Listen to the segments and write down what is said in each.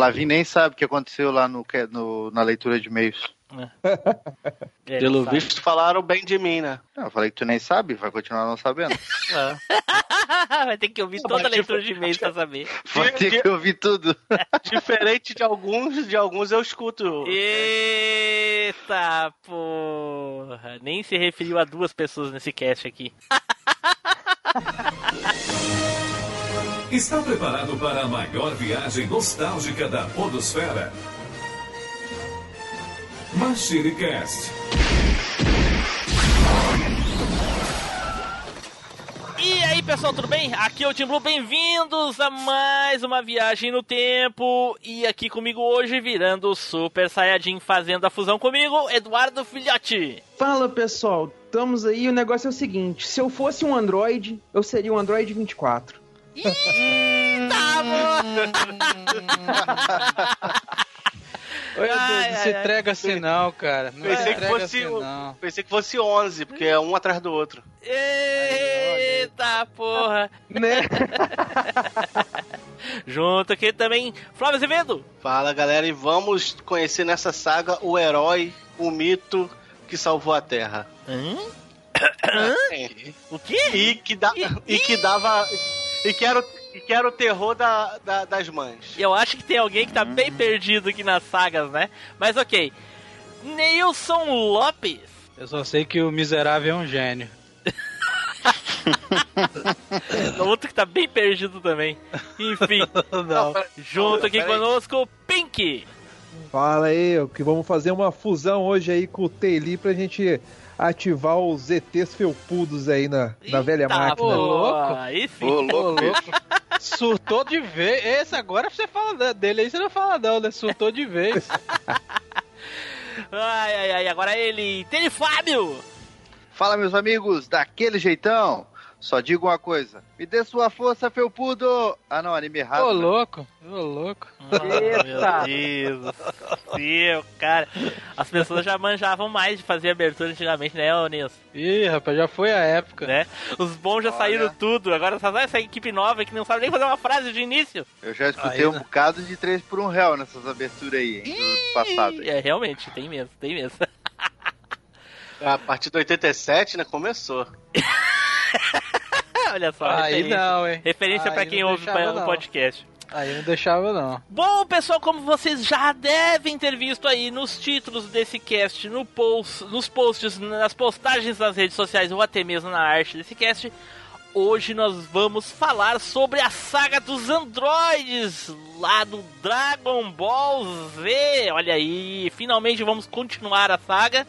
Flavinho nem sabe o que aconteceu lá no, no na leitura de e-mails. É. Pelo sabe. visto, falaram bem de mim, né? Não, eu falei que tu nem sabe, vai continuar não sabendo. É. vai ter que ouvir toda a leitura de e-mails pra saber. Vai ter que ouvir tudo. Diferente de alguns, de alguns eu escuto. Eita porra! Nem se referiu a duas pessoas nesse cast aqui. Está preparado para a maior viagem nostálgica da Podosfera? MachineCast. E aí pessoal, tudo bem? Aqui é o Tim Blue, bem-vindos a mais uma viagem no tempo. E aqui comigo hoje, virando o Super Saiyajin, fazendo a fusão comigo, Eduardo Filhote. Fala pessoal, estamos aí. O negócio é o seguinte: se eu fosse um Android, eu seria um Android 24. Eita, amor! Oi, Deus, não se entrega assim não, cara. Não pensei, que fosse, assim, não. pensei que fosse 11, porque é um atrás do outro. Eita, porra! Né? Junto aqui também, Flávio Azevedo. Fala, galera, e vamos conhecer nessa saga o herói, o mito que salvou a Terra. Hã? É. O quê? E que, da, e que dava e quero e que era o terror da, da, das mães. Eu acho que tem alguém que tá bem perdido aqui nas sagas, né? Mas ok. Neilson Lopes. Eu só sei que o miserável é um gênio. Outro que tá bem perdido também. Enfim. Não. Junto aqui conosco, Pink. Fala aí, que vamos fazer uma fusão hoje aí com o Taili pra gente ativar os ETs felpudos aí na, na velha máquina. Pô, louco. Aí sim. Ô, louco. Surtou de vez. Esse agora você fala dele aí, você não fala não, né? Surtou de vez. ai, ai, ai. Agora ele, Tele Fábio. Fala, meus amigos, daquele jeitão. Só digo uma coisa. Me dê sua força, felpudo! Ah, não, anime errado. Ô, né? louco. Ô, louco. Eita. Meu Deus do cara. As pessoas já manjavam mais de fazer abertura antigamente, né, Nilson? Ih, rapaz, já foi a época. Né? Os bons já Olha. saíram tudo. Agora só vai essa equipe nova que não sabe nem fazer uma frase de início. Eu já escutei aí, um né? bocado de 3 por 1 real nessas aberturas aí, do passado. É, realmente, tem mesmo, tem mesmo. A partir de 87, né, começou. Olha só, Aí não, hein? Referência para quem ouve o podcast. Aí não deixava, não. Bom, pessoal, como vocês já devem ter visto aí nos títulos desse cast, no post, nos posts, nas postagens das redes sociais ou até mesmo na arte desse cast, hoje nós vamos falar sobre a saga dos androides lá do Dragon Ball Z. Olha aí, finalmente vamos continuar a saga.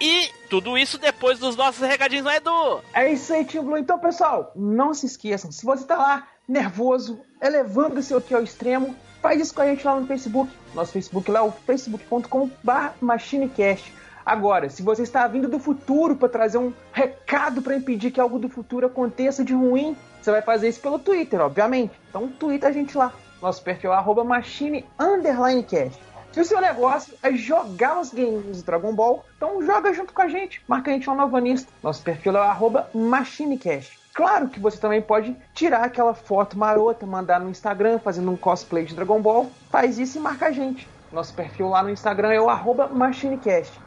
E tudo isso depois dos nossos recadinhos, não é, Edu? É isso aí, Tio Blue. Então, pessoal, não se esqueçam, se você tá lá nervoso, elevando o seu aqui ao extremo, faz isso com a gente lá no Facebook. Nosso Facebook lá é o facebook.com.br machinecast. Agora, se você está vindo do futuro para trazer um recado para impedir que algo do futuro aconteça de ruim, você vai fazer isso pelo Twitter, obviamente. Então, twitter a gente lá. Nosso perfil é arroba machine_cast. Se o seu negócio é jogar os games de Dragon Ball, então joga junto com a gente. Marca a gente lá no Alvanista. Nosso perfil é o MachineCast. Claro que você também pode tirar aquela foto marota, mandar no Instagram fazendo um cosplay de Dragon Ball. Faz isso e marca a gente. Nosso perfil lá no Instagram é o MachineCast.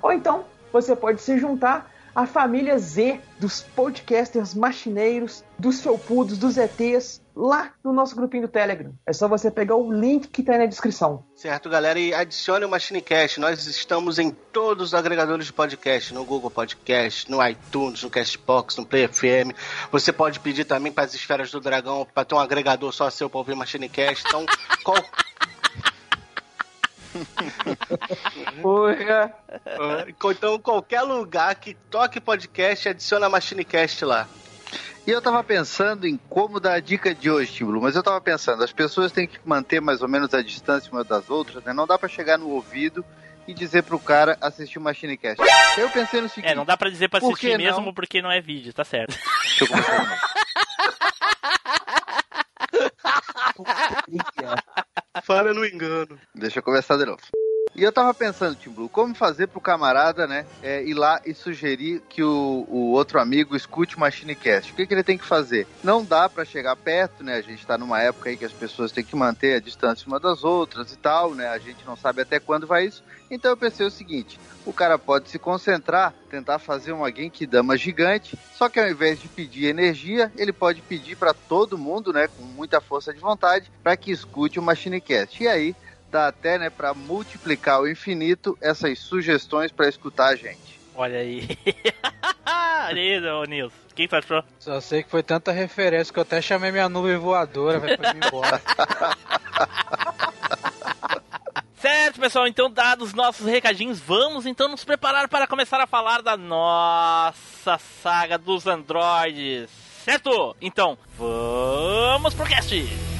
Ou então, você pode se juntar à família Z dos podcasters machineiros, dos felpudos, dos ETs, lá no nosso grupinho do Telegram. É só você pegar o link que tá aí na descrição. Certo, galera, e adicione o MachineCast. Nós estamos em todos os agregadores de podcast, no Google Podcast, no iTunes, no Castbox, no Play FM. Você pode pedir também para as esferas do dragão para ter um agregador só seu para ouvir MachineCast. Então, qual Porra. Então, qualquer lugar que toque podcast, adiciona a MachineCast lá. E eu tava pensando em como dar a dica de hoje, Timblu, mas eu tava pensando, as pessoas têm que manter mais ou menos a distância umas das outras, né? Não dá para chegar no ouvido e dizer pro cara assistir o Machinecast. Eu pensei no seguinte... É, não dá pra dizer pra assistir mesmo não? porque não é vídeo, tá certo. Deixa eu começar Fala no engano. Deixa eu começar de novo. E eu tava pensando, Tim Blue, como fazer pro camarada, né, é, ir lá e sugerir que o, o outro amigo escute o MachineCast? O que, que ele tem que fazer? Não dá para chegar perto, né? A gente tá numa época aí que as pessoas têm que manter a distância uma das outras e tal, né? A gente não sabe até quando vai isso. Então eu pensei o seguinte: o cara pode se concentrar, tentar fazer uma Genkidama gigante, só que ao invés de pedir energia, ele pode pedir para todo mundo, né, com muita força de vontade, para que escute o MachineCast. E aí dá até, né, para multiplicar ao infinito essas sugestões para escutar a gente. Olha aí. Olha aí, ô Nilson. Quem tu achou? Só sei que foi tanta referência que eu até chamei minha nuvem voadora, vai pra mim embora. Certo, pessoal, então dados nossos recadinhos, vamos então nos preparar para começar a falar da nossa saga dos androides. Certo? Então, vamos pro cast!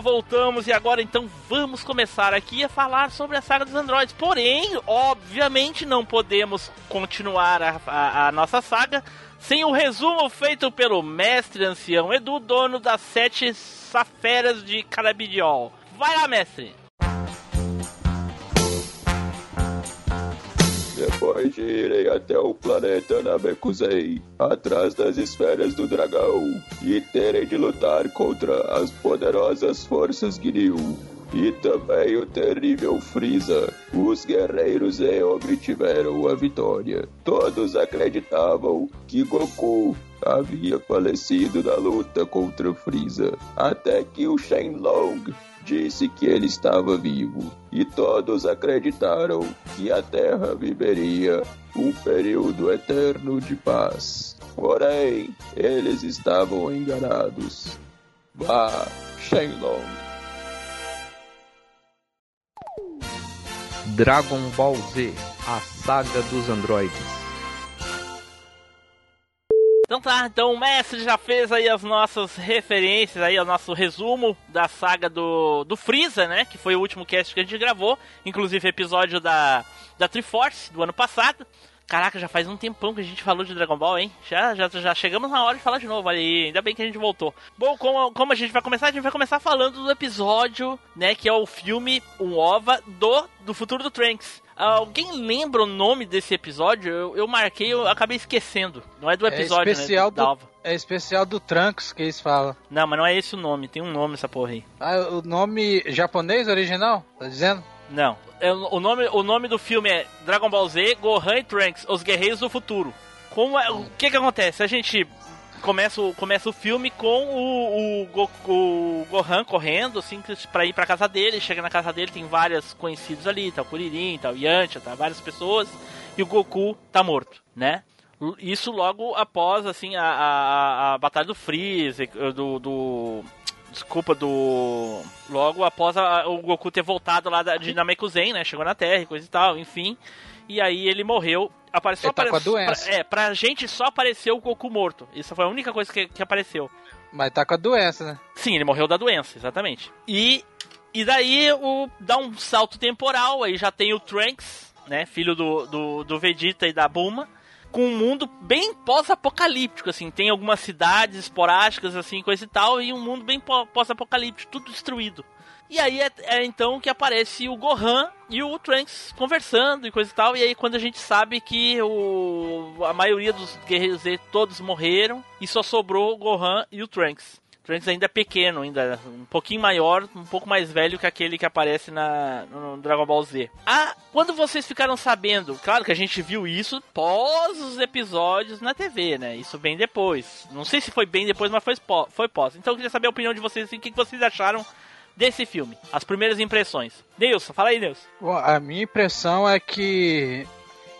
Voltamos e agora então vamos começar aqui a falar sobre a saga dos androides. Porém, obviamente não podemos continuar a, a- a nossa saga sem o resumo feito pelo mestre ancião Edu, dono das sete saferas de Carabidiol. Vai lá, mestre! Depois de irem até o planeta Namekusei, atrás das esferas do dragão, e terem de lutar contra as poderosas forças Ginyu, e também o terrível Freeza, os guerreiros E obtiveram a vitória. Todos acreditavam que Goku havia falecido na luta contra Freeza, até que o Shenlong disse que ele estava vivo e todos acreditaram que a Terra viveria um período eterno de paz. Porém, eles estavam enganados. Vá, Shenlong. Dragon Ball Z, a saga dos androides. Então tá, então o mestre já fez aí as nossas referências aí, o nosso resumo da saga do, do Freeza, né? Que foi o último cast que a gente gravou, inclusive episódio da, da Triforce do ano passado. Caraca, já faz um tempão que a gente falou de Dragon Ball, hein? Já, já, já chegamos na hora de falar de novo, aí, ainda bem que a gente voltou. Bom, como, como a gente vai começar? A gente vai começar falando do episódio, né? Que é o filme, um OVA do, do futuro do Trunks. Alguém lembra o nome desse episódio? Eu, eu marquei, eu acabei esquecendo. Não é do episódio, é especial né? Do, OVA. é especial do Trunks que eles falam. Não, mas não é esse o nome, tem um nome essa porra aí. Ah, o nome japonês original? Tá dizendo? Não. É, o, nome, o nome do filme é Dragon Ball Z, Gohan e Trunks, Os Guerreiros do Futuro. Como é, o que que acontece? A gente começa, o- começa o filme com o, o, Go- o Gohan correndo, assim, pra ir pra casa dele. Chega na casa dele, tem vários conhecidos ali, tá o Kuririn, tá o Yantia, tá várias pessoas. E o Goku tá morto, né? Isso logo após, assim, a, a, a batalha do Freeze, do... do desculpa, do. Logo após a- o Goku ter voltado lá da- de Namekuzen, né? Chegou na Terra e coisa e tal, enfim. E aí ele morreu apareceu tá com a doença. Pra, é, pra gente só apareceu o Goku morto. Isso foi a única coisa que, que apareceu. Mas tá com a doença, né? Sim, ele morreu da doença, exatamente. E, e daí o, dá um salto temporal, aí já tem o Trunks, né? Filho do, do, do Vegeta e da Bulma. Com um mundo bem pós-apocalíptico, assim. Tem algumas cidades esporádicas, assim, coisa e tal. E um mundo bem pó- pós-apocalíptico, tudo destruído. E aí é, é então que aparece o Gohan e o Trunks conversando e coisa e tal. E aí quando a gente sabe que o, a maioria dos guerreiros Z todos morreram e só sobrou o Gohan e o Trunks. O Trunks ainda é pequeno, ainda um pouquinho maior, um pouco mais velho que aquele que aparece na, no Dragon Ball Z. Ah, quando vocês ficaram sabendo, claro que a gente viu isso pós os episódios na TV, né? Isso bem depois. Não sei se foi bem depois, mas foi, foi pós. Então eu queria saber a opinião de vocês, assim, o que vocês acharam desse filme? As primeiras impressões. Nilson, fala aí, Nilson. Bom, a minha impressão é que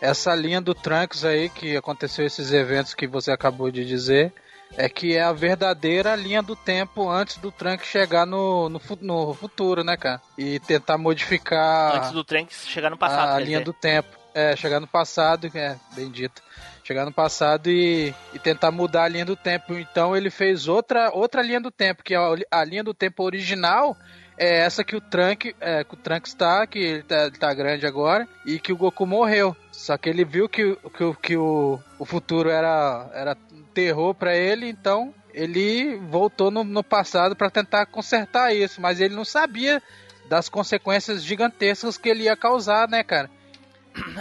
essa linha do Trunks aí, que aconteceu esses eventos que você acabou de dizer, é que é a verdadeira linha do tempo antes do Trunks chegar no, no, no futuro, né, cara? E tentar modificar Antes do Trunks chegar no passado. a quer linha dizer. do tempo. É, chegar no passado, é, bem dito. Chegar no passado e, e tentar mudar a linha do tempo. Então ele fez outra, outra linha do tempo, que é a, a linha do tempo original é essa que o Trunk, é, que o Trunks tá, que ele tá, ele tá grande agora, e que o Goku morreu. Só que ele viu que, o- que, que o, o futuro era, era terror pra ele, então ele voltou no, no passado pra tentar consertar isso, mas ele não sabia das consequências gigantescas que ele ia causar, né, cara?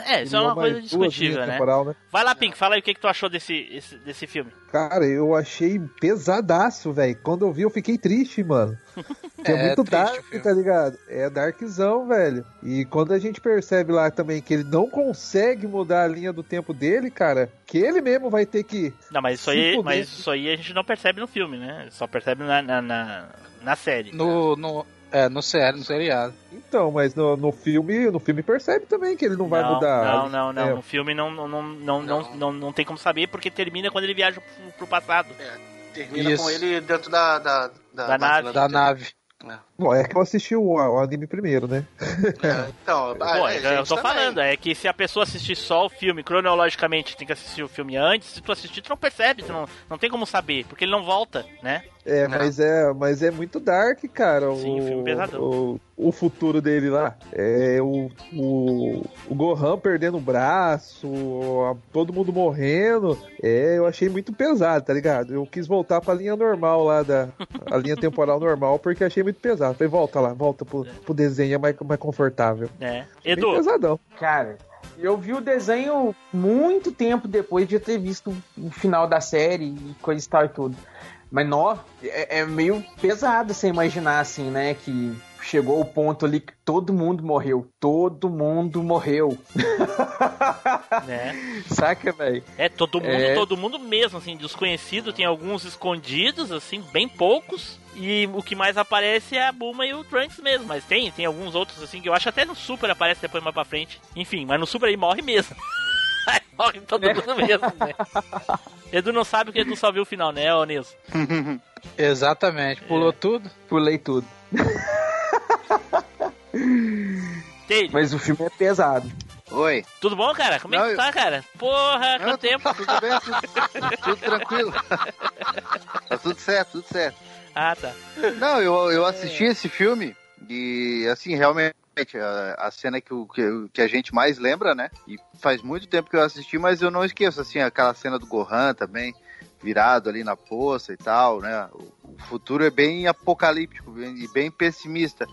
É, isso é uma Criou coisa discutível, né? temporal, né? Vai lá, Pink, fala aí o que, que tu achou desse, esse- desse filme. Cara, eu achei pesadaço, velho. Quando eu vi, eu fiquei triste, mano. Que é, É muito dark, tá ligado? É darkzão, velho. E quando a gente percebe lá também que ele não consegue mudar a linha do tempo dele, cara, que ele mesmo vai ter que. Não, mas isso aí, mas isso aí a gente não percebe no filme, né? Só percebe na, na, na, na série. No, no, é, no sério, no seriado. Então, mas no, no filme, no filme percebe também que ele não vai não, mudar. Não, não, não. É. No filme não, não, não, não, não, não, não tem como saber porque termina quando ele viaja pro, pro passado. Termina Isso. com ele dentro da, da, Da máquina nave. Da nave. Bom, é que eu assisti o, o anime primeiro, né? É, então, Pô, ah, é, eu gente, tô também. falando, é que se a pessoa assistir só o filme, cronologicamente, tem que assistir o filme antes, se tu assistir, tu não percebe, tu não, não tem como saber, porque ele não volta, né? É, Não. mas é, mas é muito dark, cara. Sim, o, filme pesadão. O, o futuro dele lá. É o, o, o Gohan perdendo o braço, a- todo mundo morrendo. É, eu achei muito pesado, tá ligado? Eu quis voltar pra linha normal lá, da a linha temporal normal, porque achei muito pesado. Falei, volta lá, volta pro, pro desenho é mais, mais confortável. É. Bem Edu, pesadão. Cara, eu vi o desenho muito tempo depois de ter visto o final da série e coisa e tal e tudo. Mas, nó, é, é meio pesado você imaginar, assim, né? Que chegou o ponto ali que todo mundo morreu. Todo mundo morreu. né? Saca, velho? É, todo mundo, É. todo mundo mesmo, assim, desconhecido, tem alguns escondidos, assim, bem poucos. E o que mais aparece é a Bulma e o Trunks mesmo, mas tem, tem alguns outros, assim, que eu acho até no Super aparece depois mais pra frente. Enfim, mas no Super aí morre mesmo. Morre todo mundo mesmo, né? Edu não sabe que Edu só viu o final, né, ô Nilson? Exatamente. Pulou tudo. Pulei tudo. Taylor, Mas o filme é pesado. Oi. tudo bom, cara? Como é que tá, cara? Porra, Não, quanto tempo? Tudo bem, tudo, tudo tranquilo. tá tudo certo, tudo certo. Ah, tá. Não, eu, eu assisti esse filme e, assim, realmente, a, a cena que, o, que, que a gente mais lembra, né? E faz muito tempo que eu assisti, mas eu não esqueço, assim, aquela cena do Gohan também, virado ali na poça e tal, né? O, o futuro é bem apocalíptico bem- e bem pessimista.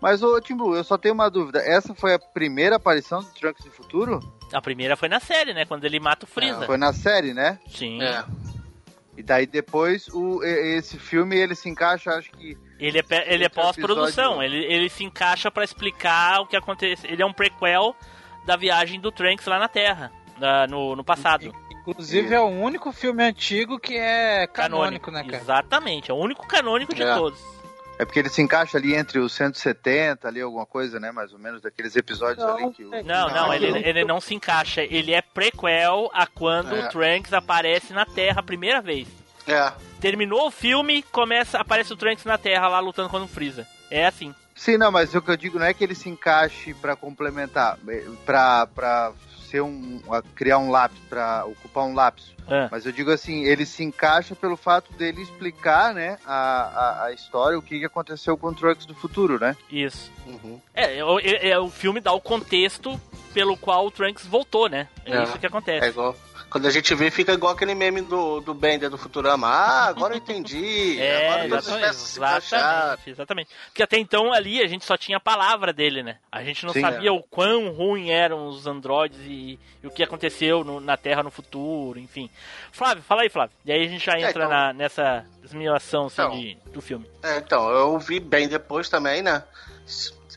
Mas, ô, Tim Blue, eu só tenho uma dúvida. Essa foi a primeira aparição do Trunks no futuro? A primeira foi na série, né? Quando ele mata o Freeza. Foi na série, né? Sim. É. E daí depois o, esse filme ele se encaixa, acho que. Ele é, ele é pós-produção, ele, ele se encaixa pra explicar o que acontece. Ele é um prequel da viagem do Trunks lá na Terra, na- no, no passado. Inclusive é o único filme antigo que é canônico, né, cara? Exatamente, é o único canônico de É. todos. É porque ele se encaixa ali entre os 170, ali alguma coisa, né? Mais ou menos, daqueles episódios Não, ali que o. Não, não, ele, não. ele não se encaixa. Ele é prequel a quando É. o Trunks aparece na Terra a primeira vez. É. Terminou o filme, começa, aparece o Trunks na Terra lá lutando contra o Freeza. É assim. Sim, não, mas o que eu digo não é que ele se encaixe pra complementar, pra, pra ser um. a criar um lápis, pra ocupar um lapso. É. Mas eu digo assim, ele se encaixa pelo fato dele explicar, né, a, a, a história, o que, aconteceu com o Trunks do futuro, né? Isso. Uhum. É, é, o- é- é o filme dá o contexto pelo qual o Trunks voltou, né? É, É. isso que acontece. É igual. Quando a gente vê, fica igual aquele meme do, do Bender do Futurama. Ah, agora eu entendi. É, agora todas as peças se encaixaram. exatamente. Porque até então ali a gente só tinha a palavra dele, né? A gente não Sim, sabia é. o quão ruim eram os androides e, e o que aconteceu no- na Terra no futuro, enfim. Flávio, fala aí, Flávio. E aí a gente já entra então- na, nessa simulação assim, Então. de, do filme. É, então, eu vi bem depois também, né?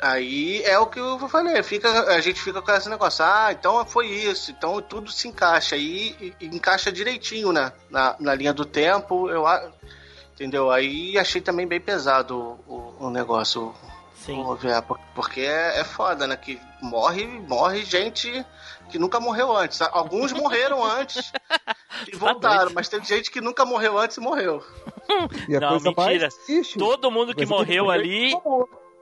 Aí é o que eu falei, fica, a gente fica com esse negócio, ah, então foi isso, então tudo se encaixa aí e, e encaixa direitinho, né? Na, na linha do tempo, eu entendeu? Aí achei também bem pesado o, o- o negócio, Sim. o OVA, por- porque é, é foda, né? Que morre, morre gente que nunca morreu antes. Alguns morreram antes e Tá voltaram, mas teve gente que nunca morreu antes e morreu. E a Não, coisa mentira. mais. Todo mundo que morreu tô- ali,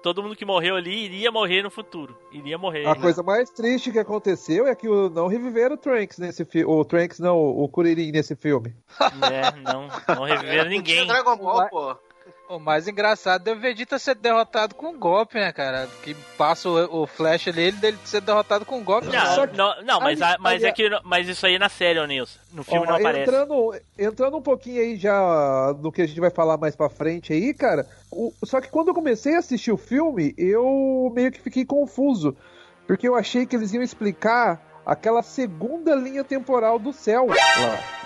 todo mundo que morreu ali iria morrer no futuro. Iria morrer. A né? coisa mais triste que aconteceu é que o- não reviveram o Trunks nesse filme. O Trunks não, o Kuririn nesse filme. É, não, não reviveram Não tinha ninguém. Dragon Ball, pô. O mais engraçado é o Vegeta ser derrotado com um golpe, né, cara? Que passa o, o flash ali, dele ser derrotado com um golpe. Não, Só que- não, não, mas, a- mas aí- é que mas isso aí é na série, ô Nilson. No filme Ó, não aparece. entrando, entrando um pouquinho aí já no que a gente vai falar mais pra frente aí, cara. o- só que quando eu comecei a assistir o filme, eu meio que fiquei confuso. Porque eu achei que eles iam explicar aquela segunda linha temporal do céu lá.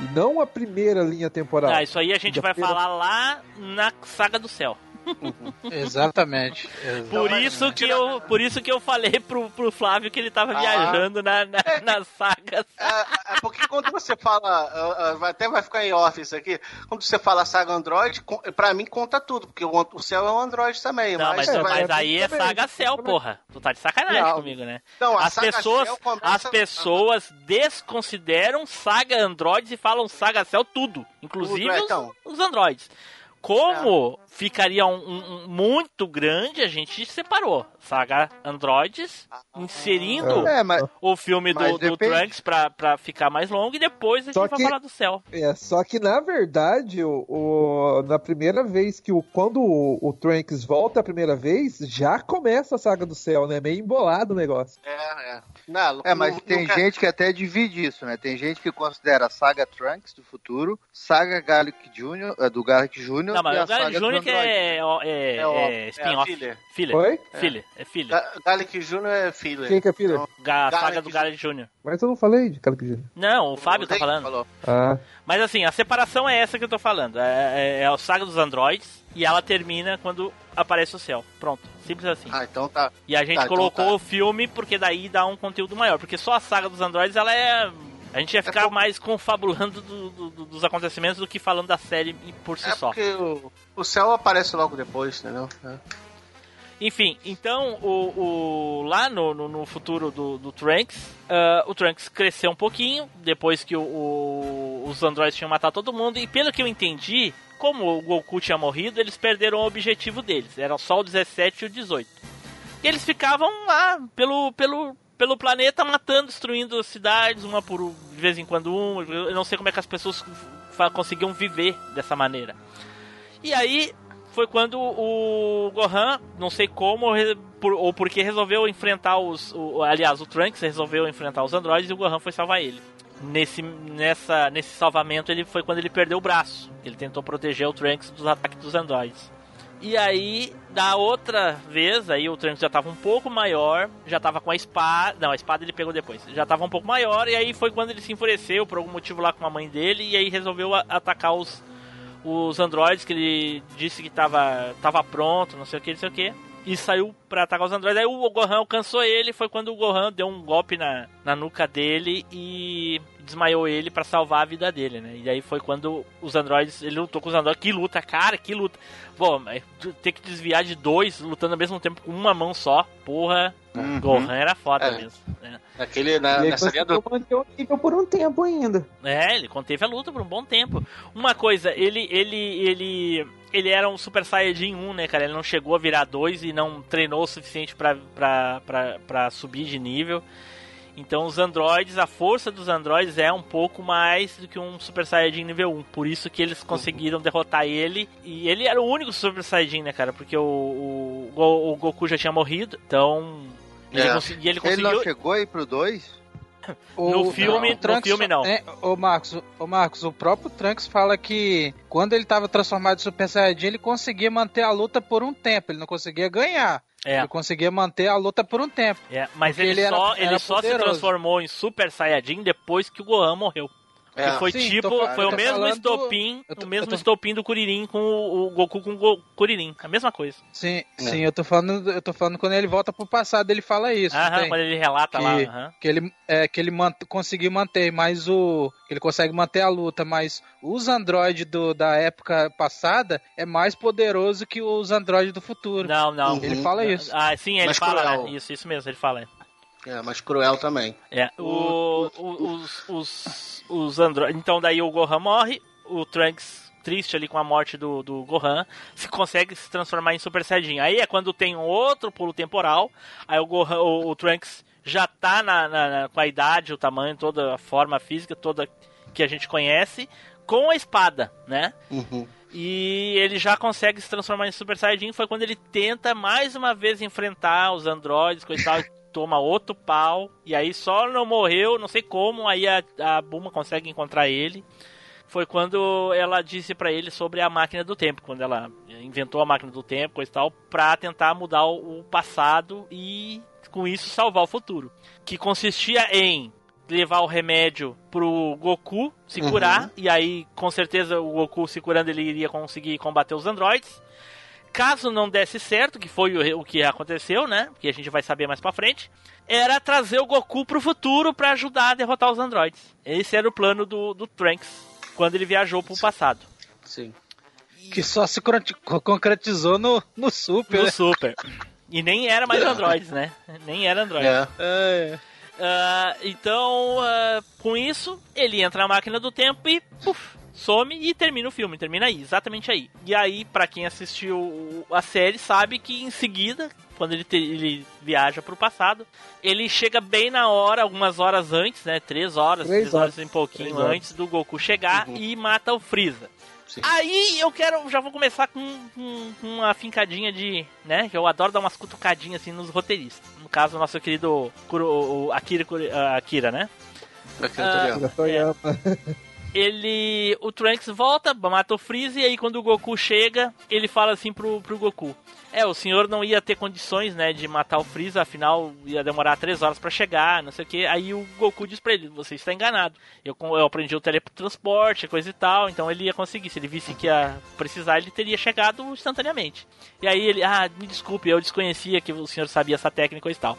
E não a primeira linha temporal. Ah, isso aí a gente vai falar lá na Saga do Céu. Exatamente. Por mas isso que eu, por isso que eu falei pro, pro Flávio que ele tava Ah. viajando na, na, nas sagas. É, é porque quando você fala, ah, ah, vai- até vai ficar em off isso aqui, quando você fala saga Android, pra mim conta tudo, porque o, o céu é um Android também. Não, mas, mas, é, mas aí é também, Saga Céu, porra. Tu tá de sacanagem Não. comigo, né? Não, a As pessoas, as pessoas desconsideram Saga Androids e falam Saga Cell tudo, inclusive Tudo, é, os, então. os Androids. Como ficaria um, um- um muito grande, a gente separou Saga Androids, inserindo É, mas o filme do, do. Trunks pra, pra ficar mais longo e depois a gente Só vai que- falar do céu. É, só que na verdade, o, o- na primeira vez que o quando o, o Trunks volta a primeira vez, já começa a saga do céu, né? Meio embolado o negócio. É, é. Não, É, mas não- tem não- gente que até divide isso, né? Tem gente que considera a saga Trunks do futuro, saga Gallic Jr., eh, do Gallic Jr. Não, mas e a o do Jr. que Android. é, é, É, é é spin-off. filler. Filler. Oi? Filler. É filler. Ga- Gallic Jr. é filler. Quem que é filho? Então, Ga- a saga Garlic do Garlic Jr. Mas eu não falei de Gallic Jr. Não, o Fábio tá Dave falando. falou. Ah, Mas assim, a separação é essa que eu tô falando. É, é, é a saga dos androids e ela termina quando aparece o céu. Pronto. Simples assim. Ah, então tá. E a gente tá, então colocou tá. o filme porque daí dá um conteúdo maior. Porque só a saga dos androids, ela é. A gente ia ficar pouco- mais confabulando do- do- do- dos acontecimentos do que falando da série por si É só. porque o, o céu aparece logo depois, entendeu? É. Enfim, então o, o- lá no, no, no futuro do, do Trunks, ah, o Trunks cresceu um pouquinho depois que o- o- os androides tinham matado todo mundo. E pelo que eu entendi, como o Goku tinha morrido, eles perderam o objetivo deles. Eram só o 17 e o 18. E eles ficavam lá pelo, pelo, pelo planeta matando, destruindo cidades, uma por de vez em quando uma. Eu não sei como é que as pessoas conseguiam viver dessa maneira. E aí foi quando o Gohan, não sei como ou porque resolveu enfrentar os, o- aliás, o Trunks resolveu enfrentar os androides e o Gohan foi salvar ele. Nesse, nessa, nesse salvamento ele foi quando ele perdeu o braço. Ele tentou proteger o Trunks dos ataques dos androides. E aí, da outra vez, aí o Trunks já tava um pouco maior, já tava com a espada. Não, a espada ele pegou depois. Já tava um pouco maior, e aí foi quando ele se enfureceu por algum motivo lá com a mãe dele, e aí resolveu atacar os, os androides, que ele disse que tava, tava pronto, não sei o que, não sei o que. E saiu pra atacar os androides. Aí o Gohan alcançou ele, foi quando o Gohan deu um golpe na, na nuca dele e desmaiou ele pra salvar a vida dele, né? E aí foi quando os androides, ele lutou com os androides. Que luta, cara, que luta. Bom, mas tu ter que desviar de dois lutando ao mesmo tempo com uma mão só, porra, Uhum. Gohan era foda É. mesmo. né? Naquele, na, E aí nessa linha do. o nível por um tempo ainda. É, ele conteve a luta por um bom tempo. Uma coisa, ele ele ele ele era um Super Saiyajin 1, né, cara? Ele não chegou a virar 2 e não treinou o suficiente pra, pra, pra, pra subir de nível. Então os androides, a força dos androides é um pouco mais do que um Super Saiyajin nível 1. Por isso que eles conseguiram derrotar ele. E ele era o único Super Saiyajin, né, cara? Porque o, o, o Goku já tinha morrido. Então. Ele, É. consegui- e ele Ele conseguiu. não chegou aí pro 2? No filme- no filme, não. É, ô Marcos, ô Marcos, o próprio Trunks fala que quando ele tava transformado em Super Saiyajin, ele conseguia manter a luta por um tempo, ele não conseguia ganhar. É. Ele conseguia manter a luta por um tempo. É, mas ele, ele era- só, era ele só se transformou em Super Saiyajin depois que o Gohan morreu. É. Que foi Sim, tipo, tô foi o mesmo falando- estopim, tô- o mesmo tô- estopim do Kuririn com o, o Goku com o Go- Kuririn. A mesma coisa. Sim, sim, eu tô falando, eu tô falando quando ele volta pro passado, ele fala isso. Aham, quando ele relata que, lá. aham. que ele é que ele mant, conseguiu manter, mas o que ele consegue manter a luta, mas os androides do, da época passada é mais poderoso que os androides do futuro. Não, não. Ele Uhum. fala isso. Ah, sim, ele Mas fala, cruel. né? Isso, isso mesmo, ele fala. É, mas cruel também. É, o, o- os, os, os androides. Então, daí o Gohan morre, o Trunks, triste ali com a morte do, do Gohan, se consegue se transformar em Super Saiyajin. Aí é quando tem um outro pulo temporal, aí o, Gohan, o, o Trunks já tá na, na- na- com a idade, o tamanho, toda a forma física, toda que a gente conhece, com a espada, né? Uhum. E ele já consegue se transformar em Super Saiyajin. Foi quando ele tenta mais uma vez enfrentar os androides, coisa e tal. Toma outro pau. E aí só não morreu, não sei como. Aí a, a Buma consegue encontrar ele. Foi quando ela disse pra ele sobre a máquina do tempo. Quando ela inventou a máquina do tempo, coisa e tal. Pra tentar mudar o, o passado e com isso salvar o futuro. Que consistia em levar o remédio pro Goku se curar. E aí, com certeza, o Goku se curando, ele iria conseguir combater os androides. Caso não desse certo, que foi o, que aconteceu, né? Que a gente vai saber mais pra frente. Era trazer o Goku pro futuro pra ajudar a derrotar os androides. Esse era o plano do, do Trunks quando ele viajou pro passado. Sim. Que só se concreti- concretizou no, no Super. No né? Super. E nem era mais androides, né? Nem era android. É. É. Ah, então, ah, com isso, ele entra na máquina do tempo e puf, some e termina o filme. Termina aí, exatamente aí. E aí, pra quem assistiu a série, sabe que em seguida, quando ele, te- ele viaja pro passado, ele chega bem na hora, algumas horas antes, né? Três horas, Três três horas horas. e um pouquinho antes do Goku chegar e mata o Freeza. Sim. Aí eu quero, já vou começar com, com- com uma fincadinha de, né, que eu adoro dar umas cutucadinhas assim nos roteiristas. No caso, o nosso querido Kuro, o Akira, ah, Akira, né? Akira Ah, Toriyama. Toriyama. Ele, o Trunks volta, mata o Freeza e aí quando o Goku chega, ele fala assim pro, pro Goku: "É, o senhor não ia ter condições, né, de matar o Freeza, afinal ia demorar três horas pra chegar, não sei o que. Aí o Goku diz pra ele: "Você está enganado. Eu, eu aprendi o teletransporte, coisa e tal, então ele ia conseguir. Se ele visse que ia precisar, ele teria chegado instantaneamente. E aí ele: "Ah, me desculpe, eu desconhecia que o senhor sabia essa técnica e tal."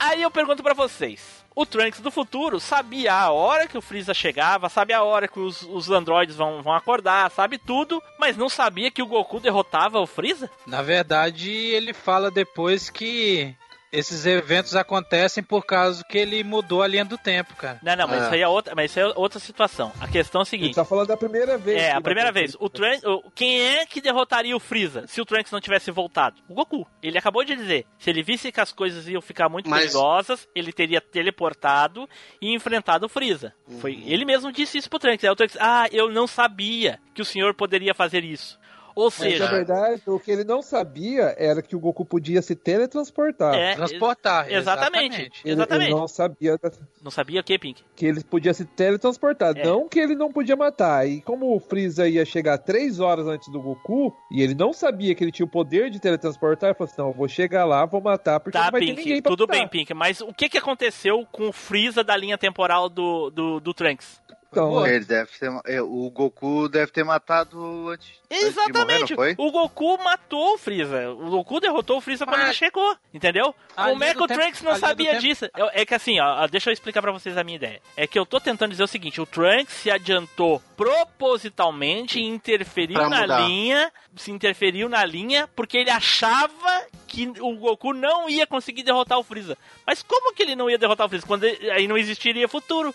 Aí eu pergunto pra vocês. O Trunks do futuro sabia a hora que o Freeza chegava, sabe a hora que os, os androides vão, vão acordar, sabe tudo, mas não sabia que o Goku derrotava o Freeza? Na verdade, ele fala depois que esses eventos acontecem por causa que ele mudou a linha do tempo, cara. Não, não, mas É. isso aí é outra, mas isso é outra situação. A questão é a Ele seguinte. tá falando da primeira vez. É, a primeira vez. O Trunks, o- quem é que derrotaria o Freeza se o Trunks não tivesse voltado? O Goku. Ele acabou de dizer. Se ele visse que as coisas iam ficar muito Mas- perigosas, ele teria teleportado e enfrentado o Freeza. Foi, Uhum. ele mesmo disse isso pro Trunks. Aí o Trunks, ah, eu não sabia que o senhor poderia fazer isso. Ou Mas, na seja, verdade, o que ele não sabia era que o Goku podia se teletransportar. é, Transportar. exatamente. Ele, exatamente. ele não sabia Não sabia o que, Pink? que ele podia se teletransportar, É. não que ele não podia matar. E como o Freeza ia chegar três horas antes do Goku, e ele não sabia que ele tinha o poder de teletransportar, ele falou assim: não, eu vou chegar lá, vou matar, porque Tá, não vai ter Pink, ninguém pra tudo matar. bem, Pink, mas o que, que aconteceu com o Freeza da linha temporal do, do, do Trunks? Então, Ele deve ter, é, o Goku deve ter matado antes, antes de morrer, Exatamente. não foi? O Goku matou o Freeza. O Goku derrotou o Freeza quando Mas- ele chegou. Entendeu? A Como é que o Trunks não sabia disso? Eu- É que assim, ó, deixa eu explicar pra vocês a minha ideia. É que eu tô tentando dizer o seguinte: o Trunks se adiantou propositalmente e interferiu Pra na mudar. linha. Se interferiu na linha porque ele achava que o Goku não ia conseguir derrotar o Freeza. Mas como que ele não ia derrotar o Freeza? Quando ele- aí não existiria futuro.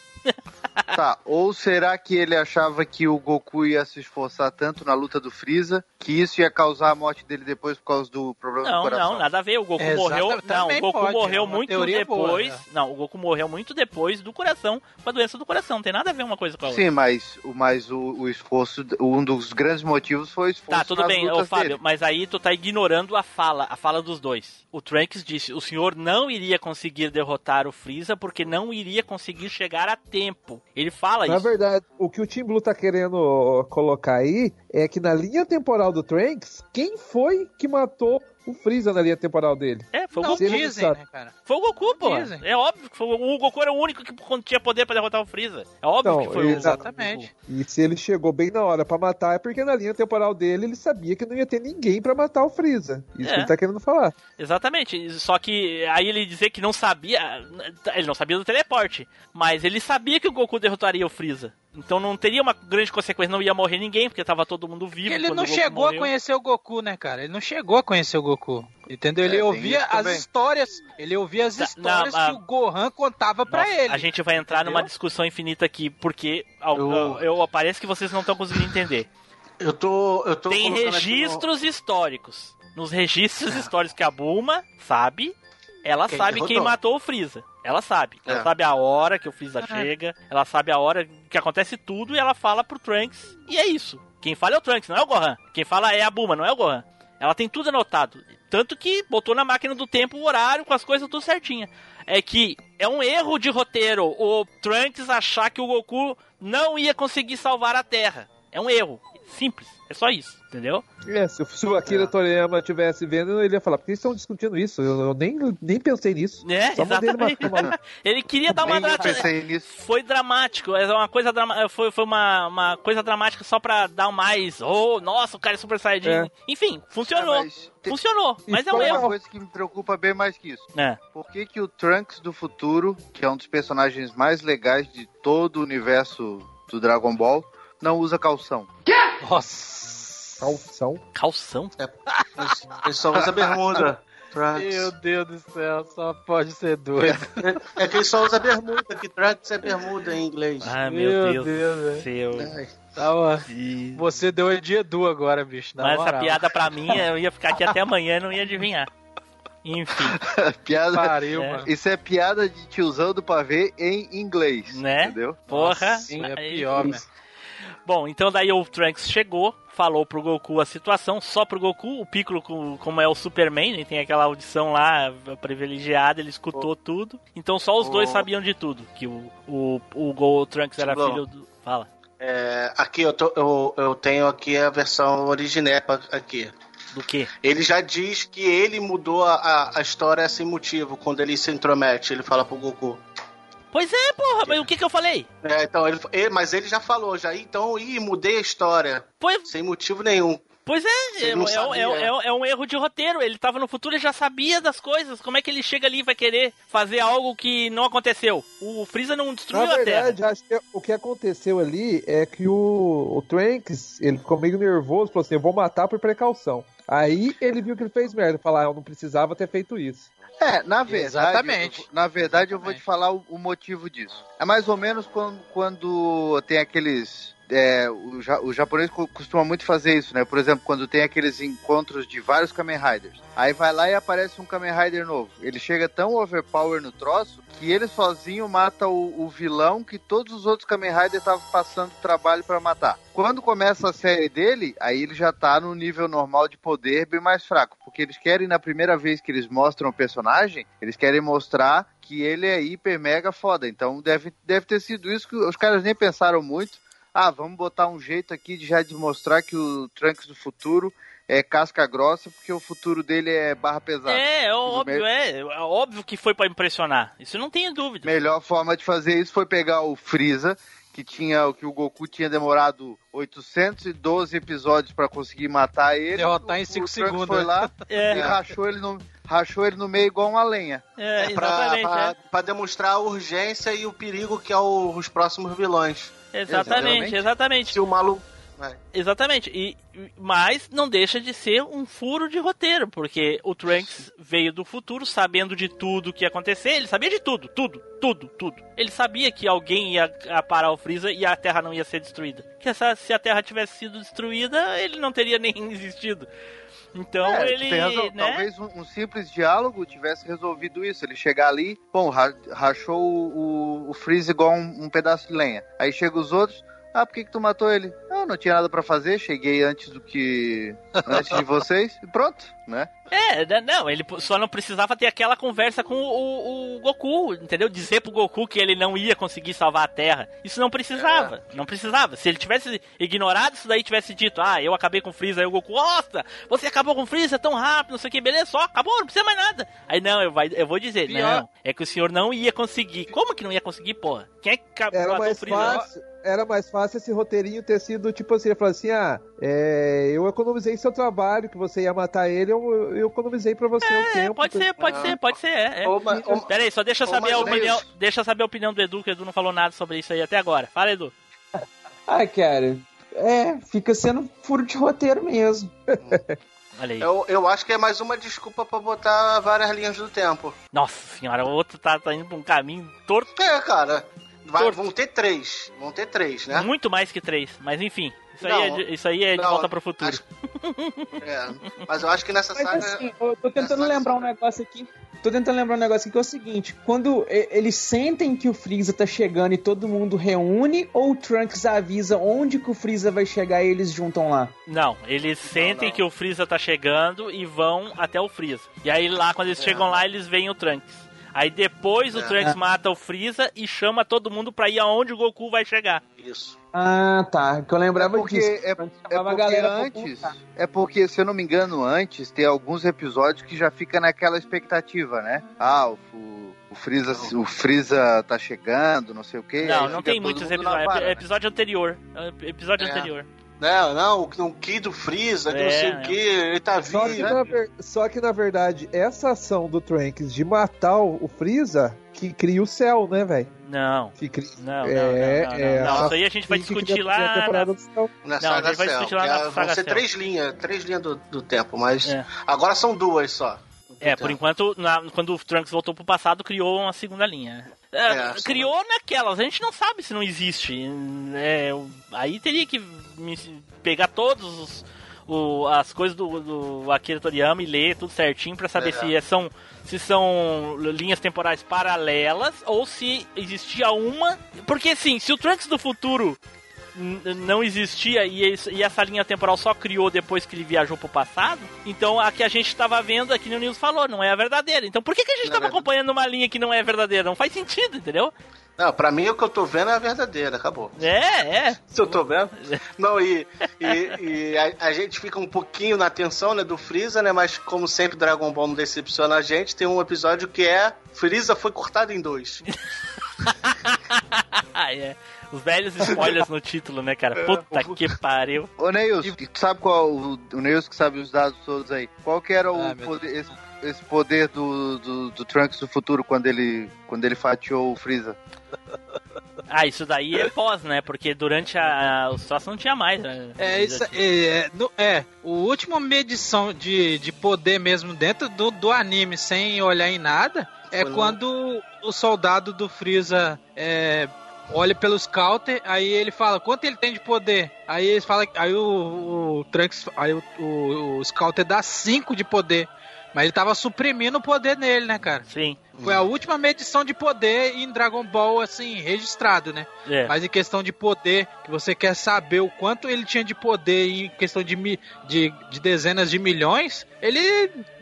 Tá, ou será que ele achava que o Goku ia se esforçar tanto na luta do Freeza que isso ia causar a morte dele depois por causa do problema do Não, coração? não, nada a ver. O Goku É, morreu. Não, o Goku pode, morreu é muito teoria boa, depois. né? Não, o Goku morreu muito depois do coração, com a doença do coração. Não tem nada a ver uma coisa com a outra. Sim, mas, o- mas o, o esforço, um dos grandes motivos foi o esforço Tá, tudo nas bem, ô Fábio, dele. mas aí tu tá ignorando a fala, a fala dos dois. O Trunks disse, o senhor não iria conseguir derrotar o Freeza porque não iria conseguir chegar a tempo. Ele fala Na isso. verdade, o que o Team Blue tá querendo colocar aí é que na linha temporal do Trunks, quem foi que matou o Freeza na linha temporal dele? É, foi o Goku. Ele dizem, né, cara? Foi o Goku, pô. Dizem. É óbvio que foi o Goku era o único que tinha poder pra derrotar o Freeza. É óbvio Não, que foi o exatamente. E se ele chegou bem na hora pra matar, é porque na linha temporal dele ele sabia que não ia ter ninguém pra matar o Freeza. Isso É. que ele tá querendo falar. Exatamente. Só que aí ele dizer que não sabia. Ele não sabia do teleporte. Mas ele sabia que o Goku derrotaria o Freeza. Então não teria uma grande consequência, não ia morrer ninguém, porque tava todo mundo vivo. Ele não o Goku chegou morreu. a conhecer o Goku, né, cara? Ele não chegou a conhecer o Goku. Entendeu? Ele É, ouvia as também. histórias. Ele ouvia as Tá, histórias não, que ah, o Gohan contava pra Nossa, ele. A gente vai entrar numa Entendeu? discussão infinita aqui, porque eu, Eu- eu, parece que vocês não estão conseguindo entender. Eu tô. Eu tô Tem registros históricos. Nos registros históricos que a Bulma sabe, ela Quem sabe quem matou o Freeza. Ela sabe. Ela É. sabe a hora que o Freeza É. chega, ela sabe a hora que acontece tudo e ela fala pro Trunks. E é isso. Quem fala é o Trunks, não é o Gohan. Quem fala é a Bulma, não é o Gohan. Ela tem tudo anotado. Tanto que botou na máquina do tempo o horário com as coisas tudo certinha. É que é um erro de roteiro o Trunks achar que o Goku não ia conseguir salvar a Terra. É um erro. Simples. É só isso, entendeu? É, se, se o Akira É. Toriyama estivesse vendo, ele ia falar, por que estão discutindo isso? Eu, eu nem, nem pensei nisso. É, Só exatamente. maluco. Ele queria dar uma nisso. Foi dramático, é uma coisa drama... foi, foi uma, uma coisa dramática só pra dar mais. Oh, nossa, o cara é Super Saiyajin. É. Enfim, funcionou. É, mas tem- Funcionou, E mas é um erro. uma coisa que me preocupa bem mais que isso. É. Por que, que o Trunks do futuro, que é um dos personagens mais legais de todo o universo do Dragon Ball, não usa calção? Nossa. Calção. Calção? Ele- Ele só usa bermuda. Trunks. Meu Deus do céu, só pode ser doido. É que ele só usa bermuda, que Trunks é bermuda em inglês. Ai, meu, Meu Deus, Deus, do céu. Ai, Tá, ó. Você deu o dia do agora, bicho. Na Mas essa moral. piada pra mim, eu ia ficar aqui até amanhã e não ia adivinhar. Enfim, piada. Pariu, É. mano. Isso é piada de tiozão do pavê em inglês. Né? Entendeu? porra. Nossa, é Aí- pior, né? Bom, então daí o Trunks chegou, falou pro Goku a situação, só pro Goku, o Piccolo, com- como é o Superman, ele tem aquela audição lá privilegiada, ele escutou tudo. Então só os Oh. dois sabiam de tudo, que o, o, o, Go- o Trunks era Bom. filho do... Fala. É, aqui eu, tô- eu, eu tenho aqui a versão original aqui. Do quê? Ele já diz que ele mudou a, a, a história sem motivo quando ele se intromete. Ele fala pro Goku. Pois é, porra, mas o que que eu falei? É, então ele, ele- mas ele já falou já. Então, ih, mudei a história Pois, sem motivo nenhum. pois é, é, é, sabia. é- é- é um erro de roteiro. Ele tava no futuro e já sabia das coisas. Como é que ele chega ali e vai querer fazer algo que não aconteceu? O Freeza não Na destruiu a verdade, Terra. acho que o que aconteceu ali é que o, o Trunks, ele ficou meio nervoso, falou assim, eu vou matar por precaução. Aí ele viu que ele fez merda, falou, ah, eu não precisava ter feito isso. É, na verdade, Exatamente. eu- na verdade eu vou te falar o, o motivo disso. É mais ou menos quando, quando tem aqueles. É, o, ja- o japonês co- costuma muito fazer isso, né? Por exemplo, quando tem aqueles encontros de vários Kamen Riders. Aí vai lá e aparece um Kamen Rider novo. Ele chega tão overpower no troço que ele sozinho mata o, o vilão que todos os outros Kamen Riders estavam passando trabalho pra matar. Quando começa a série dele, aí ele já tá no nível normal de poder bem mais fraco. Porque eles querem, na primeira vez que eles mostram o personagem, eles querem mostrar que ele é hiper mega foda. Então deve, deve ter sido isso que os caras nem pensaram muito. Ah, vamos botar um jeito aqui de já de mostrar que o Trunks do futuro é casca grossa, porque o futuro dele é barra pesada. É, é óbvio, é, é óbvio que foi pra impressionar. Isso não tenho dúvida. Melhor forma de fazer isso foi pegar o Freeza, que tinha o que o Goku tinha demorado 812 episódios pra conseguir matar ele. Derrotar em O- o Trunks segundos, Foi né? lá É. e rachou ele no rachou ele no meio igual uma lenha. É, É pra, é. pra demonstrar a urgência e o perigo que é o- os próximos vilões. Exatamente, Exatamente. Se o maluco. Vai. Exatamente. E, mas não deixa de ser um furo de roteiro, porque o Trunks veio do futuro sabendo de tudo que ia acontecer. Ele sabia de tudo, tudo, tudo, tudo. Ele sabia que alguém ia parar o Freeza e a Terra não ia ser destruída. Que essa- se a Terra tivesse sido destruída, ele não teria nem existido. Então É, ele, razão. né? Talvez um, um simples diálogo tivesse resolvido isso. Ele chegar ali, bom, ra- rachou o, o, o Freeze igual um, um pedaço de lenha. Aí chega os outros. Ah, por que, que tu matou ele? Ah, não tinha nada pra fazer, cheguei antes do que. antes de vocês. E pronto, né? É, né, não, ele só não precisava ter aquela conversa com o, o Goku, entendeu? Dizer pro Goku que ele não ia conseguir salvar a Terra. Isso não precisava, não precisava. Se ele tivesse ignorado isso daí, tivesse dito, ah, eu acabei com o Freeza, aí o Goku, nossa, você acabou com o Freeza tão rápido, não sei o que, beleza, só, acabou, não precisa mais nada. Aí não, eu, vai, eu vou dizer, Pior. não, é que o senhor não ia conseguir. Como que não ia conseguir, porra? Quem é que ca- Era matou o Freeza? fácil, era mais fácil esse roteirinho ter sido tipo assim, ele falou assim, ah, é, eu economizei seu trabalho, que você ia matar ele, eu, eu economizei pra você o É, tempo. pode ser, pode Ah. ser, pode ser, é. é. Ou ma- ou- Pera aí, só deixa eu saber a opinião, deixa eu saber a opinião do Edu, que o Edu não falou nada sobre isso aí até agora. Fala, Edu. Ah, cara, é, fica sendo furo de roteiro mesmo. Olha aí. Eu, eu acho que é mais uma desculpa pra botar várias linhas do tempo. Nossa senhora, o outro tá, tá indo pra um caminho torto, É, cara. Vai- vão ter três. Vão ter três, né? muito mais que três. Mas enfim, isso Não, aí é de, isso aí é de não, volta pro futuro. acho- É, mas eu acho que nessa Mas saga. assim, eu tô tentando lembrar um negócio aqui. Tô tentando lembrar um negócio aqui que é o seguinte: quando eles sentem que o Freeza tá chegando e todo mundo reúne, ou o Trunks avisa onde que o Freeza vai chegar e eles juntam lá? Não, eles sentem não. que o Freeza tá chegando e vão até o Freeza. E aí lá, quando eles É. chegam lá, eles veem o Trunks. Aí depois o É. Trunks mata o Freeza e chama todo mundo pra ir aonde o Goku vai chegar. Isso. Ah, tá. Que eu É lembrava porque, disso. é, é porque antes. É porque, se eu não me engano, antes tem alguns episódios que já fica naquela expectativa, né? Ah, o, Freeza, o Freeza tá chegando, não sei o quê. não, não tem muitos episódios. É né? episódio anterior. É Episódio É. anterior. Não, não, o, o Ki do Freeza, que É, não sei é. o que, ele tá Só vivo. na ver- só que na verdade, essa ação do Trunks de matar o Freeza que cria o céu, né, velho? Não. Que cria... Não, não, É, não, não, é, não. a- Isso aí a gente vai discutir lá. a na- Não, a gente vai discutir lá na é- vão ser três linhas, três linhas do, do tempo, mas É. agora são duas só. É, por enquanto, na- quando o Trunks voltou pro passado, criou uma segunda linha. É, É, criou naquelas, a gente não sabe se não existe. É, aí teria que me- pegar todos os, o- as coisas do, do Akira Toriyama e ler tudo certinho pra saber se é- são se são linhas temporais paralelas ou se existia uma. Porque assim, se o Trunks do futuro não existia e, e essa linha temporal só criou depois que ele viajou pro passado, então a que a gente tava vendo, aqui no News falou, não é a verdadeira. Então por que, que a gente Não é acompanhando uma linha que não é verdadeira? Não faz sentido, entendeu? Não, pra mim o que eu tô vendo é a verdadeira, acabou. É, é. Se eu tô vendo. Não, e, e, e a, a gente fica um pouquinho na tensão, né, do Freeza, né? Mas como sempre, Dragon Ball não decepciona a gente. Tem um episódio que é Freeza foi cortado em dois. Ah, é. Os velhos spoilers no título, né, cara? Puta que pariu. Ô Neils, tu sabe qual o, o Neils que sabe os dados todos aí? Qual que era o Ah, meu poder, esse, esse poder do, do, do Trunks do futuro quando ele quando ele fatiou o Freeza? Ah, isso daí é pós, né? Porque durante a, a o troço não tinha mais. Né? É, isso, é, é, no- é, o último medição de, de poder mesmo dentro do, do anime, sem olhar em nada, é Foi quando o soldado do Freeza é, olha pelos counter, aí ele fala quanto ele tem de poder. Aí eles falam, aí o, o Trunks, aí o, o, o Scouter dá 5 de poder. Mas ele tava suprimindo o poder nele, né, cara? Sim. Foi a última medição de poder em Dragon Ball, assim, registrado, né? É. Mas em questão de poder, que você quer saber o quanto ele tinha de poder em questão de, mi- de, de dezenas de milhões, ele,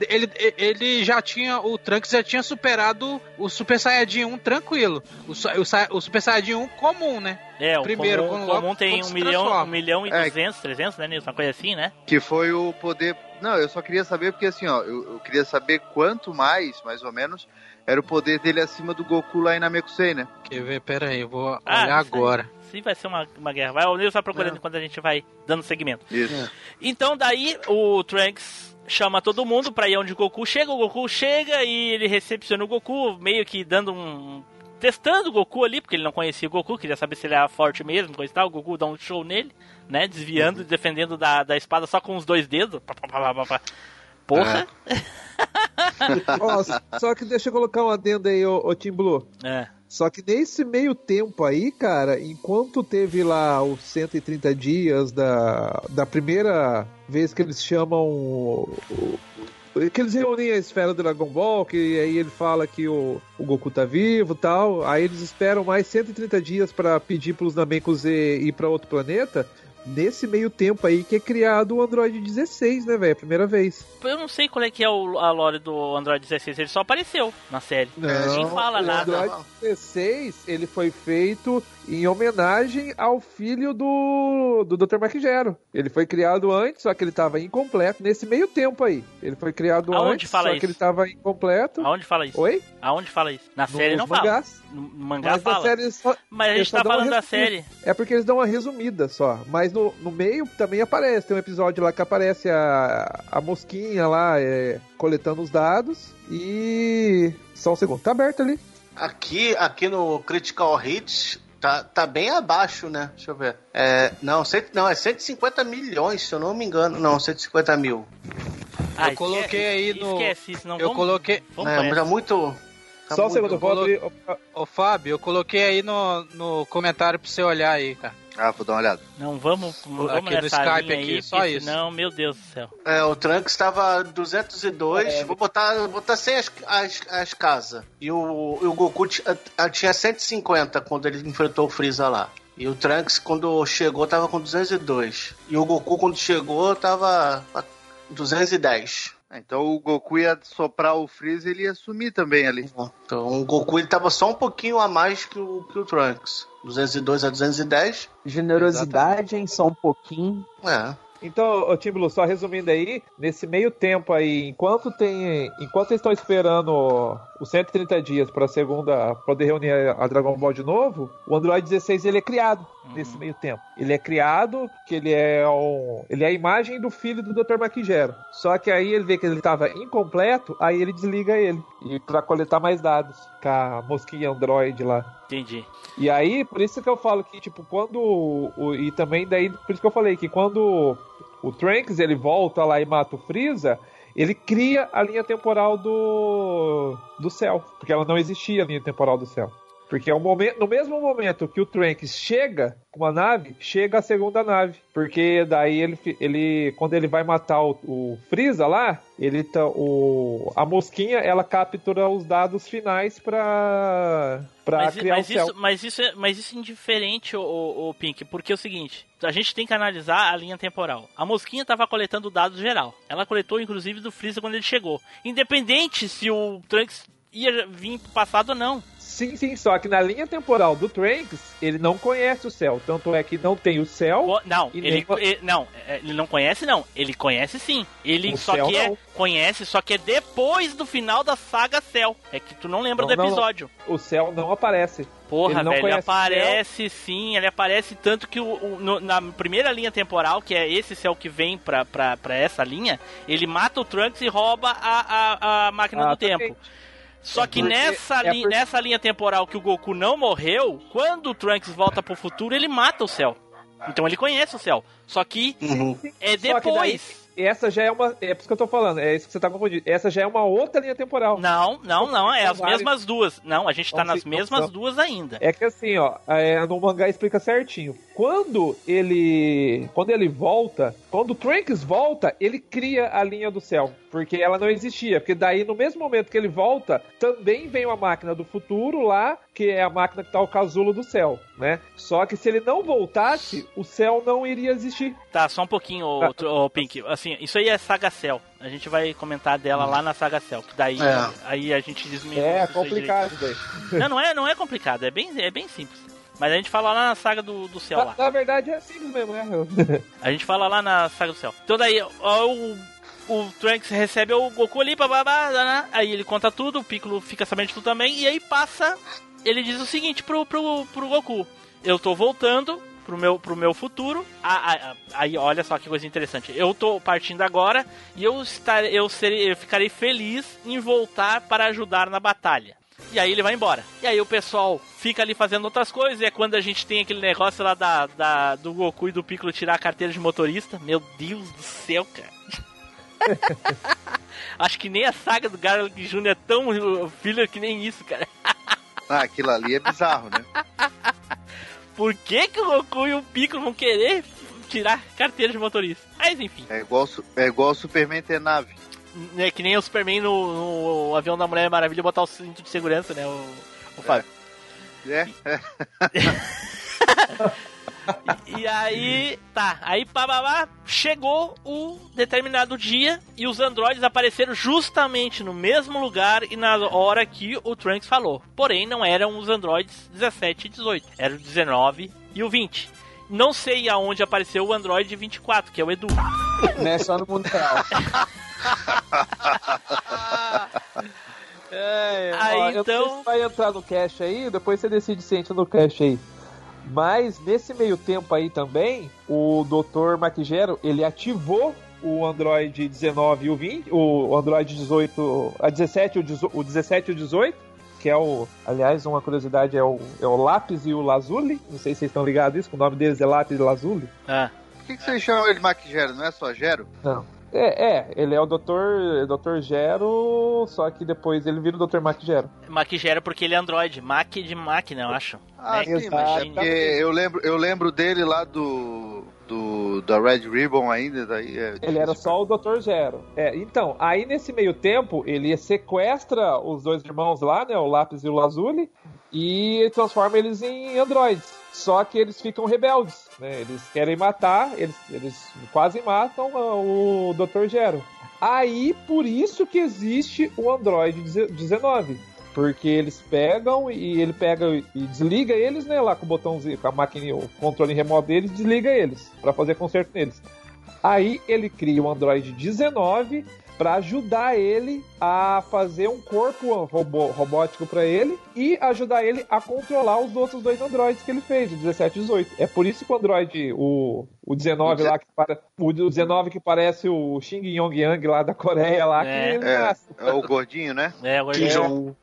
ele, ele já tinha, o Trunks já tinha superado o Super Saiyajin 1 tranquilo. O, o, o Super Saiyajin 1 comum, né? É, o Primeiro, comum, quando comum logo- tem um milhão, um milhão e É. duzentos, trezentos, né, Nilson? Uma coisa assim, né? Que foi o poder. Não, eu só queria saber porque assim, ó, eu, eu queria saber quanto mais, mais ou menos, era o poder dele acima do Goku lá em Namekusei, né? Quer ver? Pera aí, eu vou Ah, olhar agora. Sim, vai ser uma, uma guerra. Vai, o Nilson vai procurando É. enquanto a gente vai dando segmento. Isso. Então daí o Trunks chama todo mundo pra ir onde o Goku chega, o Goku chega e ele recepciona o Goku, meio que dando um, testando o Goku ali, porque ele não conhecia o Goku, queria saber se ele era forte mesmo, coisa e tal. O Goku dá um show nele, né? Desviando e defendendo da, da espada só com os dois dedos. Pá, pá, pá, pá, pá. Só que deixa eu colocar um adendo aí, ô, ô Tim Blue. É. Só que nesse meio tempo aí, cara, enquanto teve lá os 130 dias da, da primeira vez que eles chamam. o- o- que eles reúnem a esfera do Dragon Ball, que aí ele fala que o, o Goku tá vivo e tal. Aí eles esperam mais 130 dias pra pedir pros Namekusei ir pra outro planeta. Nesse meio tempo aí que é criado o Android 16, né, velho? A primeira vez. Eu não sei qual é que é o, a lore do Android 16, ele só apareceu na série. Ninguém fala o nada. Android 16 ele foi feito em homenagem ao filho do, do Dr. Mark Gero. Ele foi criado antes, só que ele estava incompleto. Nesse meio tempo aí. Ele foi criado Aonde antes, fala só isso? que ele estava incompleto. Aonde fala isso? Oi? Aonde fala isso? Na série não fala. mangás. No mangá Mas fala. série só- Mas a eles gente tá falando da série. É porque eles dão uma resumida só. Mas no, no meio também aparece. Tem um episódio lá que aparece a, a mosquinha lá é, coletando os dados. E. Só um segundo. Tá aberto ali. Aqui, aqui no Critical Hits tá, tá bem abaixo, né? Deixa eu ver. É, não, cento, não, é 150 milhões, se eu não me engano. Não, 150 mil. Ah, Eu coloquei aí no- Esquece isso, não Eu vamos- coloquei. vamos É, mas é muito. tá só um muito- segundo. Eu colo-. Ô Fábio, eu coloquei aí no, no comentário pra você olhar aí, cara. Ah, vou dar uma olhada. Não vamos, não Aqui vamos no Skype aqui, aí, só isso. senão, meu Deus do céu. É, o Trunks tava 202, vou botar, vou botar sem as, as, as casas. E o, e o Goku ti- a- tinha 150 quando ele enfrentou o Freeza lá. E o Trunks, quando chegou, tava com 202. E o Goku, quando chegou, tava a 210. Então o Goku ia soprar o Freeza e ele ia sumir também ali. Então o Goku ele tava só um pouquinho a mais que o, que o Trunks. 202 a 210. Generosidade em só um pouquinho. É. Então, ô, só resumindo aí, nesse meio tempo aí, enquanto tem. Enquanto eles estão esperando os 130 dias pra segunda poder reunir a a Dragon Ball de novo, o Android 16 ele é criado nesse meio tempo. Ele é criado, que ele é um, ele é a imagem do filho do Dr. Maquigero. Só que aí ele vê que ele estava incompleto, aí ele desliga ele e para coletar mais dados com a mosquinha Android lá. Entendi. E aí, por isso que eu falo que, tipo, quando. o- e também daí, por isso que eu falei que quando o Trunks ele volta lá e mata o Freeza, ele cria a linha temporal do. do céu. Porque ela não existia a linha temporal do céu. Porque é o momento, no mesmo momento que o Trunks chega com a nave, chega a segunda nave. Porque daí ele, ele quando ele vai matar o, o Freeza lá, ele tá, o, a mosquinha ela captura os dados finais pra, pra Mas, criar mas o céu. isso, mas, isso é, mas isso é indiferente, o, o, Pink, porque é o seguinte: a gente tem que analisar a linha temporal. A mosquinha estava coletando dados geral. Ela coletou, inclusive, do Freeza quando ele chegou. Independente se o Trunks ia vir pro passado ou não. Sim, sim, só que na linha temporal do Trunks, ele não conhece o céu. Tanto é que não tem o céu. Co- Não, ele, nem- ele- não, é, ele não conhece não. Ele conhece sim. Ele O só Cell que é conhece, só que é depois do final da saga Cell. É que tu não lembra Não, do não, não. episódio. O céu não aparece. Porra, Ele velho, ele o aparece sim, ele aparece tanto que o, o- no- na primeira linha temporal, que é esse céu que vem pra, pra, pra essa linha, ele mata o Trunks e rouba a, a, a máquina do Exatamente. tempo. Só que nessa, é li- porque- nessa linha temporal que o Goku não morreu, quando o Trunks volta pro futuro, ele mata o céu. Então ele conhece o céu. Só que Uhum. é Só que daí- depois. Essa já é uma. É por isso que eu tô falando. É isso que você tá confundindo. Essa já é uma outra linha temporal. Não, não, não, é as mesmas duas. Não, a gente tá Não, nas mesmas não. duas ainda. É que assim, ó, é, no mangá explica certinho. Quando ele. Quando ele volta, quando o Trunks volta, ele cria a linha do céu. Porque ela não existia. Porque daí, no mesmo momento que ele volta, também vem uma máquina do futuro lá, que é a máquina que tá o casulo do céu, né? Só que se ele não voltasse, o céu não iria existir. Tá, só um pouquinho, ô, Tá. ô, Pink. Assim, isso aí é Saga Cell. A gente vai comentar dela lá na Saga Cell. Que daí É. aí a gente desmente É complicado. Não, não é, não é complicado. É bem, é bem simples. Mas a gente fala lá na Saga do, do Céu Na, lá. na verdade é simples mesmo, né? A gente fala lá na Saga do Céu. Então daí, ó, o, o Trunks recebe o Goku ali, bababá, né? aí ele conta tudo, o Piccolo fica sabendo de tudo também, e aí passa, ele diz o seguinte pro, pro, pro Goku, eu tô voltando pro meu, pro meu futuro, aí olha só que coisa interessante, eu tô partindo agora, e eu, estar, eu, serei, eu ficarei feliz em voltar para ajudar na batalha. E aí ele vai embora. E aí o pessoal fica ali fazendo outras coisas. E é quando a gente tem aquele negócio lá da, da do Goku e do Piccolo tirar a carteira de motorista. Meu Deus do céu, cara. Acho que nem a saga do Garlic Jr. é tão filler que nem isso, cara. Ah, aquilo ali é bizarro, né? Por que, que o Goku e o Piccolo vão querer tirar carteira de motorista? Mas enfim. É igual, é igual o Superman ter nave. É que nem o Superman no, no avião da Mulher Maravilha botar o cinto de segurança, né? O, o Fábio. É, é. E aí, tá. Aí, bababá, chegou o determinado dia e os androides apareceram justamente no mesmo lugar e na hora que o Trunks falou. Porém, não eram os androides 17 e 18, eram o 19 e o 20. Não sei aonde apareceu o Android 24, que é o Edu. Né? Só no mundo real. É, Aí, ó, então- se vai entrar no cache aí, depois você decide se entra no cache aí. Mas nesse meio tempo aí também, o Dr. Maquigero, ele ativou o Android 19 e o 20, o Android 18, a 17 e o, 18 o 17 e o 18, que é o, aliás, uma curiosidade é o, é o Lápis e o Lazuli, não sei se vocês estão ligados isso, que o nome deles é Lápis e Lazuli. Ah, Por que, que vocês chamam ele de Maquigero? Não é só Gero? Não. É, é, ele é o Dr. Dr. Gero, só que depois ele vira o Dr. Maquigero. Maquigera porque ele é Android. Mac de máquina, eu acho. Ah, Né? sim, mas é porque eu lembro, eu lembro dele lá do, do da Red Ribbon ainda, daí é Ele era só o Dr. Gero. É, então, aí nesse meio tempo, ele sequestra os dois irmãos lá, né? O Lápis e o Lazuli, e transforma eles em androides. Só que eles ficam rebeldes, né? Eles querem matar, eles, eles quase matam ah, o Dr. Gero. Aí, por isso que existe o Android 19. Porque eles pegam e ele pega e desliga eles, né? Lá com o botãozinho, com a máquina, o controle remoto deles, desliga eles, para fazer conserto neles. Aí ele cria o Android 19 para ajudar ele a fazer um corpo robô- robótico para ele e ajudar ele a controlar os outros dois androids que ele fez, o 17 e 18. É por isso que o Android, o, o 19 lá, que para, o 19 que parece o Xing Yong Yang lá da Coreia lá, É. que ele É, nasce. é o gordinho, né? É, ele- Jong.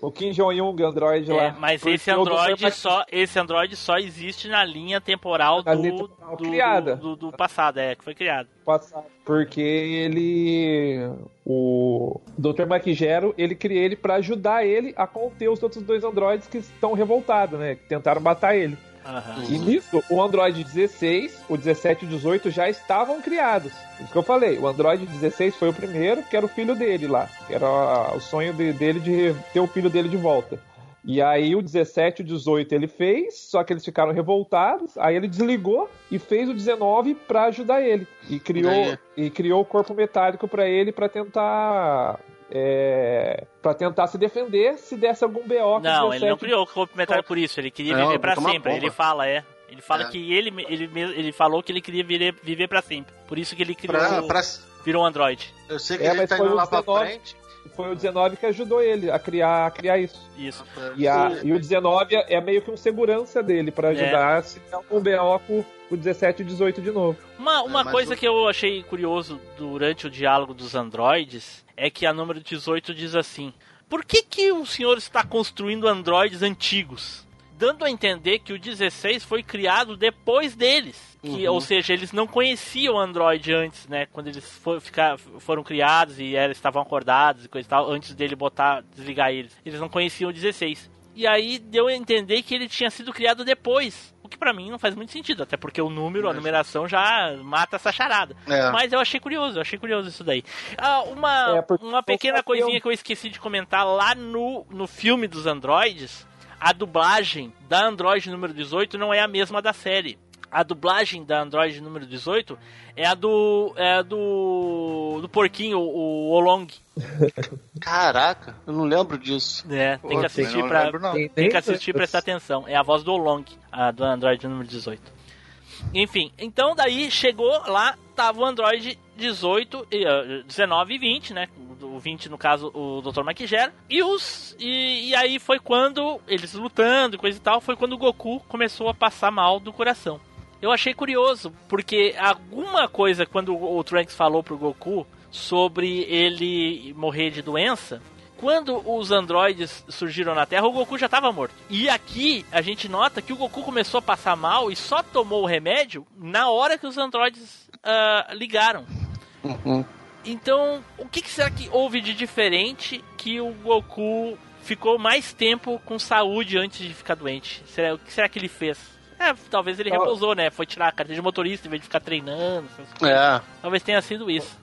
O Kim Jong-un Android É, lá. mas esse Android Dr. só esse Android só existe na linha temporal Na do, linha temporal do, criada. do, do passado, é, que foi criado. passado. Porque ele. O Dr. Maquigero, ele cria ele pra ajudar ele a conter os outros dois androides que estão revoltados, né? Que tentaram matar ele. Aham. E nisso, o Android 16, o 17 e o 18 já estavam criados. Isso que eu falei. O Android 16 foi o primeiro, que era o filho dele lá. Que era o sonho de- dele de ter o filho dele de volta. E aí o 17 e o 18 ele fez, só que eles ficaram revoltados. Aí ele desligou e fez o 19 pra ajudar ele. E criou, Daí. e criou o corpo metálico pra ele pra tentar. É, para tentar se defender se desse algum BO. com o Não, ele não 17. criou o corpo metálico por isso, ele queria Não, viver uma sempre. Ele fala, é. Ele fala É. que ele, ele, mesmo- ele falou que ele queria viver, viver pra sempre. Por isso que ele criou, Pra, pra- virou um Android. eu sei que É, ele mas tá foi indo o lá pra 19. frente. Foi o 19 que ajudou ele a criar, a criar isso. Isso. E, a- e o 19 é é meio que um segurança dele pra ajudar se der um BO com o 17 e o 18 de novo. Uma, uma mas coisa o- que eu achei curioso durante o diálogo dos androides é que a número 18 diz assim: Por que, que o senhor está construindo androides antigos? Dando a entender que o 16 foi criado depois deles. Que, Uhum. Ou seja, eles não conheciam o Android antes, né? Quando eles for, ficar, foram criados e eles estavam acordados e coisa e tal, antes dele botar, desligar eles. Eles não conheciam o 16. E aí deu a entender que ele tinha sido criado depois. O que pra mim não faz muito sentido, até porque o número, a numeração já mata essa charada. É. Mas eu achei curioso, eu achei curioso isso daí. Ah, uma, É, uma pequena coisinha eu- que eu esqueci de comentar lá no, no filme dos androides, a dublagem da Android número 18 não é a mesma da série. A dublagem da Android número 18 é a do. é a do. do porquinho, o Olong. Caraca, eu não lembro disso. É, tem que assistir pra. lembro, não. Tem- Tem que assistir e prestar atenção. É a voz do Long, a do Android número 18. Enfim, então daí chegou lá, tava o Android 18, e, eh, 19 e 20, né? O 20, no caso, o Dr. Maquigera. E os. E, e aí foi quando, eles lutando e coisa e tal, foi quando o Goku começou a passar mal do coração. Eu achei curioso, porque alguma coisa, quando o Trunks falou pro Goku sobre ele morrer de doença, quando os androides surgiram na Terra, o Goku já estava morto. E aqui a gente nota que o Goku começou a passar mal e só tomou o remédio na hora que os androides uh, ligaram. Uhum. Então, o que, que será que houve de diferente que o Goku ficou mais tempo com saúde antes de ficar doente? Será, o que será que ele fez? É, talvez ele Ó. repousou, né? Foi tirar a carteira de motorista em vez de ficar treinando. essas coisas. É. Talvez tenha sido isso.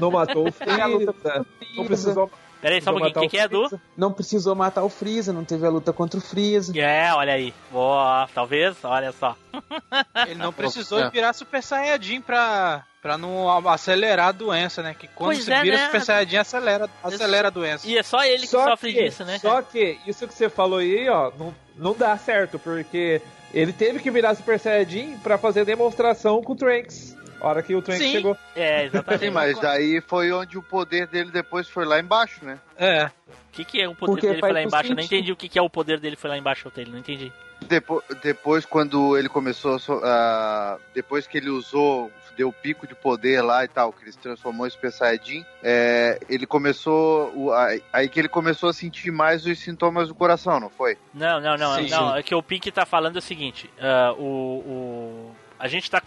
Não matou o a luta Freeza. Freeza. Não precisou. Pera aí, só um pouquinho. O matar que, que é, Edu? Freeza. Não precisou matar o Freeza, não teve a luta contra o Freeza. É, olha aí. Boa, talvez, olha só. Ele não precisou É. virar Super Saiyajin pra, pra não acelerar a doença, né? Que quando Pois você é, vira né? Super Saiyajin, acelera, acelera a doença. E é só ele que Só sofre que, disso, né? só que isso que você falou aí, ó, não, não dá certo, porque ele teve que virar Super Saiyajin pra fazer demonstração com o Trunks. A hora que o Trunks Sim. chegou. É, exatamente. Sim, mas daí foi onde o poder dele depois foi lá embaixo, né? É. O que, que é o poder Porque dele foi lá embaixo? Eu não sentido. entendi o que, que é o poder dele foi lá embaixo dele, não entendi. Depo- depois, quando ele começou a Depois que ele usou, deu o pico de poder lá e tal, que ele se transformou em Super Saiyajin, é, ele começou. o- aí- aí que ele começou a sentir mais os sintomas do coração, não foi? Não, não, não, Sim, não. sim. É que o Pink tá falando é o seguinte: ah, o, o- a gente tá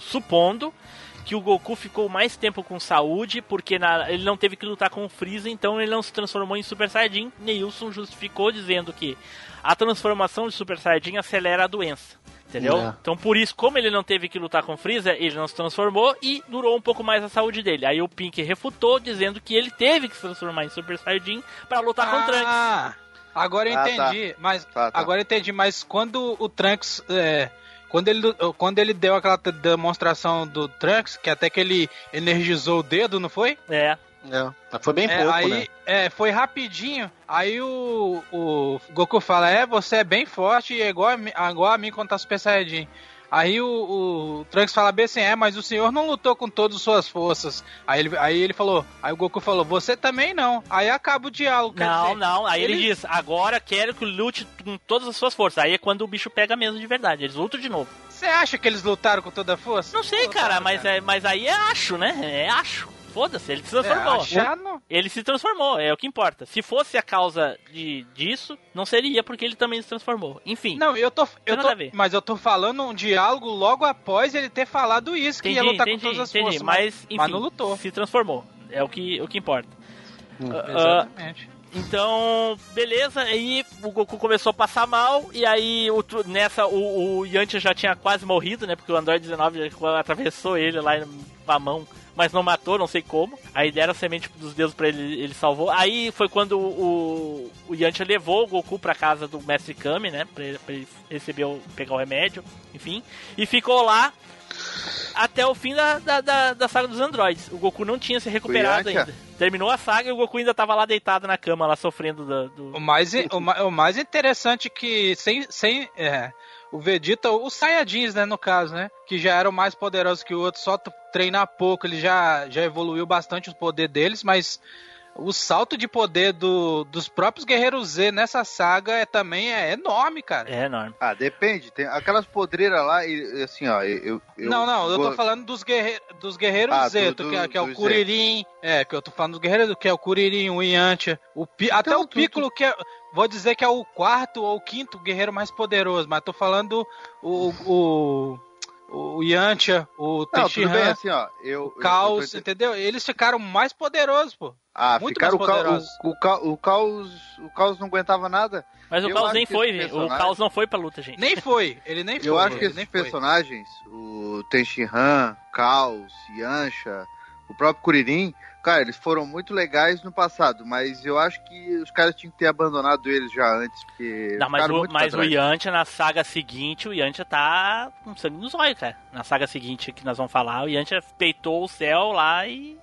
supondo que o Goku ficou mais tempo com saúde porque na- ele não teve que lutar com o Freeza, então ele não se transformou em Super Saiyajin. Neilson justificou dizendo que a transformação de Super Saiyajin acelera a doença. Entendeu? É. Então, por isso, como ele não teve que lutar com o Freeza, ele não se transformou e durou um pouco mais a saúde dele. Aí o Pink refutou, dizendo que ele teve que se transformar em Super Saiyajin pra lutar com o Trunks. Ah, agora eu Ah, tá. entendi. Mas Tá, tá. agora eu entendi. Mas quando o Trunks, é, quando ele quando ele deu aquela demonstração do Trunks, que até que ele energizou o dedo, não foi? É. É. Foi bem É, pouco, aí né? é, foi rapidinho. Aí o, o Goku fala: É, você é bem forte e é igual a, mim- igual a mim quando tá Super Saiyajin. Aí o, o Trunks fala bem assim: É, mas o senhor não lutou com todas as suas forças. Aí ele, aí ele falou: Aí o Goku falou: Você também não. Aí acaba o diálogo. Não, dizer, não. Aí ele... ele- diz: agora quero que lute com todas as suas forças. Aí é quando o bicho pega mesmo de verdade. Eles lutam de novo. Você acha que eles lutaram com toda a força? Não sei, lutaram, cara, mas, É, mas aí é acho, né? É acho. Foda-se, ele se transformou. É, achar não. Ele se transformou, é o que importa. Se fosse a causa de, disso, não seria porque ele também se transformou. Enfim. Não, eu tô, eu tô mas eu tô falando um diálogo logo após ele ter falado isso, que ia entendi, lutar entendi, com todas as entendi. forças, Mas, enfim, mas não lutou. se transformou. É o que, o que importa. Ah, Exatamente. Então, beleza, aí o Goku começou a passar mal, e aí o nessa o, o Yantia já tinha quase morrido, né? Porque o Android 19 já atravessou ele lá com a mão, mas não matou, não sei como. Aí deram a semente dos deuses pra ele, ele salvou. Aí foi quando o, o Yantia levou o Goku pra casa do Mestre Kami, né? Pra ele, pra ele receber o, pegar o remédio, enfim. E ficou lá até o fim da, da, da, da saga dos androides. O Goku não tinha se recuperado ainda. Terminou a saga e o Goku ainda tava lá deitado na cama, lá sofrendo do. do- O mais, o, o mais interessante que sem, sem é, o Vegeta, os Saiyajins, né, no caso, né, que já eram mais poderosos que o outro, só treinar pouco, ele já, já evoluiu bastante o poder deles, mas o salto de poder do, dos próprios Guerreiros Z nessa saga é, também é enorme, cara. É enorme. Ah, depende. Tem aquelas podreiras lá e assim, ó. Eu, eu- não, não, eu tô falando dos, guerre dos Guerreiros Ah, Z, do- tu- que, é- que é do o Z. Kuririn, é, que eu tô falando dos Guerreiros, que é o Kuririn, o Yantia, o Pi até Então, o tu- Piccolo, que é, vou dizer que é o quarto ou o quinto guerreiro mais poderoso, mas tô falando o, o, o Yantia, o Não, tudo bem Tenshinhan, assim, ó. Eu, o Caos, eu entendeu? Eles ficaram mais poderosos, pô. Ah, muito ficaram o, mais poderosos. o, o, ca... o caos. O caos não aguentava nada. Mas o Eu Caos nem foi, velho. O personagem- Caos não foi pra luta, gente. Nem foi, ele nem foi. Eu acho que esses nem foi. personagens, o Tenshinhan, Caos, Yancha, o próprio Kuririn, cara, eles foram muito legais no passado, mas eu acho que os caras tinham que ter abandonado eles já antes, porque Não, mas o, mas o. Yantia, na saga seguinte, o Yantia tá com sangue nos olhos, cara. Na saga seguinte que nós vamos falar, o Yantia peitou o céu lá e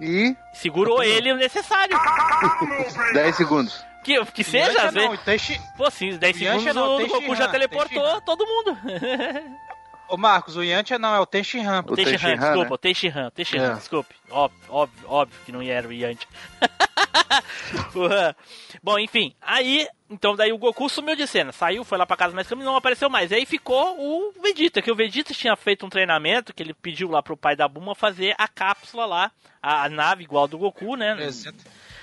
E segurou ele o necessário. 10 segundos. Que, que seja, às vezes. não, Tenshi- Pô, sim, 10 O Yantia segundos não, o Goku já teleportou todo mundo. Ô Marcos, o Yantia não, é o pô. O Tenshinhan, desculpa, né? o É. desculpe. Óbvio, óbvio, óbvio que não era o Yantia. Bom, enfim, aí, então daí o Goku sumiu de cena, saiu, foi lá pra casa mais e não apareceu mais. Aí ficou o Vegeta, que o Vegeta tinha feito um treinamento que ele pediu lá pro pai da Buma fazer a cápsula lá, a, a nave igual do Goku, né? Exato.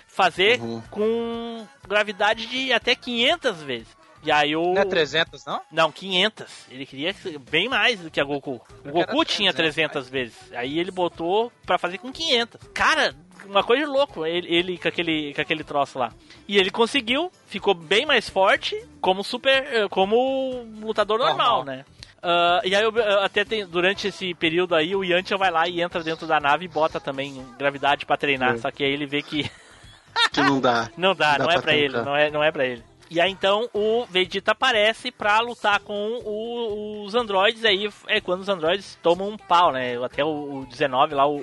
fazer Uhum. com gravidade de até 500 vezes. E aí o. Não é 300, não? Não, 500. Ele queria bem mais do que a Goku. O Goku tinha 300 300 vezes. Aí ele botou pra fazer com 500. Cara, uma coisa de louco, ele, ele com, aquele, com aquele troço lá. E ele conseguiu, ficou bem mais forte como super. eh, como lutador normal, Normal. né? Ah, e aí, eu- eu até tem, durante esse período aí, o Yantia vai lá e entra dentro da nave e bota também gravidade pra treinar. É. Só que aí ele vê que Que não dá. não dá, Dá não é pra pra ele, não é, não é pra ele. E aí então o Vegeta aparece pra lutar com o- os androides, aí é quando os androides tomam um pau, né? Até o, o 19 lá, o,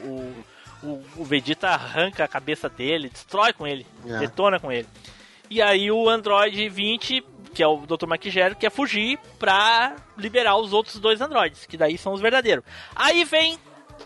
o, o- Vegeta arranca a cabeça dele, destrói com ele, É. detona com ele. E aí o Android 20, que é o Dr. Maquigero, quer fugir pra liberar os outros dois androides, que daí são os verdadeiros. Aí vem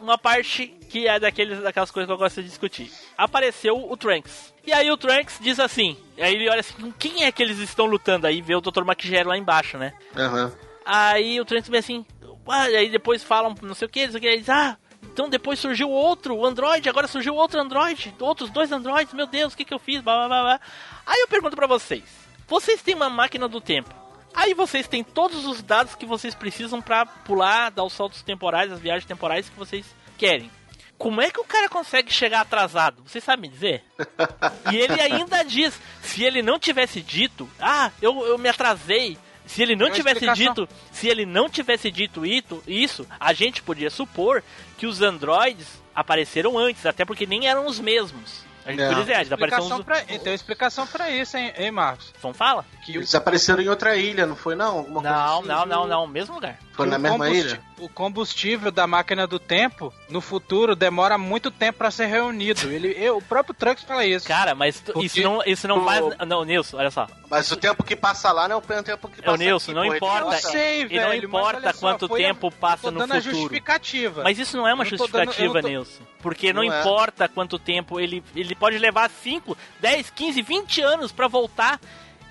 uma parte que é daqueles, daquelas coisas que eu gosto de discutir. Apareceu o Trunks. E aí o Trunks diz assim, aí ele olha assim, com quem é que eles estão lutando aí? Vê o Dr. Maquigero lá embaixo, né? Aham. Aí o Trunks vê assim, ah, aí depois falam não sei o que, não sei o que, ele diz, ah, então depois surgiu outro, o Android, agora surgiu outro Android, outros dois Androids, meu Deus, o que que eu fiz, blá blá blá blá. Aí eu pergunto pra vocês, vocês têm uma máquina do tempo, aí vocês têm todos os dados que vocês precisam pra pular, dar os saltos temporais, as viagens temporais que vocês querem. Como é que o cara consegue chegar atrasado? Vocês sabem me dizer? E ele ainda diz: se ele não tivesse dito, ah, eu, eu me atrasei. Se ele não uma tivesse explicação. dito, se ele não tivesse dito ito- isso, a gente podia supor que os androides apareceram antes, até porque nem eram os mesmos. A gente É. podia dizer, ah, eles apareceram Explicação os... pra, tem explicação pra isso, hein, hein Marcos? Então fala? Que o, Eles apareceram em outra ilha, não foi não? Alguma coisa Não, assim? não, não, não, mesmo lugar. Foi na o mesma ilha? O combustível da máquina do tempo, no futuro, demora muito tempo pra ser reunido. Ele, eu- o próprio Trunks fala isso. Cara, mas tu- Porque isso não, isso não o- faz... Não, Nilson, olha só. Mas o tempo que passa lá não é o tempo que É, passa o Nilson, aqui, não importa. Eu sei, E velho. não mas importa olha só, quanto foi tempo passa tô no dando a futuro. justificativa. Mas isso não é uma não dando- justificativa, não tô- Nilson. Porque não, Não é. importa quanto tempo ele, ele pode levar 5, 10, 15, 20 anos pra voltar.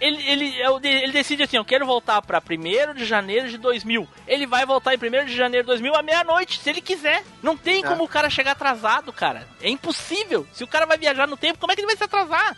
Ele, ele, ele decide assim: eu quero voltar pra 1 de janeiro de 2000. Ele vai voltar em 1 de janeiro de 2000 à meia-noite, se ele quiser. Não tem É. como o cara chegar atrasado, cara. É impossível. Se o cara vai viajar no tempo, como é que ele vai se atrasar?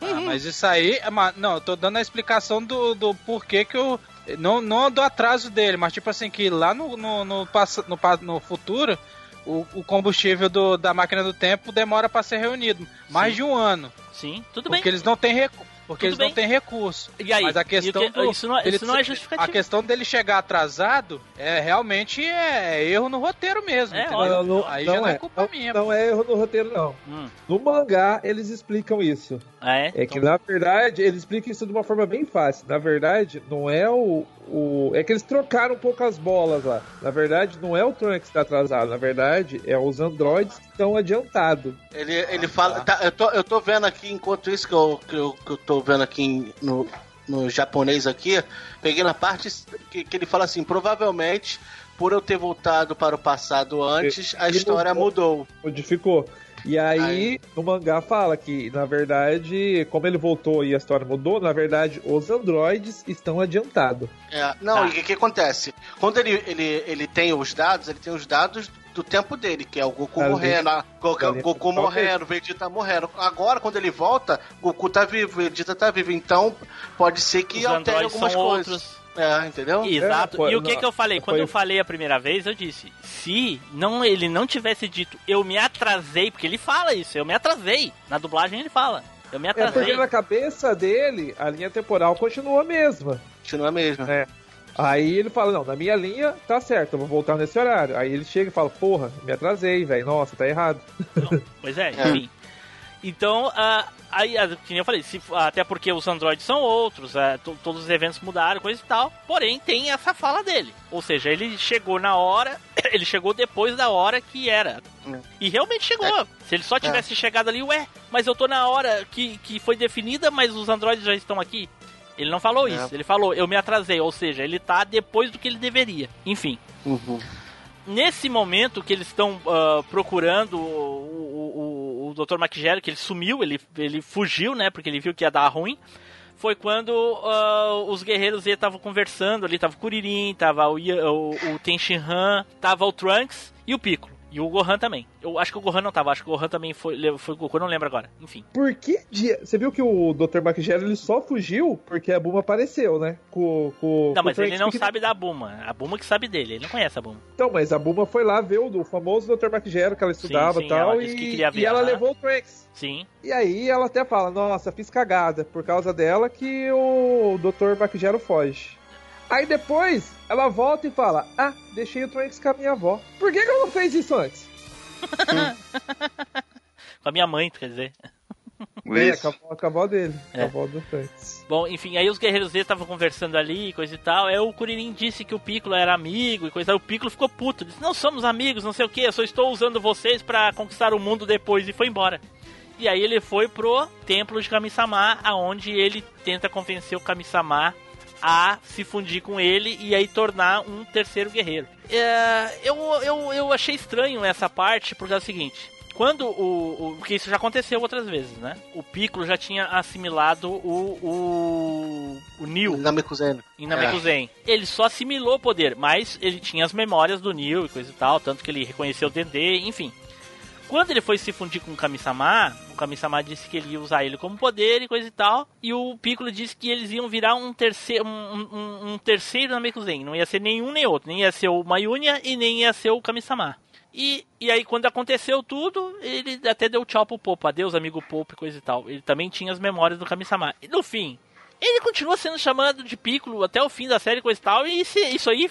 Ah, mas isso aí, é não, eu tô dando a explicação do, do porquê que eu. Não, não do atraso dele, mas tipo assim, que lá no, no, no, no, no futuro, o, o combustível do, da máquina do tempo demora pra ser reunido. Mais Sim. de um ano. Sim, tudo porque bem. eles não têm recurso. Porque Tudo eles não bem. têm recurso. E aí? Mas a questão que- do- isso, não, é- ele- isso não é A justificativo. questão dele chegar atrasado é realmente é erro no roteiro mesmo. É, olha, Não, não, Aí não já não é é. culpa Não, minha. não é erro no roteiro, não. Hum, No mangá, eles explicam isso. é? É que, na verdade, eles explicam isso de uma forma bem fácil. Na verdade, não é o. o é que eles trocaram um pouco as bolas lá. Na verdade, não é o Trunks que está atrasado. Na verdade, é os androides que estão adiantados. Ele, ele fala. tá, eu, tô, eu tô vendo aqui, enquanto isso que eu, que eu, que eu tô vendo aqui no, no japonês aqui, peguei na parte que, que ele fala assim, provavelmente, por eu ter voltado para o passado antes, a Ele história mudou. Modificou. E aí, Aí. no mangá fala que, na verdade, como ele voltou e a história mudou, na verdade, os androides estão adiantados. É, não, Tá. e o que, que acontece? Quando ele, ele, ele tem os dados, ele tem os dados do tempo dele, que é o Goku Ali. morrendo, a Goku, Ali. Goku morrendo, Vegeta morrendo. Agora, quando ele volta, Goku tá vivo, Vegeta tá vivo. Então, pode ser que Os altere algumas são coisas. outros. É, entendeu? Exato. É, foi- e o que não, que eu falei? Quando eu falei a primeira vez, eu disse: se não ele não tivesse dito eu me atrasei, porque ele fala isso, eu me atrasei. Na dublagem ele fala, eu me É atrasei. porque na cabeça dele, a linha temporal continua a mesma. Continua mesmo. É. Aí ele fala, não, na minha linha tá certo, eu vou voltar nesse horário. Aí ele chega e fala, porra, me atrasei, velho, nossa, tá errado. Pois é, É. enfim. Então, ah, aí, que nem eu falei, se- até porque os androides são outros, ah, to- todos os eventos mudaram, coisa e tal. Porém, tem essa fala dele. Ou seja, ele chegou na hora, ele chegou depois da hora que era. Hum. E realmente chegou. Se ele só tivesse chegado ali, ué, mas eu tô na hora que, que foi definida, mas os androides já estão aqui. Ele não falou É. isso, ele falou, eu me atrasei, ou seja, ele tá depois do que ele deveria. Enfim Uhum. nesse momento que eles estão ah, procurando o, o, Dr. Maquigero, que ele sumiu, ele, ele fugiu, né? Porque ele viu que ia dar ruim. Foi quando ah, os guerreiros estavam conversando ali, tava o Kuririn, tava o, o, o Tenshinhan, tava o Trunks e o Piccolo. E o Gohan também. Eu acho que o Gohan não tava, acho que o Gohan também foi, foi o Goku, eu não lembro agora. Enfim. Por que dia? Você viu que o Dr. Magigero ele só fugiu porque a Buma apareceu, né? Com, com, Não, com mas ele não pequeno- sabe da Buma. A Buma que sabe dele, ele não conhece a Buma. Então, mas a Buma foi lá ver o, o famoso Dr. Magigero que ela estudava sim, e tal. ela e, que queria ver, e ela aham. levou o Trunks. Sim. E aí ela até fala, nossa, fiz cagada. Por causa dela que o Dr. Magigero foge. Aí depois ela volta e fala: Ah, deixei o Trunks com a minha avó. Por que, que ela não fez isso antes? Com a minha mãe, quer dizer. É, Isso. com a avó, com a avó dele. Com É. a avó do Trunks. Bom, enfim, aí os guerreiros Z estavam conversando ali, coisa e tal. Aí o Kuririn disse que o Piccolo era amigo e coisa. Aí o Piccolo ficou puto. Disse: Não somos amigos, não sei o que. Eu só estou usando vocês pra conquistar o mundo depois. E foi embora. E aí ele foi pro templo de Kami-sama, aonde ele tenta convencer o Kami-sama a se fundir com ele e aí tornar um terceiro guerreiro. É, eu, eu, eu achei estranho essa parte, porque é o seguinte. Quando o, o. Porque isso já aconteceu outras vezes, né? O Piccolo já tinha assimilado o. O. O Neo Namekusei. em Namekuzen. Ele só assimilou o poder, mas ele tinha as memórias do Neo e coisa e tal, tanto que ele reconheceu o Dendê, enfim. Quando ele foi se fundir com o Kami-sama, o Kami-sama disse que ele ia usar ele como poder e coisa e tal, e o Piccolo disse que eles iam virar um terceiro, um, um- um terceiro Namekuzen, não ia ser nenhum nem outro, nem ia ser o Mayunia e nem ia ser o Kami-sama. E, e aí, quando aconteceu tudo, ele até deu tchau pro Popo. Adeus, amigo Popo e coisa e tal. Ele também tinha as memórias do Kami-sama. E no fim, ele continua sendo chamado de Piccolo até o fim da série coisa e tal. E se- isso aí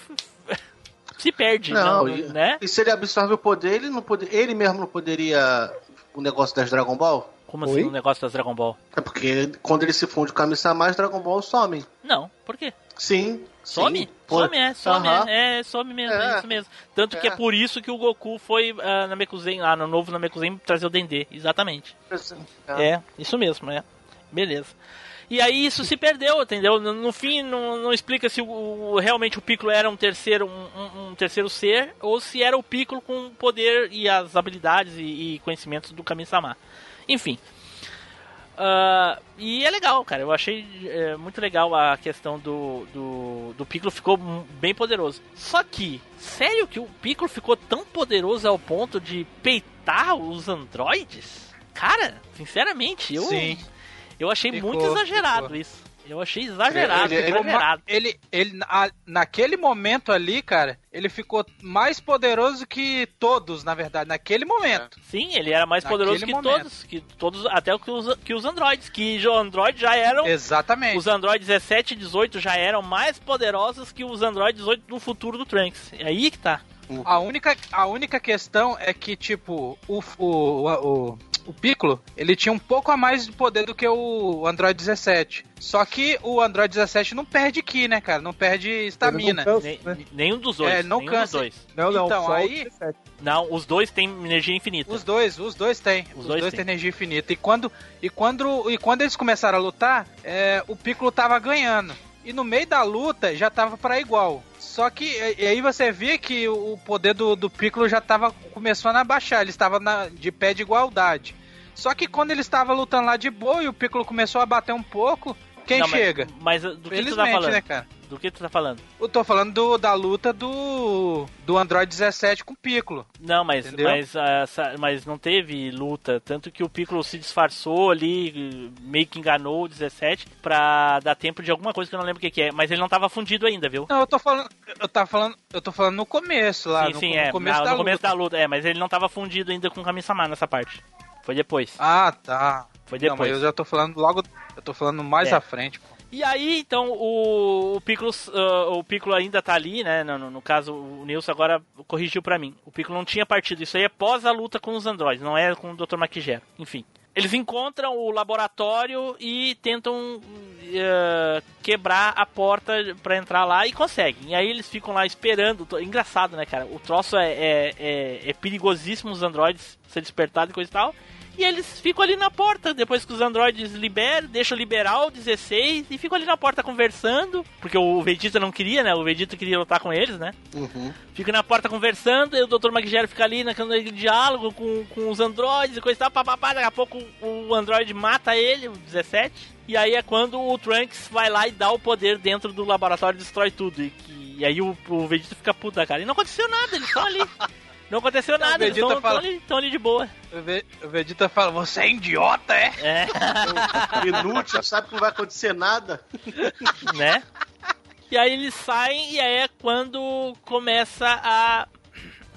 se perde, Não, não, e- né? E se ele absorve o poder, ele não poder, ele mesmo não poderia o negócio das Dragon Ball? Como assim Oi? o negócio das Dragon Ball? É porque quando ele se funde com a Kami-sama, as Dragon Ball somem. Não, por quê? Sim. Some? sim. Some, é, some, aham. é, é, some mesmo, é, É. isso mesmo. Tanto que é É. por isso que o Goku foi ah, na Mekuzen, lá no novo Namekuzen, trazer o Dendê, exatamente. É, isso mesmo, é. Beleza. E aí isso se perdeu, entendeu? No, no fim não, não explica se o, o- realmente o Piccolo era um terceiro, um, um- terceiro ser ou se era o Piccolo com o poder e as habilidades e, e conhecimentos do Kami-sama. Enfim. Ah, e é legal, cara. Eu achei é, muito legal a questão do, do, do Piccolo ficou bem poderoso. Só que, sério que o Piccolo ficou tão poderoso ao ponto de peitar os androides? Cara, sinceramente, eu, Sim. Eu achei Ficou, muito exagerado ficou. isso. Eu achei exagerado, Ele- ele- exagerado. Ele, ele na- naquele momento ali, cara, ele ficou mais poderoso que todos, na verdade, naquele momento. Sim, ele era mais Naquele poderoso que momento. todos, que todos, até que os, que os androides, que os androides já eram Exatamente. Os Android 17 e 18 já eram mais poderosos que os Android 18 no futuro do Trunks. É aí que tá. A única, a única questão é que, tipo, o, o, o, o Piccolo, ele tinha um pouco a mais de poder do que o Android 17. Só que o Android 17 não perde Ki, né, cara? Não perde estamina. Né? Nenhum dos dois. É, não nenhum dos cansa. dois. Não, não, Então, só o aí- 17. Não, os dois têm energia infinita. Os dois, os dois têm. Os, dois dois, têm. têm energia infinita. E quando, e quando, e quando eles começaram a lutar, é, o Piccolo tava ganhando. E no meio da luta já tava para igual. Só que e, aí você vê que o o poder do, do Piccolo já tava começando a baixar. Ele estava na- de pé de igualdade. Só que quando ele estava lutando lá de boa e o Piccolo começou a bater um pouco, quem Não, mas- chega? Mas, do que tu tá falando? né, cara? Do que tu tá falando? Eu tô falando do- da luta do, do Android 17 com o Piccolo. Não, mas, Entendeu? mas, ah, essa- mas não teve luta. Tanto que o Piccolo se disfarçou ali, meio que enganou o 17 pra dar tempo de alguma coisa que eu não lembro o que, que é. Mas ele não tava fundido ainda, viu? Não, eu tô falando. Eu tava falando. Eu tô falando no começo lá. sim, no, sim, no é. começo na- da no começo luta. da luta. É, mas ele não tava fundido ainda com o Kami-sama nessa parte. Foi depois. Ah, tá. Foi Não, depois. mas eu já tô falando logo. Eu tô falando mais É. à frente, pô. E aí, então, o, o Piccolo, ah, o Piccolo ainda tá ali, né? No, no- caso, o Nilson agora corrigiu pra mim. O Piccolo não tinha partido. Isso aí é pós a luta com os androides, não é com o Dr. Maquigero. Enfim. Eles encontram o laboratório e tentam eh, quebrar a porta pra entrar lá e conseguem. E aí eles ficam lá esperando. Engraçado, né, cara? O troço é, é, é- é perigosíssimo os androides ser despertados e coisa e tal. E eles ficam ali na porta, depois que os androides liberam, deixam liberar o 16 e ficam ali na porta conversando, porque o Vegeta não queria, né? O Vegeta queria lutar com eles, né? Uhum. Fica na porta conversando, e o Dr. Magigero fica ali naquele diálogo com, com os androides e coisa e tal, papapá, daqui a pouco o android mata ele, o 17, e aí é quando o Trunks vai lá e dá o poder dentro do laboratório e destrói tudo, e, que- e aí o, o Vegeta fica puto da cara, e não aconteceu nada, eles estão ali. Não aconteceu Então, nada, eles estão fala- ali, ali de boa. O Vegeta fala, você é idiota, é? É, Inútil, sabe que não vai acontecer nada. né? E aí eles saem e aí é quando começa a.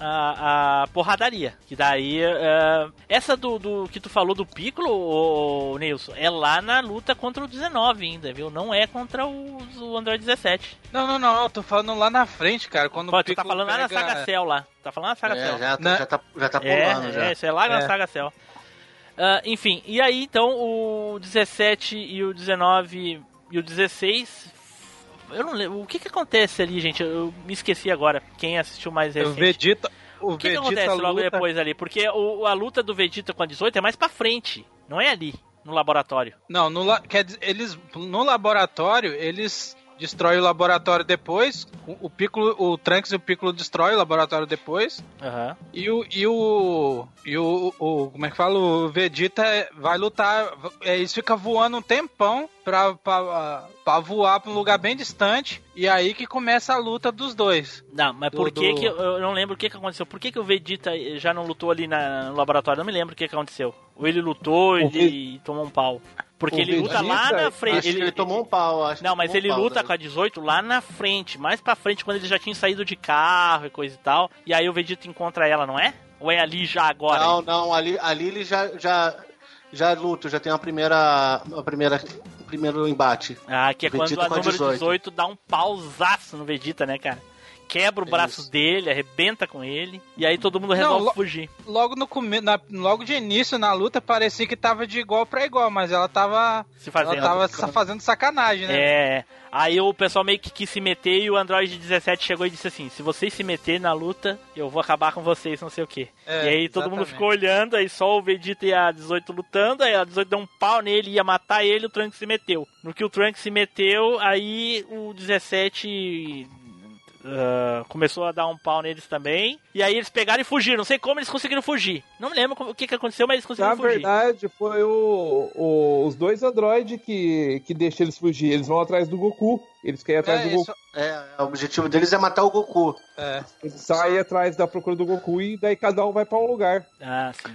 A, a porradaria. Que daí. é, essa do, do que tu falou do Piccolo, ô, Nilson, é lá na luta contra o 19 ainda, viu? Não é contra o, o Android 17. Não, não, não, eu tô falando lá na frente, cara. Quando Pô, o tu tá falando lá na pega- Saga Cell lá. Tá falando na Saga É, Cell. já, Né? já, tá, já tá pulando É, já. é, isso é lá na É. Saga Cell. Ah, enfim, e aí então o 17 e o 19 e o 16. Eu não lembro. O que que acontece ali, gente? Eu me esqueci agora. Quem assistiu mais O recente. Vegeta. O, O que, que Vegeta acontece logo luta- depois ali? Porque o- a luta do Vegeta com a 18 é mais pra frente, não é ali, no laboratório. Não, no, la- quer dizer, eles no laboratório, eles destroem o laboratório depois. O, o Piccolo, o Trunks e o Piccolo destroem o laboratório depois. Aham. E o e o e o, o como é que fala? O Vegeta vai lutar, é, eles ficam voando um tempão pra, pra, pra voar pra um lugar bem distante e aí que começa a luta dos dois. Não, mas Do- por que do- que. Eu não lembro o que, que aconteceu. Por que, que o Vegeta já não lutou ali na- no laboratório? Não me lembro o que, que aconteceu. Ou ele lutou O e tomou um pau. Porque o ele luta lá Vegeta, na frente. Acho que ele tomou um pau, acho. Não, mas ele um pau, luta né? com a 18 lá na frente, mais pra frente, quando ele já tinha saído de carro e coisa e tal. E aí o Vegeta encontra ela, não é? Ou é ali já agora? Não, não, ali, ali ele já, já, já luta, já tem a primeira, a primeira, primeiro embate. Ah, que é Vegeta quando a número 18. 18 dá um pausaço no Vegeta, né, cara? Quebra o braço Isso. dele, arrebenta com ele, e aí todo mundo Não, resolve lo- fugir. Logo no come, na- logo de início na luta parecia que tava de igual pra igual, mas ela tava Se ela fazendo. tava sa- fazendo sacanagem, né? É. Aí o pessoal meio que quis se meter e o Android 17 chegou e disse assim: se vocês se meter na luta, eu vou acabar com vocês, não sei o que. É, e aí todo mundo exatamente. ficou olhando, aí só o Vegeta e a 18 lutando, aí a 18 deu um pau nele, ia matar ele, o Trunks se meteu. No que o Trunks se meteu, aí o 17 ah, começou a dar um pau neles também. E aí eles pegaram e fugiram. Não sei como eles conseguiram fugir. Não me lembro o que, que aconteceu, mas eles conseguiram Na fugir. verdade, foi o, o- os dois androides que, que deixam eles fugir. Eles vão atrás do Goku. Eles querem ir atrás É, do Goku. isso- É, o objetivo deles é matar o Goku. é. Eles saem atrás da procura do Goku e daí cada um vai pra um lugar. Ah, sim.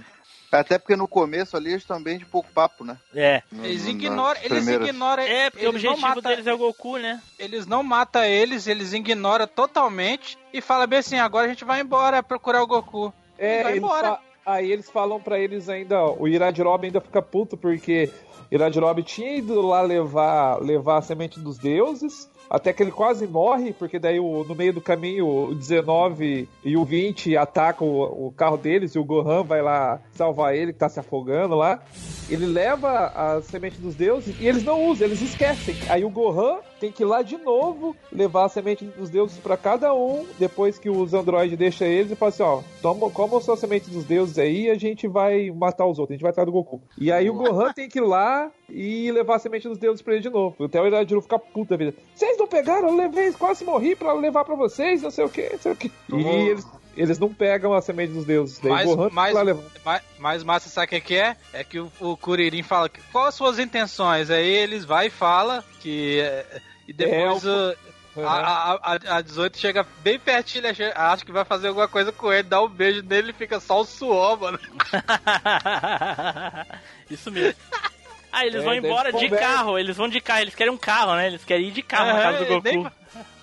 Até porque no começo ali eles estão bem de pouco papo, né? É. No- Eles no- ignoram, eles primeiras- ignoram, É, porque o eles não objetivo matam- deles é o Goku, né? eles não matam eles, eles ignoram totalmente e fala bem assim, agora a gente vai embora procurar o Goku. É, vai eles embora. fa- aí eles falam pra eles ainda, ó, o Irajirobe ainda fica puto porque Irajirobe tinha ido lá levar, levar a semente dos deuses, até que ele quase morre, porque daí o- no meio do caminho o 19 e o 20 atacam o, o carro deles e o Gohan vai lá salvar ele que tá se afogando lá. Ele leva a semente dos deuses e eles não usam, eles esquecem. Aí o Gohan tem que ir lá de novo levar a semente dos deuses pra cada um, depois que os androides deixam eles e fala assim, ó, toma, comam sua semente dos deuses aí a gente vai matar os outros, a gente vai atrás do Goku. E aí o Gohan tem que ir lá e levar a semente dos deuses pra ele de novo. Até o Irajiru fica puta vida. Vocês não pegaram? Eu levei, quase morri pra levar pra vocês, não sei o que, não sei o que. E Uhum. eles, eles não pegam a semente dos deuses. Daí Mas- o Gohan levar. Mais, mais massa, sabe o que, que é? É que o, o Kuririn fala, que, qual as suas intenções? Aí eles vai e fala que... é, E depois É, o- a, a, a, a 18 chega bem pertinho, ele acha que vai fazer alguma coisa com ele, dá um beijo nele e fica só o suor, mano. Isso mesmo. Ah, eles É, vão embora de conversa. carro, eles vão de carro, eles querem um carro, né? Eles querem ir de carro na Aham, casa do Goku. nem-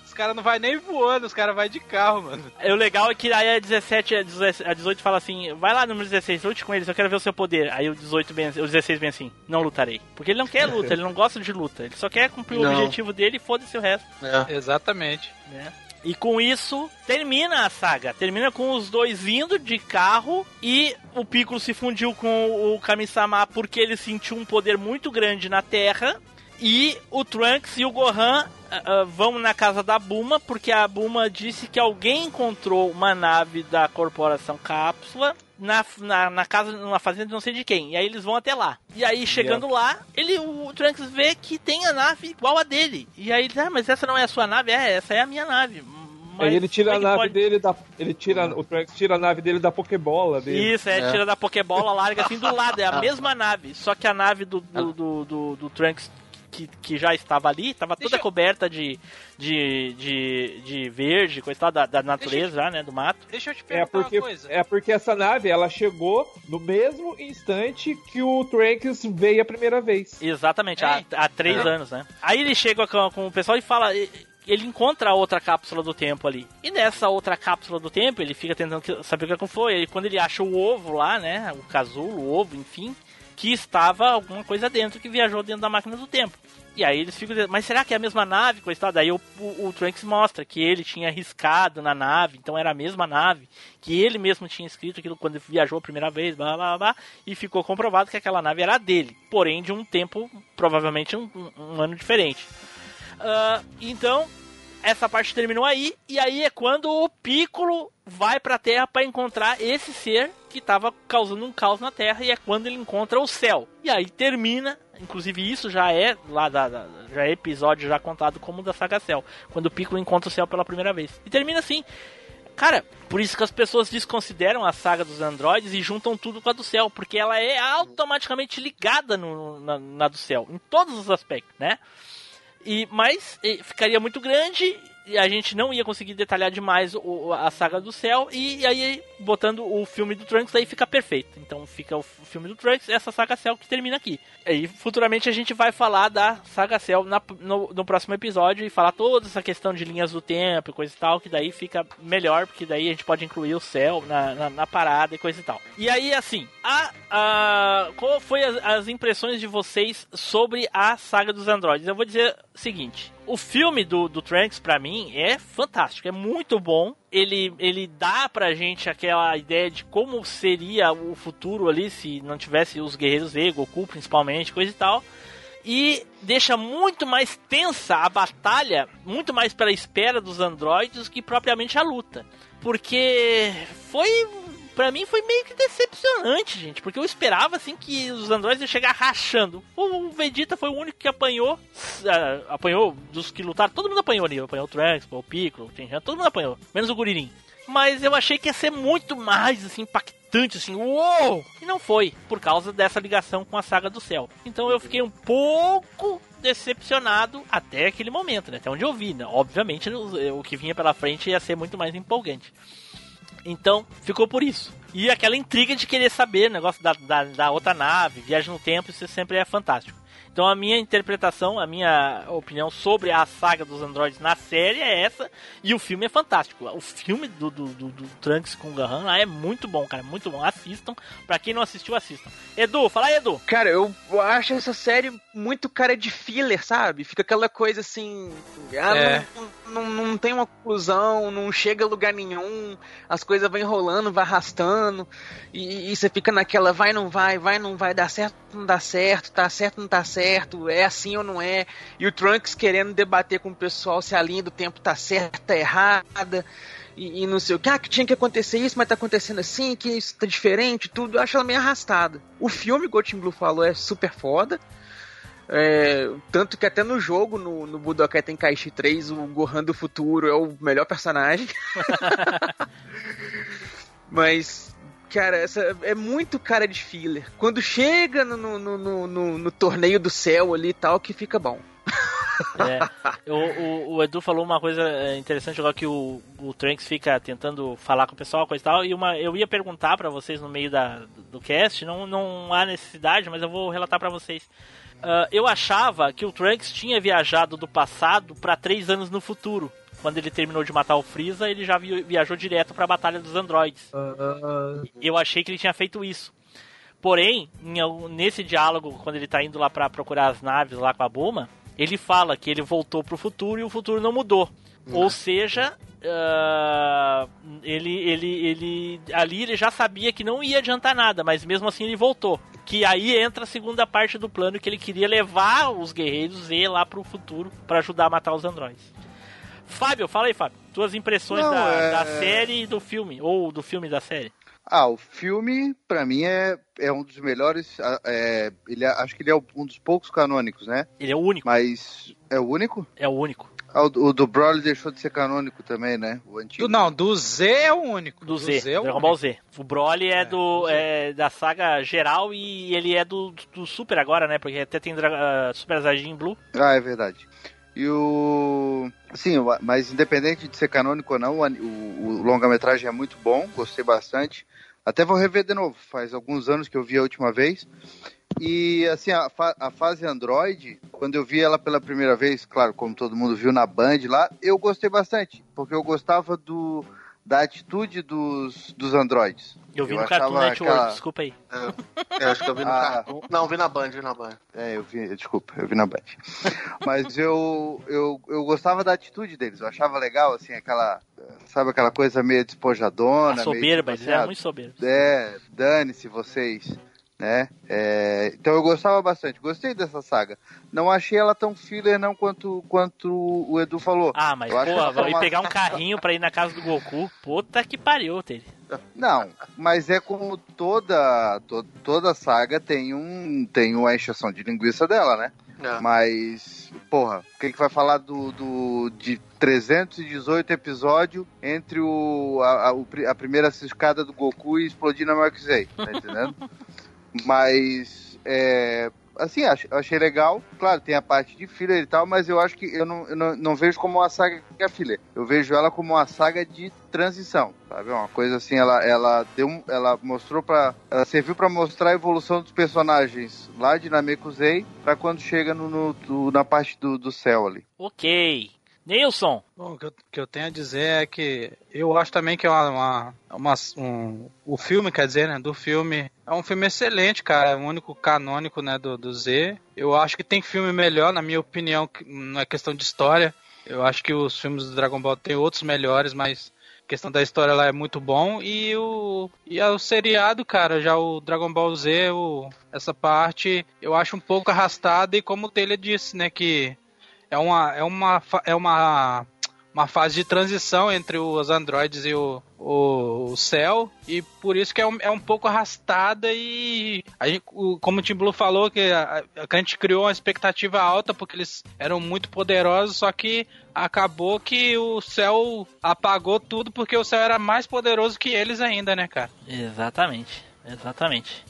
Os caras não vai nem voando, os caras vai de carro, mano. É, O legal é que aí a 17, a 18 a 18 fala assim: vai lá número 16, lute com eles, eu quero ver o seu poder. Aí o 18 bem, o 16 bem assim: não lutarei. Porque ele não quer luta, ele não gosta de luta, ele só quer cumprir o Não. objetivo dele e foda-se o resto. É. Exatamente. né? E com isso, termina a saga. Termina com os dois indo de carro e o Piccolo se fundiu com o Kami-sama porque ele sentiu um poder muito grande na Terra. E o Trunks e o Gohan ah, ah, vão na casa da Buma porque a Buma disse que alguém encontrou uma nave da corporação Cápsula na, na, na casa, numa fazenda de não sei de quem. E aí eles vão até lá. E aí, chegando lá, ele, o Trunks vê que tem a nave igual a dele. E aí ele diz, ah, mas essa não é a sua nave? É, essa é a minha nave. Mas Aí ele tira a é nave pode- dele da. Ele tira. O Trunks tira a nave dele da Pokébola dele. Isso, é, É. tira da Pokébola, larga assim do lado. É a mesma nave. Só que a nave do, do, do, do, do Trunks que, que já estava ali, estava toda eu- coberta de, de, de, de verde, coisa da, da natureza já, né? Do mato. Deixa eu te É perguntar porque, uma coisa. é porque essa nave, ela chegou no mesmo instante que o Tranks veio a primeira vez. Exatamente, há, É. há três É. anos, né? Aí ele chega com, com o pessoal e fala. Ele encontra a outra cápsula do tempo ali. E nessa outra cápsula do tempo, ele fica tentando saber o que foi. E quando ele acha o ovo lá, né? O casulo, o ovo, enfim, que estava alguma coisa dentro que viajou dentro da máquina do tempo. E aí eles ficam mas será que é a mesma nave? Tal? Daí o, o, o Trunks mostra que ele tinha arriscado na nave, então era a mesma nave, que ele mesmo tinha escrito aquilo quando viajou a primeira vez, blá blá blá, e ficou comprovado que aquela nave era dele, porém de um tempo, provavelmente um, um- um ano diferente. Ah, então, essa parte terminou aí, e aí é quando o Piccolo vai pra Terra pra encontrar esse ser que tava causando um caos na Terra, e é quando ele encontra o céu. E aí termina, inclusive isso já é lá da, da- já é episódio já contado como da saga Cell, quando o Piccolo encontra o céu pela primeira vez. E termina assim. Cara, por isso que as pessoas desconsideram a saga dos androides e juntam tudo com a do céu, porque ela é automaticamente ligada no, na, na do céu, em todos os aspectos, né? E, mas eh, ficaria muito grande e a gente não ia conseguir detalhar demais o- a saga do céu. E, aí, botando o filme do Trunks, aí fica perfeito. Então fica o filme do Trunks essa saga Cell que termina aqui. Aí futuramente a gente vai falar da saga na- no, no próximo episódio e falar toda essa questão de linhas do tempo e coisa e tal, que daí fica melhor, porque daí a gente pode incluir o céu na, na, na parada e coisa e tal. E aí, assim, a, a, qual foi as, as impressões de vocês sobre a saga dos androides? Eu vou dizer o seguinte. O filme do, do Trunks, pra mim, é fantástico, é muito bom. Ele, ele dá pra gente aquela ideia de como seria o futuro ali se não tivesse os guerreiros Z, Goku principalmente, coisa e tal. E deixa muito mais tensa a batalha, muito mais pela espera dos androides que propriamente a luta. Porque foi Pra mim foi meio que decepcionante, gente, porque eu esperava assim que os androides iam chegar rachando. O Vegeta foi o único que apanhou, ah, apanhou dos que lutaram, todo mundo apanhou ali, apanhou o Trunks, o Piccolo, o todo mundo apanhou, menos o Guririn. Mas eu achei que ia ser muito mais assim impactante, assim, uou! E não foi, por causa dessa ligação com a saga do céu. Então eu fiquei um pouco decepcionado até aquele momento, né? Até onde eu vi, né? Obviamente o que vinha pela frente ia ser muito mais empolgante. Então, ficou por isso. E aquela intriga de querer saber o negócio da, da, da outra nave, viagem no tempo, isso sempre é fantástico. Então a minha interpretação, a minha opinião sobre a saga dos androides na série é essa, e o filme é fantástico. O filme do, do, do, do Trunks com o Gohan lá é muito bom, cara, muito bom. Assistam, pra quem não assistiu, assistam. Edu, fala aí, Edu. Cara, eu acho essa série muito cara de filler, sabe? Fica aquela coisa assim. Ah, É. não, não, não tem uma conclusão, não chega a lugar nenhum, as coisas vão enrolando, vai arrastando, e, e você fica naquela vai, não vai, vai, não vai, dá certo, não dá certo, tá certo, não tá certo, é assim ou não é. E o Trunks querendo debater com o pessoal se a linha do tempo tá certa, tá errada. E, e não sei o que, ah, que tinha que acontecer isso, mas tá acontecendo assim, que isso tá diferente, tudo. Eu acho ela meio arrastada. O filme, Gotin Blue falou, é super foda. É, tanto que até no jogo, no, no Budokai Tenkaichi 3, o Gohan do futuro é o melhor personagem. Mas, cara, essa é muito cara de filler. Quando chega no, no, no, no- torneio do céu ali e tal, que fica bom. É, o, o, o Edu falou uma coisa é, interessante agora que o, o Trunks fica tentando falar com o pessoal, coisa e tal, e uma, eu ia perguntar pra vocês no meio da, do cast, não, não há necessidade, mas eu vou relatar pra vocês. Ah, eu achava que o Trunks tinha viajado do passado pra três anos no futuro. Quando ele terminou de matar o Freeza, ele já vi- viajou direto pra Batalha dos Androides. Eu achei que ele tinha feito isso. Porém, em nesse diálogo, quando ele tá indo lá pra procurar as naves lá com a Buma, ele fala que ele voltou pro futuro e o futuro não mudou. Ou seja, ah, ele, ele, ele. Ali ele já sabia que não ia adiantar nada, mas mesmo assim ele voltou. Que aí entra a segunda parte do plano que ele queria levar os guerreiros Z lá pro futuro pra ajudar a matar os androides. Fábio, fala aí, Fábio. Tuas impressões Não, da, é- da série e do filme, ou do filme da série. Ah, o filme, pra mim, é, é um dos melhores. é, ele é- acho que ele é um dos poucos canônicos, né? Ele é o único. Mas é o único? É o único. Ah, o, o do Broly deixou de ser canônico também, né? O antigo. Do, não, do Z é o único. Do Z, é o Dragon Ball único. Z. O Broly é, É, do, do Z. é da saga geral e ele é do, do Super agora, né? Porque até tem ah, Super Saiyajin Blue. Ah, é verdade. E o. Sim, mas independente de ser canônico ou não, o, o- o longa-metragem é muito bom, gostei bastante. Até vou rever de novo, faz alguns anos que eu vi a última vez. E assim, a, fa- a fase Android, quando eu vi ela pela primeira vez, claro, como todo mundo viu na Band lá, eu gostei bastante, porque eu gostava do, da atitude dos, dos androides. Eu vi Eu no Cartoon Network, aquela- desculpa aí. Eu acho que eu vi no Ah. cartão. Não, vi na Band, vi na Band. É, eu vi, desculpa, eu vi na Band. Mas eu, eu, eu gostava da atitude deles, eu achava legal, assim, aquela, sabe, aquela coisa meio despojadona. A soberba, meio, eles eram assim, muito soberbos. ah, É, dane-se vocês, né? É, então eu gostava bastante, gostei dessa saga. Não achei ela tão filler não quanto, quanto o Edu falou. Ah, mas Eu ela vai uma- pegar um carrinho pra ir na casa do Goku. Puta que pariu, Tere. Não, mas é como toda, to- toda saga tem um tem uma encheção de linguiça dela, né? É. Mas, porra, o que, que vai falar do, do de 318 episódios entre o, a, a, a primeira ciscada do Goku e explodir na Mark Z, tá entendendo? mas, é, assim, ach- achei legal. Claro, tem a parte de filler e tal, mas eu acho que eu não, eu não, não vejo como uma saga que é filler. Eu vejo ela como uma saga de transição, sabe? Uma coisa assim, ela, ela deu, ela mostrou para, ela serviu para mostrar a evolução dos personagens lá de Namekusei para quando chega no, no- do- na parte do, do céu ali. Ok. Nilson. Bom, o que que eu tenho a dizer é que eu acho também que é uma, uma, uma- um, o filme, quer dizer, né, do filme, é um filme excelente, cara, é o único canônico, né, do, do Z. Eu acho que tem filme melhor, na minha opinião, não é questão de história. Eu acho que os filmes do Dragon Ball tem outros melhores, mas a questão da história lá é muito bom. E o, e o seriado, cara, já o Dragon Ball Z, o, essa parte, eu acho um pouco arrastada. E como o Taylor disse, né, que é uma, é uma, é uma, uma fase de transição entre os androides e o, o, o céu, e por isso que é um, é um pouco arrastada e a gente, o- como o Tim Blue falou, que a, a gente criou uma expectativa alta porque eles eram muito poderosos, só que acabou que o céu apagou tudo porque o céu era mais poderoso que eles ainda, né, cara? Exatamente, exatamente.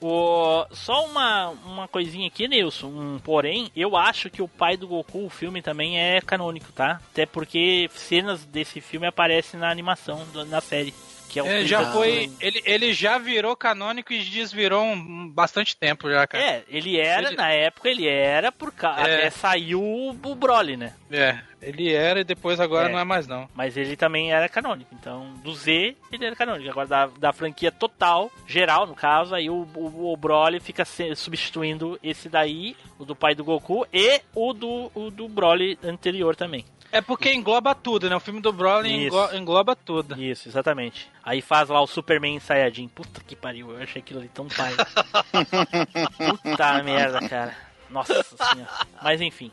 O... Só uma, uma coisinha aqui, Nilson. Um porém, eu acho que o pai do Goku, o filme também é canônico, tá? Até porque cenas desse filme aparecem na animação, na série. Que é o É, já foi. Ele, ele já virou canônico e desvirou um, bastante tempo já, cara. É, ele era, Ele- na época ele era, por ca... É. até saiu o Broly, né? É, ele era e depois agora É. não é mais não. Mas ele também era canônico. Então, do Z, ele era canônico. Agora, da, da franquia total, geral, no caso, aí o, o, o Broly fica se- substituindo esse daí, o do pai do Goku, e o do, o do Broly anterior também. É porque engloba tudo, né? O filme do Broly Isso. englo- engloba tudo. Isso, exatamente. Aí faz lá o Superman Saiyajin. Puta que pariu, eu achei aquilo ali tão pai. Puta merda, cara. Nossa senhora. Mas enfim.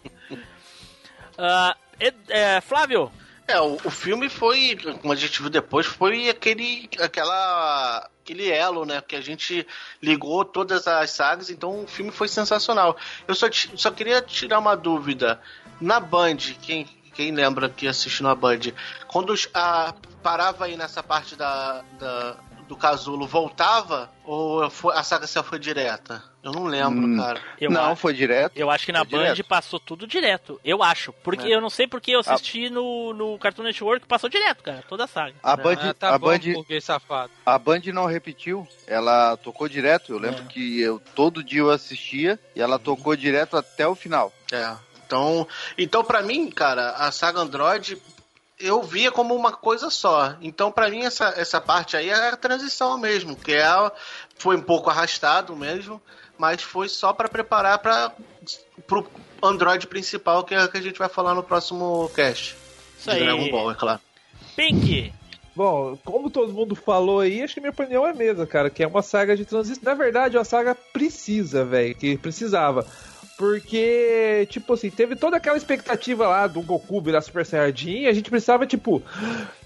Ah, Ed- é, Flávio, É, o, o filme foi, como a gente viu depois, foi aquele, aquela, aquele elo, né? Que a gente ligou todas as sagas, então o filme foi sensacional. Eu só, só queria tirar uma dúvida. Na Band, quem, quem lembra que assistiu na Band, quando a, parava aí nessa parte da, da- do casulo, voltava? Ou foi- a saga só foi direta? Eu não lembro, Hum. cara. eu não, acho. foi direto. Eu acho que na Band direto. passou tudo direto. Eu acho. Porque É. eu não sei porque eu assisti no, no Cartoon Network, passou direto, cara. Toda a saga. A Band, Ah, tá a bom, Band, burguês safado. a Band não repetiu, ela tocou direto. Eu lembro É. que eu todo dia eu assistia e ela tocou direto até o final. É. Então, então para mim, cara, a saga Android eu via como uma coisa só. Então, pra mim, essa, essa parte aí é a transição mesmo, que é, foi um pouco arrastado mesmo, mas foi só pra preparar para pro Android principal, que é o que a gente vai falar no próximo cast. Isso de aí. Dragon Ball, é claro. Pink. Bom, como todo mundo falou aí, acho que minha opinião é a mesma, cara, que é uma saga de transição. Na verdade, uma saga precisa, velho, que precisava. Porque, tipo assim, teve toda aquela expectativa lá do Goku virar Super Saiyajin, e a gente precisava, tipo,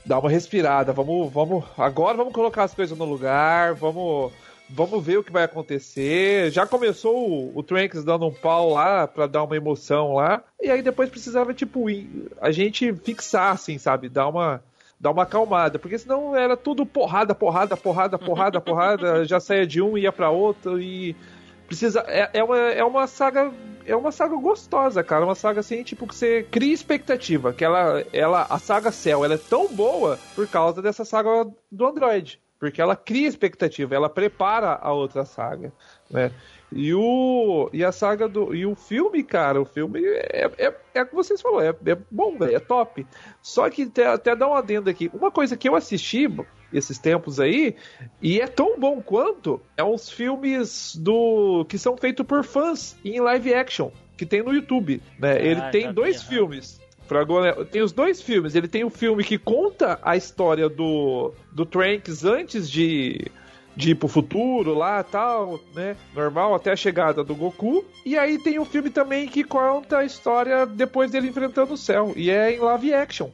dar uma respirada, vamos, vamos, agora vamos colocar as coisas no lugar, vamos Vamos ver o que vai acontecer. Já começou o, o Trunks dando um pau lá pra dar uma emoção lá. E aí depois precisava, tipo, a gente fixar, assim, sabe? Dar uma, dar uma acalmada. Porque senão era tudo porrada, porrada, porrada, porrada, porrada. Já saía de um e ia pra outro. E precisa. É, é, uma, é uma saga. É uma saga gostosa, cara. Uma saga assim, tipo, que você cria expectativa. Que ela, ela, a saga Cell, ela é tão boa por causa dessa saga do Android. Porque ela cria expectativa, ela prepara a outra saga, né? E o e a saga do e o filme, cara, o filme é é, é o que vocês falaram, é, é bom, velho, é top. Só que até, até dar um adendo aqui, uma coisa que eu assisti esses tempos aí e é tão bom quanto é uns filmes do que são feitos por fãs em live action que tem no YouTube, né? Ele Ah, tem já dois vi, filmes. Agora- Tem os dois filmes. Ele tem o filme que conta a história do, do Trunks antes de, de ir pro futuro lá tal, né? Normal, até a chegada do Goku. E aí tem o filme também que conta a história depois dele enfrentando o céu. E é em live action.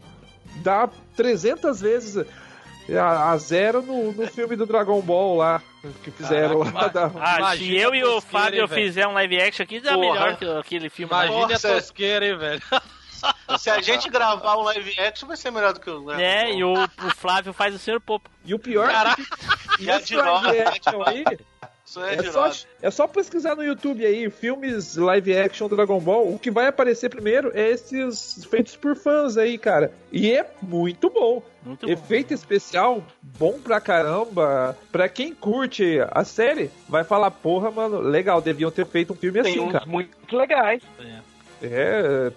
Dá 300 vezes a, a zero no, no filme do Dragon Ball lá. Que fizeram lá. Da... Ah, se eu e o Fábio fizer um live action aqui, dá Porra. melhor que aquele filme. lá. Imagina Nossa, a tosqueira, hein, velho. Se a gente gravar um live action, vai ser melhor do que o. É, e o, o Flávio faz o Sr. Popo. E o pior Caraca, é que e a esse de live nós. action aí é, É só, é só pesquisar no YouTube aí, filmes live action do Dragon Ball. O que vai aparecer primeiro é esses feitos por fãs aí, cara. E é muito bom. Muito bom. Efeito especial bom pra caramba. Pra quem curte a série, vai falar, porra, mano, legal, deviam ter feito um filme Tem assim, uns cara. muito legais. É,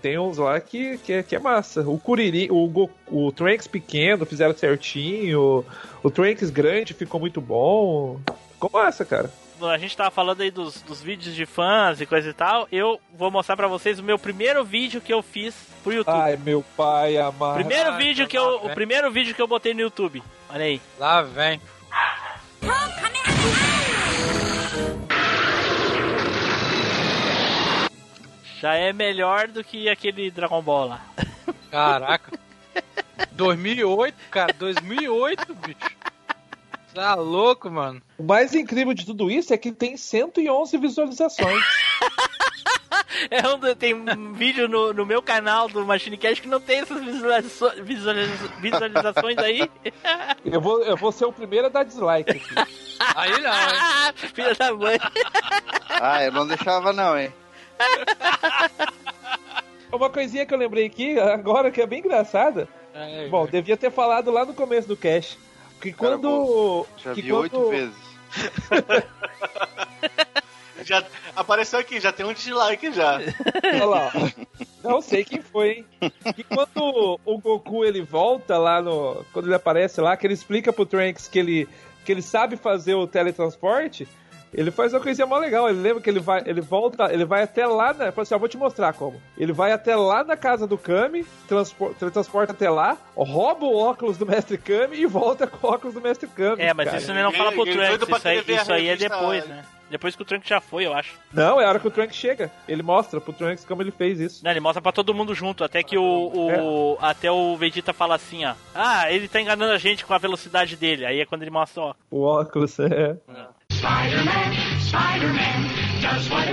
tem uns lá que, que, é- que é massa. O Kuririn, o, Go, o Trunks pequeno fizeram certinho. O Trunks grande ficou muito bom. Ficou massa, cara. A gente tava falando aí dos, dos vídeos de fãs e coisa e tal. Eu vou mostrar pra vocês o meu primeiro vídeo que eu fiz pro YouTube. Ai, meu pai amado. primeiro ai, vídeo que eu, vem. o primeiro vídeo que eu botei no YouTube. Olha aí. Lá vem. Já é melhor do que aquele Dragon Ball lá. Caraca. 2008, cara. 2008, bicho. Tá louco, mano. O mais incrível de tudo isso é que tem 111 visualizações. É um, tem um vídeo no, no meu canal do Machine Cash que não tem essas visualiza- visualiza- visualizações aí. eu, vou, eu vou ser o primeiro a dar dislike aqui. Aí não, hein? Filha da mãe. Ah, eu não deixava não, hein? Uma coisinha que eu lembrei aqui, agora que é bem engraçada. Aí, Bom, devia ter falado lá no começo do cast. Que Cara, quando. Já que vi quando- oito vezes. Já apareceu aqui, já tem um dislike já. Olha lá. Não sei quem foi, hein? Que quando o Goku ele volta lá no. Quando ele aparece lá, que ele explica pro Trunks que ele, que ele sabe fazer o teletransporte. Ele faz uma coisinha mó legal. Ele lembra que ele vai, ele volta, ele vai até lá, né? Fala assim, ó, vou te mostrar como. Ele vai até lá na casa do Kami, transpor- teletransporta até lá, rouba o óculos do Mestre Kami e volta com o óculos do Mestre Kami. É, mas cara. isso ele não fala pro ele doido Trunks. Isso aí, isso aí é depois, né? Depois que o Trunks já foi, eu acho. Não, é a hora que o Trunks chega. Ele mostra pro Trunks como ele fez isso. Não, ele mostra pra todo mundo junto, até que o, o até o Vegeta fala assim, ó. Ah, ele tá enganando a gente com a velocidade dele. Aí é quando ele mostra, ó. O óculos, é.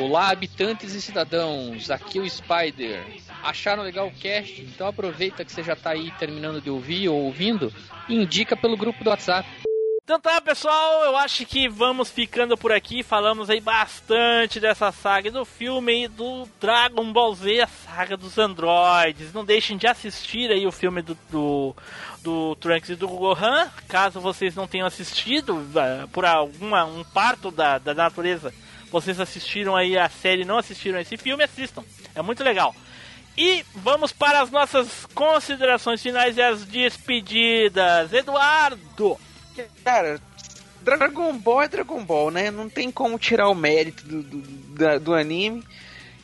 Olá, habitantes e cidadãos, aqui é o Spider. Acharam legal o cast? Então aproveita que você já tá aí terminando de ouvir ou ouvindo e indica pelo grupo do WhatsApp. Então tá, pessoal, eu acho que vamos ficando por aqui. Falamos aí bastante dessa saga do filme do Dragon Ball Z, a saga dos androides. Não deixem de assistir aí o filme do, do, do Trunks e do Gohan. Caso vocês não tenham assistido, ah, por alguma um parto da, da natureza, vocês assistiram aí a série não assistiram esse filme, assistam. É muito legal. E vamos para as nossas considerações finais e as despedidas. Eduardo! Cara, Dragon Ball é Dragon Ball, né? Não tem como tirar o mérito do, do, da- do anime.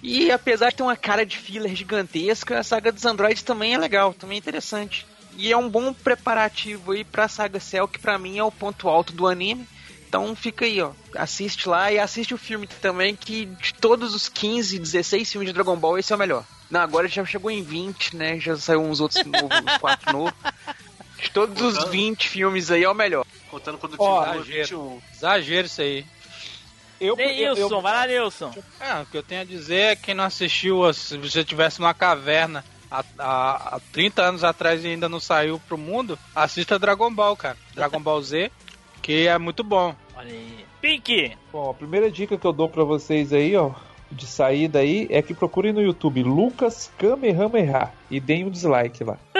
E apesar de ter uma cara de filler gigantesca, a saga dos androides também é legal, também é interessante. E é um bom preparativo aí pra saga Cell, que pra mim é o ponto alto do anime. Então fica aí, ó. Assiste lá e assiste o filme também, que de todos os 15, 16 filmes de Dragon Ball, esse é o melhor. Não, agora já chegou em 20, né? Já saiu uns outros novos, uns 4 novos. De todos os 20 filmes aí, é o melhor. Contando quando tinha exagero. 21. Exagero isso aí. Eu, Nilson, vai lá, Nilson. É, o que eu tenho a dizer é que quem não assistiu, se você tivesse numa caverna há, há, há 30 anos atrás e ainda não saiu pro mundo, assista Dragon Ball, cara. Dragon Ball Z, que é muito bom. Olha aí. Pink! Bom, a primeira dica que eu dou pra vocês aí, ó, de saída aí, é que procurem no YouTube Lucas Kamehameha e deem um dislike lá.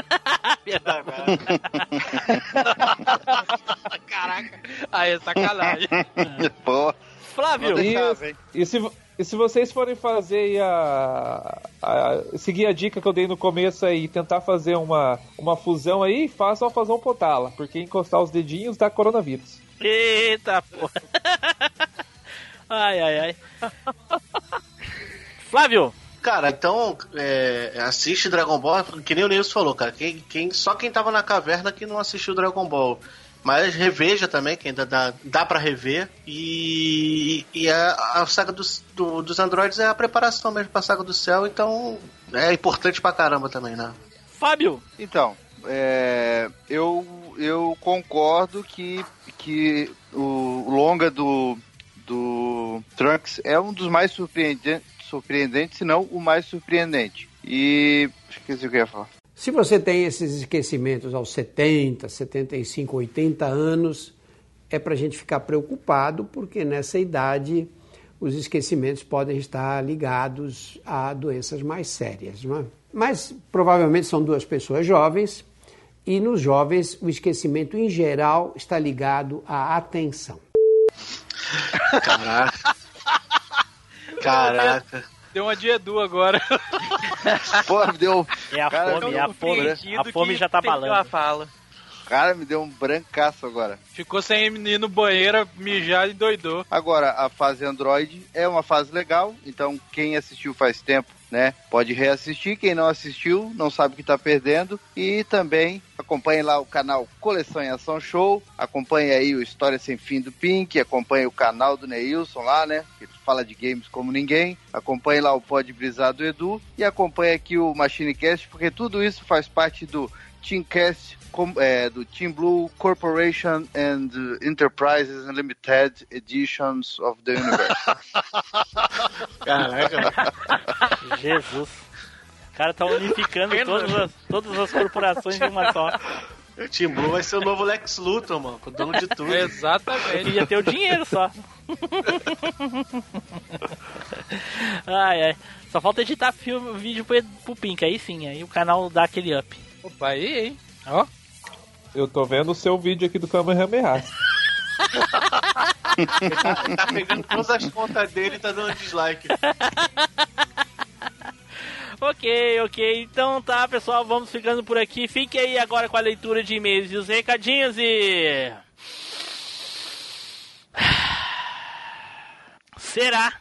Caraca, aí é sacanagem. Pô, Flávio! Deixar, E, e se, e se vocês forem fazer aí a, a- seguir a dica que eu dei no começo aí e tentar fazer uma, uma fusão aí, façam a fusão potala, porque encostar os dedinhos dá coronavírus. Eita porra! Ai, ai, ai. Flávio! Cara, então é, assiste Dragon Ball, que nem o Nilson falou, cara. Quem, quem, só quem tava na caverna que não assistiu Dragon Ball. Mas reveja também, que ainda dá, dá pra rever. E, e a, a saga dos, do- dos androides é a preparação mesmo pra saga do céu, então é importante pra caramba também, né? Fábio! Então, é, eu, eu concordo que, que o longa do, do Trunks é um dos mais surpreendentes, surpreendentes, se não o mais surpreendente. E esqueci o que eu ia falar. Se você tem esses esquecimentos aos 70, 75, 80 anos, é para a gente ficar preocupado, porque nessa idade os esquecimentos podem estar ligados a doenças mais sérias. Não é? Mas provavelmente são duas pessoas jovens, e nos jovens o esquecimento em geral está ligado à atenção. Caraca. Caraca. Deu uma de Edu agora. Pô, me deu, É a Cara, fome, eu a fome, a fome já tá balando. fala. cara, me deu um brancaço agora. Ficou sem ir no banheiro, mijar e doidou. Agora, a fase Android é uma fase legal, então quem assistiu faz tempo, né, pode reassistir. Quem não assistiu, não sabe o que está perdendo. E também acompanhe lá o canal Coleção em Ação Show, acompanhe aí o História Sem Fim do Pink, acompanhe o canal do Neilson lá, né, que fala de games como ninguém. Acompanhe lá o Pod Brisado do Edu e acompanhe aqui o Machinecast, porque tudo isso faz parte do Teamcast com- é, do Team Blue Corporation and Enterprises Limited Editions of the Universe. Caraca. Jesus. O cara tá unificando todas as, todas as corporações em uma só. O Team Blue vai ser o novo Lex Luthor, mano. O dono de tudo. Exatamente. queria ter o dinheiro só. ai, ai. Só falta editar filme, vídeo pro, pro Pink, aí sim, aí o canal dá aquele up. Opa, aí, hein? Ó. Eu tô vendo o seu vídeo aqui do Kamehameha. Ele tá pegando todas as contas dele e tá dando dislike. Ok, ok. Então tá, pessoal, vamos ficando por aqui. Fique aí agora com a leitura de e-mails e os recadinhos e. Será?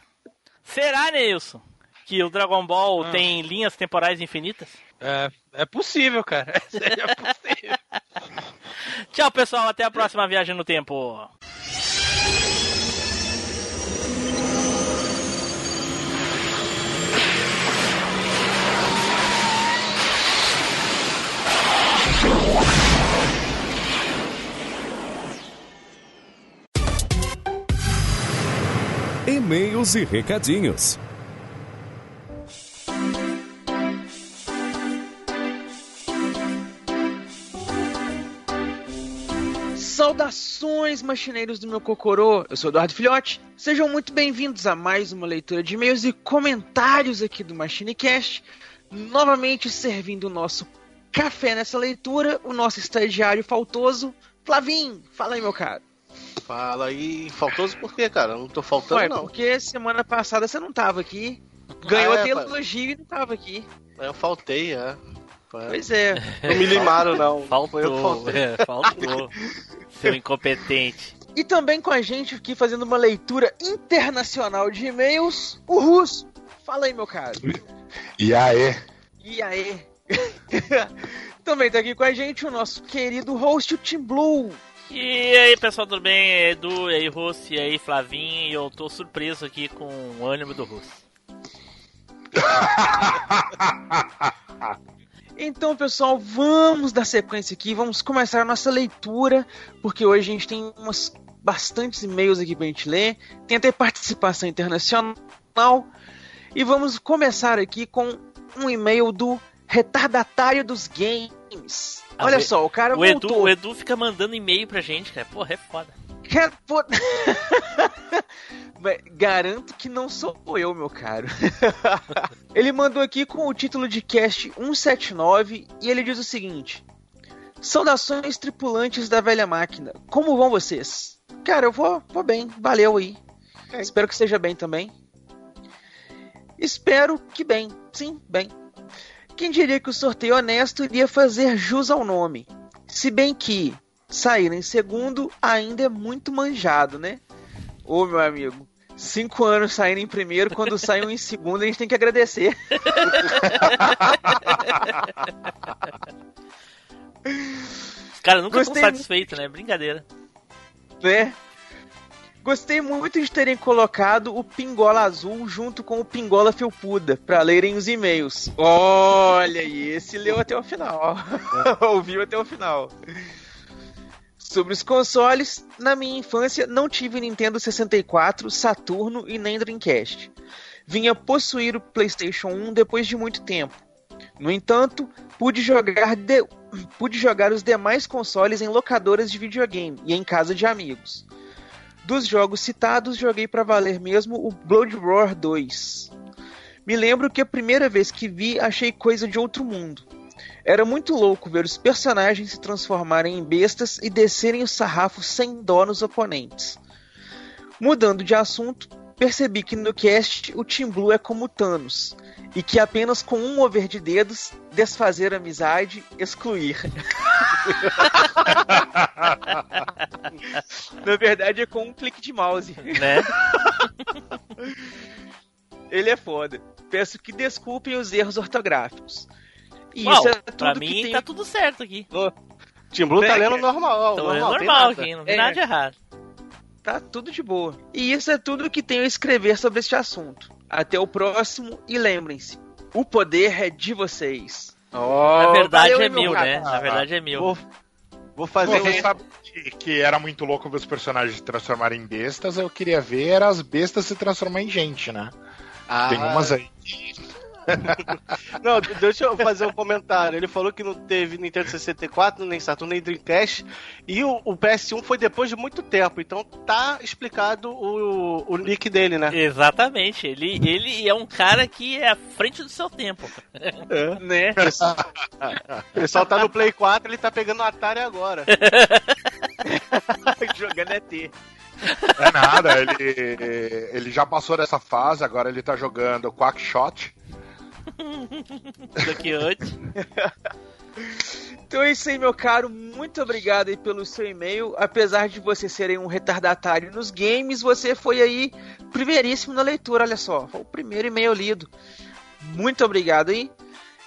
Será, Nilson? Que o Dragon Ball Ah. tem linhas temporais infinitas? É, é possível, cara. É possível. Tchau, pessoal. Até a próxima viagem no tempo. E-mails e recadinhos. Saudações, machineiros do meu cocorô. Eu sou Eduardo Filhote. Sejam muito bem-vindos a mais uma leitura de e-mails e comentários aqui do MachineCast. Novamente servindo o nosso café nessa leitura, o nosso estagiário faltoso, Flavim. Fala aí, meu caro. Fala aí. Faltoso por quê, cara? Eu não tô faltando, Ué, não. porque semana passada você não tava aqui. Ganhou Ah, é, até pai. elogio e não tava aqui. Eu faltei, é. Pois é. Não me limaram, não. Faltou, é, faltou. Seu incompetente. E também com a gente aqui fazendo uma leitura internacional de e-mails, o Russo. Fala aí, meu caro. E aí? E aí? também tá aqui com a gente o nosso querido host, o Tim Blue. E aí, pessoal, tudo bem? Edu, e aí, Russo, e aí, Flavinho. E eu tô surpreso aqui com o ânimo do Russo. Então, pessoal, vamos dar sequência aqui, vamos começar a nossa leitura, porque hoje a gente tem umas bastantes e-mails aqui pra gente ler, tem até participação internacional, e vamos começar aqui com um e-mail do retardatário dos games. Ah, Olha o- só, o cara O Edu, voltou. o Edu fica mandando e-mail pra gente, cara. Porra, é foda. Pô- Garanto que não sou eu, meu caro. ele mandou aqui com o título de cast 179 e ele diz o seguinte: Saudações tripulantes da velha máquina, como vão vocês? Cara, eu vou, vou bem, valeu aí. Espero que esteja bem também. Espero que bem, sim, bem. Quem diria que o sorteio honesto iria fazer jus ao nome? Se bem que sair em segundo ainda é muito manjado, né? Ô meu amigo, cinco anos saindo em primeiro, quando saiam em segundo a gente tem que agradecer. Os caras nunca estão Gostei satisfeitos, né? Brincadeira. né? Gostei muito de terem colocado o Pingola Azul junto com o Pingola Felpuda para lerem os e-mails. Olha, e esse leu até o final. Ouviu até o final. Sobre os consoles, na minha infância não tive Nintendo 64, Saturno e nem Dreamcast. Vinha possuir o PlayStation 1 depois de muito tempo. No entanto, pude jogar, de- pude jogar os demais consoles em locadoras de videogame e em casa de amigos. Dos jogos citados, joguei pra valer mesmo o Blood Roar 2. Me lembro que a primeira vez que vi, achei coisa de outro mundo. Era muito louco ver os personagens se transformarem em bestas e descerem o sarrafo sem dó nos oponentes. Mudando de assunto, percebi que no cast o Team Blue é como Thanos, e que apenas com um mover de dedos, desfazer amizade, excluir. Na verdade é com um clique de mouse. Né? Ele é foda. Peço que desculpem os erros ortográficos. E Uau, isso é pra tudo que mim tem- tá tudo certo aqui. Tim Blue tá É, lendo normal. Então é normal, tem normal aqui, não tem É. nada de errado. Tá tudo de boa. E isso é tudo que tenho a escrever sobre este assunto. Até o próximo e lembrem-se, o poder é de vocês. Na verdade valeu, é meu né? Na verdade é meu. Vou, vou fazer você um... sabe que, que era muito louco ver os personagens se transformarem em bestas. Eu queria ver era as bestas se transformarem em gente, né? Ah, Tem umas aí. Não, deixa eu fazer um comentário. Ele falou que não teve Nintendo 64, nem Saturn, nem Dreamcast. E o, o PS1 foi depois de muito tempo. Então tá explicado o, o nick dele, né? Exatamente. Ele, ele é um cara que é à frente do seu tempo. Né? O pessoal tá no Play 4, ele tá pegando o Atari agora. Jogando ET. É nada, ele, ele já passou dessa fase, agora ele tá jogando Quackshot. Daqui antes. Então é isso aí, meu caro. Muito obrigado aí pelo seu e-mail. Apesar de você serem um retardatário nos games, você foi aí primeiríssimo na leitura, olha só. Foi o primeiro e-mail lido. Muito obrigado aí.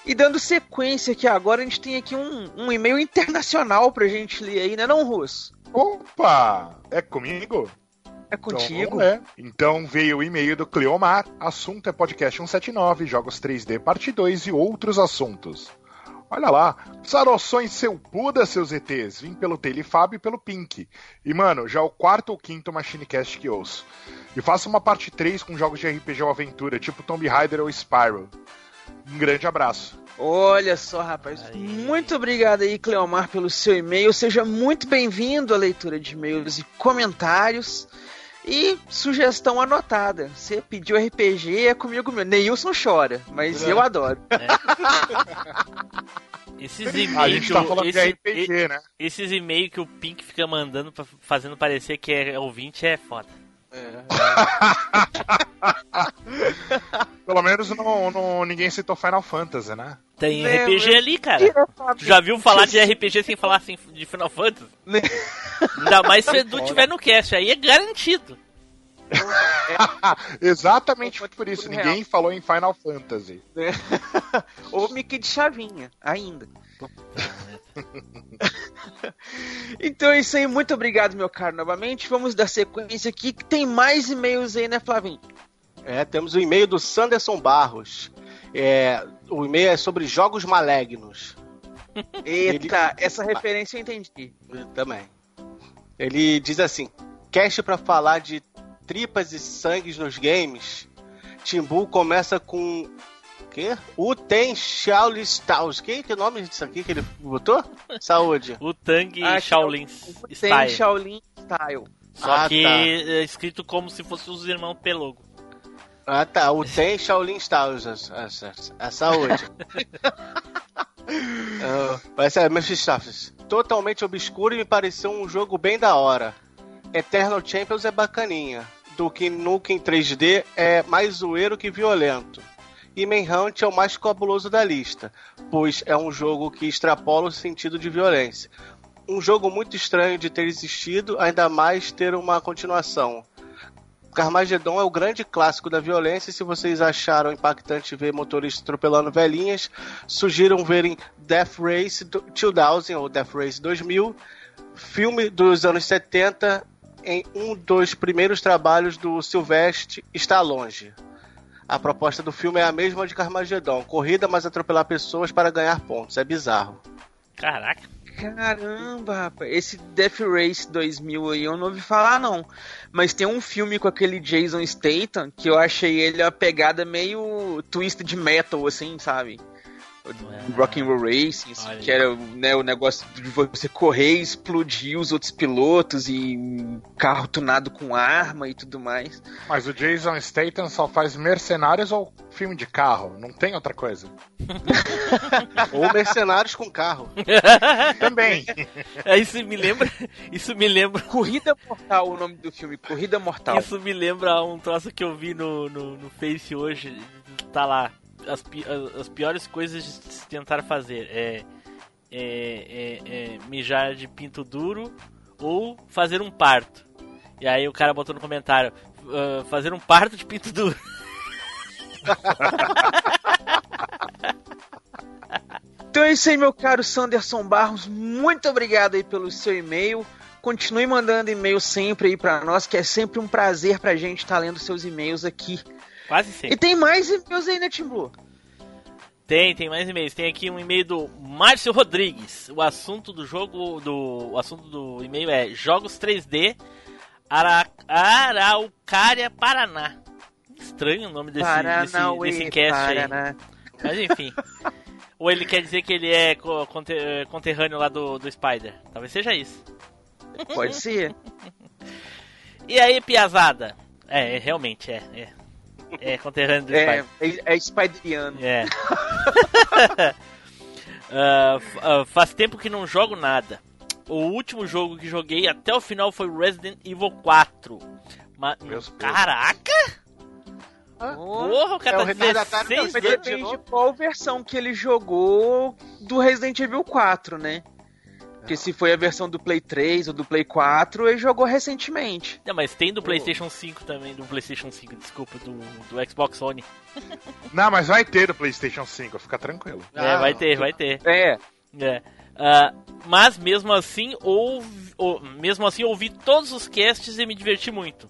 E dando sequência aqui agora, a gente tem aqui um, um e-mail internacional pra gente ler aí, né não, Russo? Opa! É comigo? É contigo? Então, é. então veio o e-mail do Cleomar. Assunto é podcast 179, jogos 3D parte 2 e outros assuntos. Olha lá, Saroções seu Buda, seus ETs. Vim pelo Taylor e Fábio e pelo Pink. E, mano, já é o quarto ou quinto Machinecast que ouço. E faço uma parte 3 com jogos de RPG ou aventura, tipo Tomb Raider ou Spyro. Um grande abraço. Olha só, rapaz. Muito obrigado aí, Cleomar, pelo seu e-mail. Seja muito bem-vindo à leitura de e-mails e comentários. E sugestão anotada. Você pediu RPG, é comigo mesmo. Neilson chora, mas É. eu adoro. Esses A e-mails que tá esse- RPG, né? Esses e-mails que o Pink fica mandando, pra- fazendo parecer que é ouvinte, é foda. Pelo menos não, não- ninguém citou Final Fantasy, né? Tem Né, RPG ali, cara. Tu já viu falar de RPG sem falar assim de Final Fantasy? Né? Ainda mais se o Edu tiver no cast, aí é garantido. Exatamente por isso, Real. ninguém falou em Final Fantasy. Ou Mickey de chavinha, ainda. então é isso aí, muito obrigado, meu caro, novamente. Vamos dar sequência aqui, que tem mais e-mails aí, né, Flavinho? É, temos o e-mail do Sanderson Barros. É, o e-mail é sobre jogos malignos. Eita, essa referência eu entendi. Também. Ele diz assim: cast pra falar de tripas e sangues nos games. Timbu começa com. O quê? O Ten Shaolin Styles. Que, que nome disso aqui que ele botou? Saúde. O Tang Ah, Shaolin Tem Style. Shaolin Style. Só Ah, que tá. é escrito como se fossem os irmãos Pelogo. Ah tá, o Ten Shaolin Styles. A, a, a saúde. Ah, Vai ser Mephistopheles. Totalmente obscuro e me pareceu um jogo bem da hora. Eternal Champions é bacaninha. Do que Nukem 3D é mais zoeiro que violento. E Manhunt é o mais cabuloso da lista, pois é um jogo que extrapola o sentido de violência. Um jogo muito estranho de ter existido, ainda mais ter uma continuação. Carmageddon é o grande clássico da violência. e Se vocês acharam impactante ver motoristas atropelando velhinhas, sugiram verem Death Race 2000 ou Death Race 2000, filme dos anos 70, em um dos primeiros trabalhos do Sylvester está longe. A proposta do filme é a mesma de Carmageddon: corrida, mas atropelar pessoas para ganhar pontos. É bizarro. Caraca. Caramba, rapaz. Esse Death Race 2000 aí eu não ouvi falar, não. Mas tem um filme com aquele Jason Statham que eu achei ele uma pegada meio twist de metal, assim, sabe? Rock and Roll Racing, assim, que era né, o negócio de você correr e explodir os outros pilotos e carro tunado com arma e tudo mais. Mas o Jason Statham só faz mercenários ou filme de carro, não tem outra coisa. Ou mercenários com carro. Também. É, isso me lembra. Isso me lembra. Corrida Mortal, o nome do filme, Corrida Mortal. Isso me lembra um troço que eu vi no, no, no Face hoje. Tá lá. As, as- piores coisas de se tentar fazer. É, é, é, é mijar de pinto duro ou fazer um parto. E aí o cara botou no comentário. "Ah, fazer um parto de pinto duro. Então é isso aí, meu caro Sanderson Barros. Muito obrigado aí pelo seu e-mail. Continue mandando e-mail sempre aí pra nós, que é sempre um prazer pra gente estar lendo seus e-mails aqui. Quase sempre. E tem mais e-mails aí, né, Tim Blue? Tem, tem mais e-mails. Tem aqui um e-mail do Márcio Rodrigues. O assunto do jogo, do o assunto do e-mail é Jogos 3D Ara, Araucária, Paraná. Estranho o nome desse, Paranauê, desse, desse cast Paraná. aí. Mas enfim. Ou ele quer dizer que ele é eh, conterrâneo lá do, do Spider. Talvez seja isso. Pode ser. E aí, Piazada? É, é, realmente é. É, é conterrâneo do É, Spider. é, é Spideriano. É. F- ah, faz tempo que não jogo nada. O último jogo que joguei até o final foi Resident Evil 4. Ma- Caraca! Porra, o cara É tá o retardatário 16 da Mas anos. depende de qual versão que ele jogou do Resident Evil 4, né? Porque se foi a versão do Play 3 ou do Play 4, ele jogou recentemente. Não, mas tem do PlayStation 5 também, do PlayStation 5, desculpa, do, do Xbox One. Não, mas vai ter o PlayStation 5, fica tranquilo. é, vai ter, vai ter. É. É. Ah, mas mesmo assim, ouvi, ou- mesmo assim, ouvi todos os casts e me diverti muito.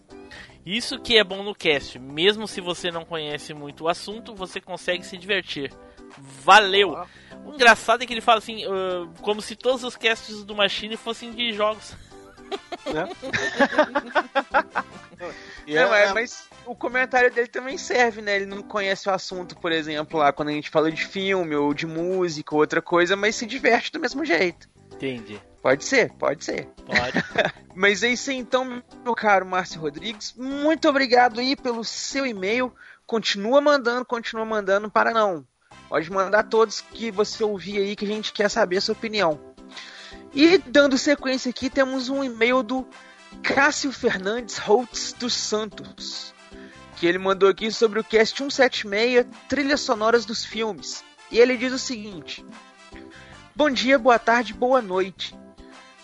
Isso que é bom no cast. Mesmo se você não conhece muito o assunto, você consegue se divertir. Valeu! O engraçado é que ele fala assim, ah, como se todos os casts do Machine fossem de jogos. E Não, é- é, mas o comentário dele também serve, né? Ele não conhece o assunto, por exemplo, lá quando a gente fala de filme ou de música ou outra coisa, mas se diverte do mesmo jeito. Entendi. Pode ser, pode ser. Pode. Mas é isso aí, então, meu caro Márcio Rodrigues. Muito obrigado aí pelo seu e-mail. Continua mandando, continua mandando para não. Pode mandar todos que você ouvir aí que a gente quer saber a sua opinião. E dando sequência aqui, temos um e-mail do Cássio Fernandes Holtz dos Santos. Que ele mandou aqui sobre o cast 176, trilhas sonoras dos filmes. E ele diz o seguinte: Bom dia, boa tarde, boa noite.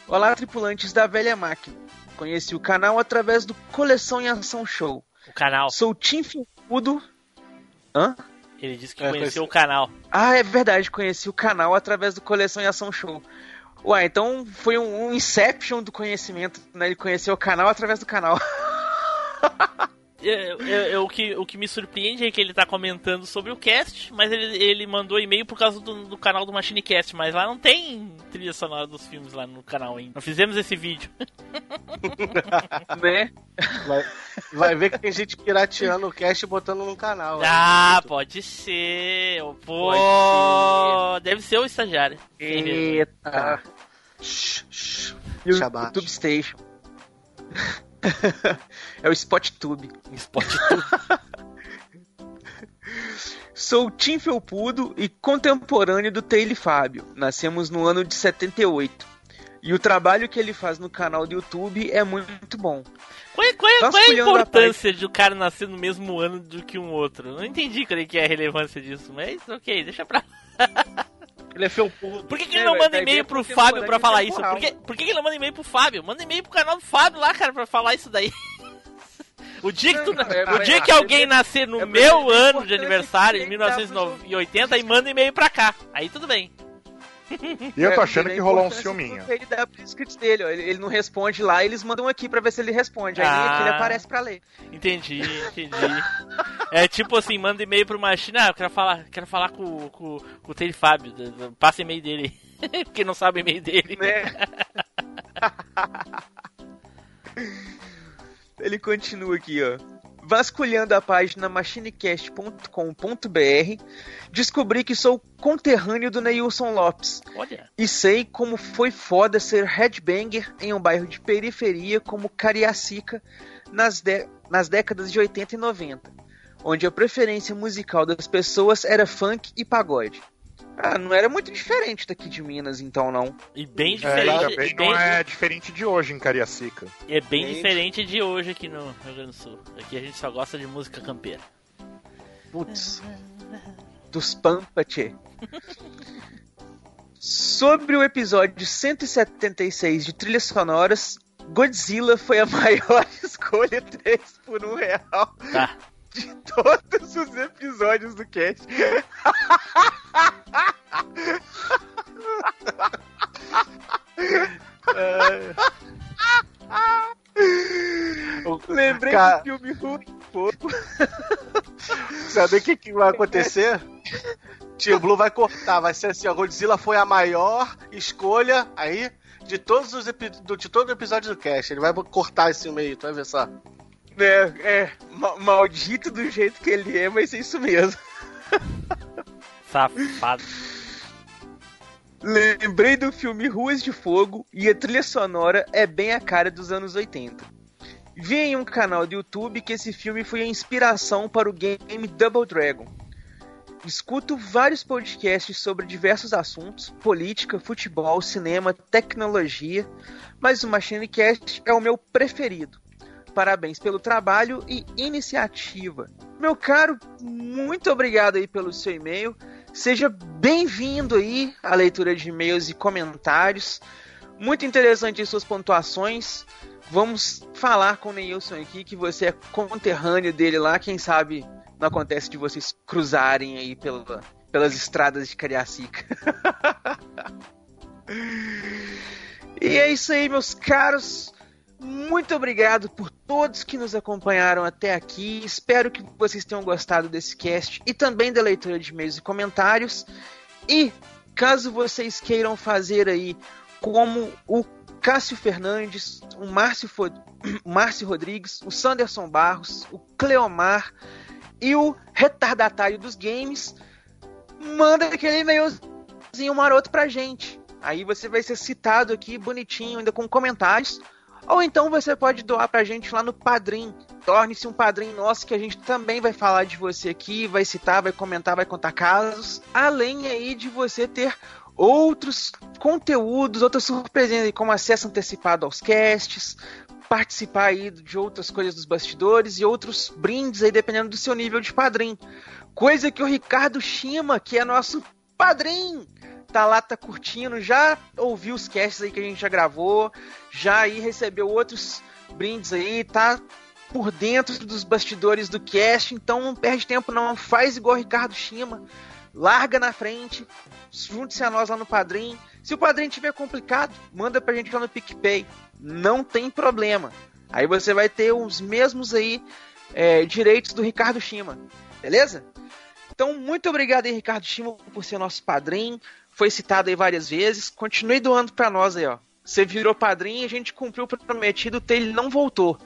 Olá, tripulantes da velha máquina. Conheci o canal através do Coleção em Ação Show. O canal. Sou Tim Fincudo. Hã? Ele disse que É, conheceu conheci- o canal. Ah, é verdade, conheci o canal através do Coleção em Ação Show. Ué, então foi um, um Inception do conhecimento, né? Ele conheceu o canal através do canal. eu- eu- eu- o, que, o que me surpreende é que ele tá comentando sobre o cast, mas ele, ele mandou e-mail por causa do, do canal do MachineCast, mas lá não tem trilha sonora dos filmes lá no canal ainda. Não fizemos esse vídeo. né? Vai, vai ver que tem gente pirateando o cast e botando no canal. Ah, pode ser. Pô, Pode deve ser o estagiário. Eita. O Shabat. YouTube Station. é o SpotTube. SpotTube. Sou Tim Felpudo e contemporâneo do Taylor Fábio. Nascemos no ano de 78. E o trabalho que ele faz no canal do YouTube é muito bom. Qual é, qual é- qual é a importância de o cara nascer no mesmo ano do que um outro? Não entendi qual é que é a relevância disso, mas ok, deixa pra Ele é felpudo. Por que, que ele não vai- manda vai e-mail pro Fábio pra falar isso? Por que, por que que ele não manda e-mail pro Fábio? Manda e-mail pro canal do Fábio lá, cara, pra falar isso daí. O dia que, tu, Não, é, o dia que é, alguém é- nascer no é meu ano de aniversário, que em tem que dar pros 1980, e manda e-mail pra cá. Aí tudo bem. E eu tô É, achando porque que rolou um ciúminho. Ele dá dele, ó. Ele, ele não responde lá, eles mandam aqui pra ver se ele responde. Aí Ah. aqui ele aparece pra ler. Entendi, entendi. É tipo assim, manda e-mail pro Machina, ah, eu quero falar, quero falar com, com, com o Taylor Fábio, passa e-mail dele. Porque não sabe o e-mail dele. Né? Ele continua aqui, ó. Vasculhando a página machinecast.com.br, descobri que sou conterrâneo do Neilson Lopes. Olha. E sei como foi foda ser headbanger em um bairro de periferia como Cariacica nas, nas décadas de 80 e 90, onde a preferência musical das pessoas era funk e pagode. Ah, não era muito diferente daqui de Minas, então, não. E bem É, diferente. e bem, bem- não é diferente de hoje em Cariacica. É bem diferente de hoje aqui no Rio Grande do Sul. Aqui a gente só gosta de música campeira. Putz. Dos Pampa, tchê. Sobre o episódio 176 de trilhas sonoras, Godzilla foi a maior escolha 3 por 1 real Tá. De todos os episódios do cast. Lembrei Ca- do filme ruim, pô. Sabe o que, que vai acontecer? Tio Blue vai cortar, vai ser assim, a Godzilla foi a maior escolha aí de todos os de todo o episódio do cast. Ele vai cortar esse meio, tu vai ver só. É, é, ma- maldito do jeito que ele é, mas é isso mesmo. Safado. Lembrei do filme Ruas de Fogo e a trilha sonora é bem a cara dos anos 80. Vi em um canal do YouTube que esse filme foi a inspiração para o game Double Dragon. Escuto vários podcasts sobre diversos assuntos, política, futebol, cinema, tecnologia, mas o MachineCast é o meu preferido. Parabéns pelo trabalho e iniciativa. Meu caro, muito obrigado aí pelo seu e-mail. Seja bem-vindo aí à leitura de e-mails e comentários. Muito interessante as suas pontuações. Vamos falar com o Neilson aqui, que você é conterrâneo dele lá. Quem sabe não acontece de vocês cruzarem aí pela- pelas estradas de Cariacica. e é isso aí, meus caros. Muito obrigado por todos que nos acompanharam até aqui. Espero que vocês tenham gostado desse cast e também da leitura de e-mails e comentários. E caso vocês queiram fazer aí como o Cássio Fernandes, o Márcio, Fo- Márcio Rodrigues, o Sanderson Barros, o Cleomar e o retardatário dos games, manda aquele e-mailzinho maroto pra gente. Aí você vai ser citado aqui bonitinho, ainda com comentários. Ou então você pode doar pra gente lá no Padrim. Torne-se um padrinho nosso que a gente também vai falar de você aqui, vai citar, vai comentar, vai contar casos. Além aí de você ter outros conteúdos, outras surpresinhas, aí, como acesso antecipado aos casts, participar aí de outras coisas dos bastidores e outros brindes aí dependendo do seu nível de padrinho. Coisa que o Ricardo Shima, que é nosso padrinho, tá lá, tá curtindo, já ouviu os casts aí que a gente já gravou, já aí recebeu outros brindes aí, tá por dentro dos bastidores do cast, então não perde tempo não, faz igual o Ricardo Shima, larga na frente, junte-se a nós lá no Padrim. Se o Padrim tiver complicado, manda pra gente lá no PicPay, não tem problema. Aí você vai ter os mesmos aí é, direitos do Ricardo Shima. Beleza? Então, muito obrigado aí, Ricardo Shima, por ser nosso padrinho. Foi citado aí várias vezes. Continue doando pra nós aí, ó. Você virou padrinho e a gente cumpriu o prometido, ele não voltou.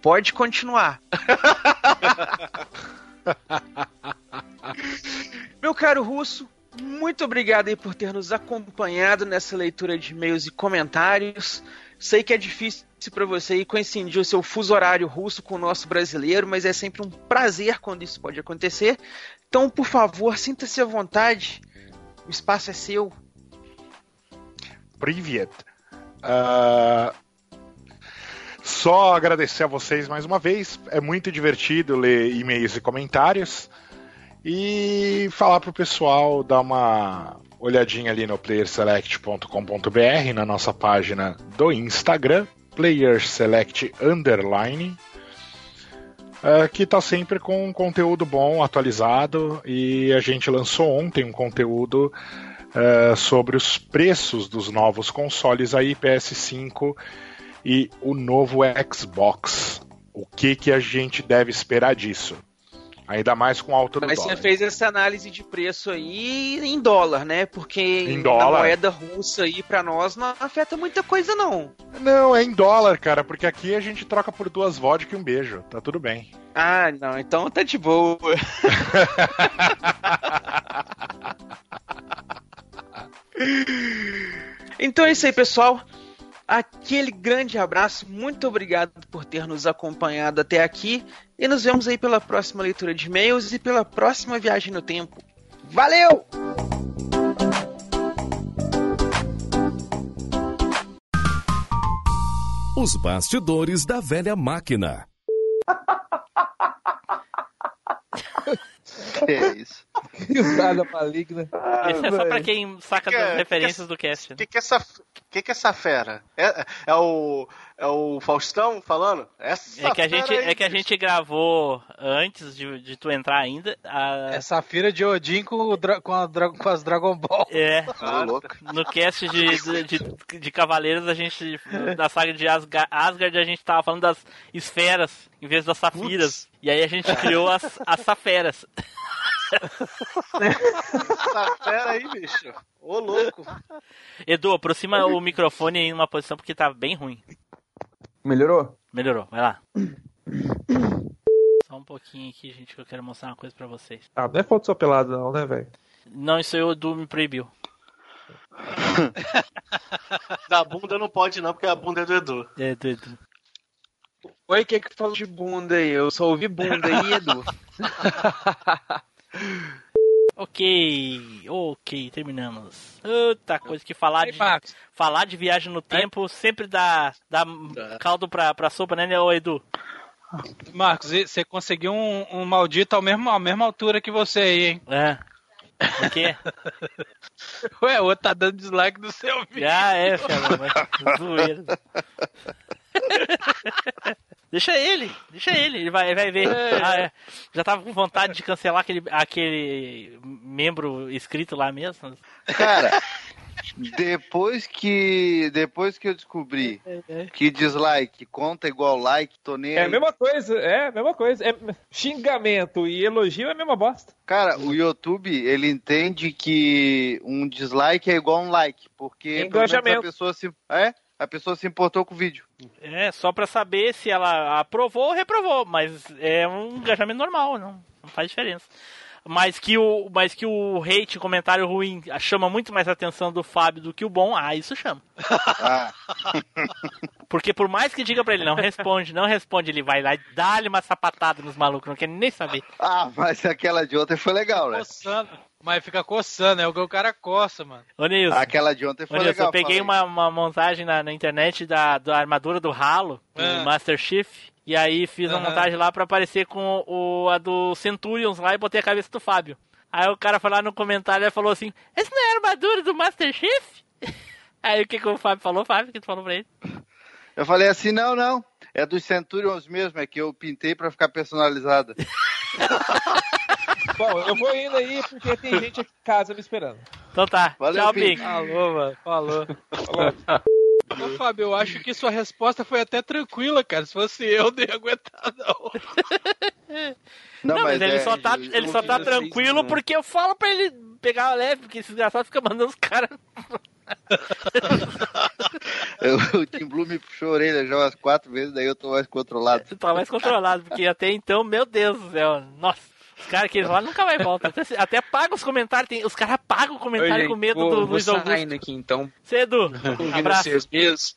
Pode continuar. Meu caro Russo, muito obrigado aí por ter nos acompanhado nessa leitura de e-mails e comentários. Sei que é difícil para você coincidir o seu fuso horário russo com o nosso brasileiro, mas é sempre um prazer quando isso pode acontecer. Então, por favor, sinta-se à vontade. O espaço é seu. Privet. Uh, só agradecer a vocês mais uma vez. É muito divertido ler e-mails e comentários. E falar pro pessoal dar uma olhadinha ali no playerselect.com.br, na nossa página do Instagram, playerselect uh, que está sempre com conteúdo bom, atualizado, e a gente lançou ontem um conteúdo uh, sobre os preços dos novos consoles aí, PS5 e o novo Xbox. O que, que a gente deve esperar disso? Ainda mais com alta do Mas dólar. você fez essa análise de preço aí em dólar, né? Porque em dólar. a moeda russa aí para nós não afeta muita coisa não. Não, é em dólar, cara, porque aqui a gente troca por duas vodka e um beijo. Tá tudo bem. Ah, não, então tá de boa. então é isso aí, pessoal. Aquele grande abraço, muito obrigado por ter nos acompanhado até aqui e nos vemos aí pela próxima leitura de e-mails e pela próxima viagem no tempo. Valeu! Os bastidores da velha máquina. Que é isso? Risada maligna. Esse é só pra quem saca Que que é- das referências que do cast. O que, que, é essa, que, que é essa fera? É, é, o, é o Faustão falando? Essa É que a gente, aí, é que a gente gravou antes de, de tu entrar ainda. a- É Safira de Odin com, o dra- com, a dra- com as Dragon Ball. É, louco. no cast de, de, de, de Cavaleiros, a gente. Da saga de Asga- Asgard, a gente tava falando das esferas em vez das safiras. E aí a gente criou as, as saferas. Essa fera aí, bicho. Ô, louco. Edu, aproxima o microfone em uma posição porque tá bem ruim. Melhorou? Melhorou, vai lá. Só um pouquinho aqui, gente, que eu quero mostrar uma coisa pra vocês. Ah, não é foto só pelado, não, né, velho? Não, isso aí o Edu me proibiu. Da bunda não pode não, porque a bunda é do Edu. É, do Edu. Oi, que que falou de bunda aí? Eu só ouvi bunda aí, Edu. Ok, ok, terminamos. Outra coisa que falar de, falar de viagem no tempo sempre dá, dá caldo pra, pra sopa, né, né, ô Edu? Marcos, você conseguiu um, um maldito ao mesmo, à mesma altura que você aí, hein? É. O quê? Ué, o outro tá dando dislike no seu vídeo. Ah, é, cara, mas zoeira. Deixa ele, deixa ele, ele vai, vai ver. Ah, é. Já tava com vontade de cancelar aquele, aquele membro inscrito lá mesmo. Cara, depois que depois que eu descobri que dislike conta igual like, tô nem É a mesma coisa, é a mesma coisa. É xingamento e elogio é a mesma bosta. Cara, o YouTube, ele entende que um dislike é igual a um like, porque pelo menos a pessoa se é, a pessoa se importou com o vídeo. É, só pra saber se ela aprovou ou reprovou, mas é um engajamento normal, não, não faz diferença. Mas que, o, mas que o hate, comentário ruim, chama muito mais a atenção do Fábio do que o bom, ah, isso chama. Ah, Porque por mais que diga pra ele, não responde, não responde, ele vai lá e dá-lhe uma sapatada nos malucos, não quer nem saber. ah, mas aquela de ontem foi legal, né? Mas fica coçando, é o que o cara coça, mano. Ô Nilson, Aquela de ontem ô, foi Nilson legal. eu peguei uma, uma montagem na, na internet da, da armadura do Halo, do Ah. Master Chief, e aí fiz uma montagem lá pra aparecer com o, a do Centurions lá e botei a cabeça do Fábio. Aí o cara foi lá no comentário e falou assim, esse não é a armadura do Master Chief? Aí o que, que o Fábio falou, Fábio? O que tu falou pra ele? Eu falei assim, não, não. É dos Centurions mesmo, é que eu pintei pra ficar personalizada. Bom, eu vou indo aí porque tem gente aqui em casa me esperando. Então tá, Valeu, tchau, Pink. Falou, mano. Falou. Falou. Ô, Fábio, eu acho que sua resposta foi até tranquila, cara. Se fosse eu, não ia aguentar, não. Mas ele é, só tá, eu- ele eu só tá tranquilo não. porque eu falo pra ele pegar leve, porque esse desgraçado fica mandando os caras. Eu- o Tim Blue me puxou a orelha já umas quatro vezes, daí eu tô mais controlado. Você tá mais controlado, porque até então, meu Deus do céu, nossa. Os caras que eles lá nunca mais voltam. Até, até paga os comentários. Tem, os caras pagam o comentário Oi, com medo vou, do vou Luiz Augusto. saindo aqui então. Cedo. Ouvindo Abraço. vocês mesmos.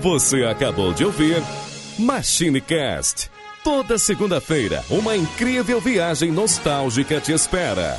Você acabou de ouvir MachineCast. Toda segunda-feira, uma incrível viagem nostálgica te espera.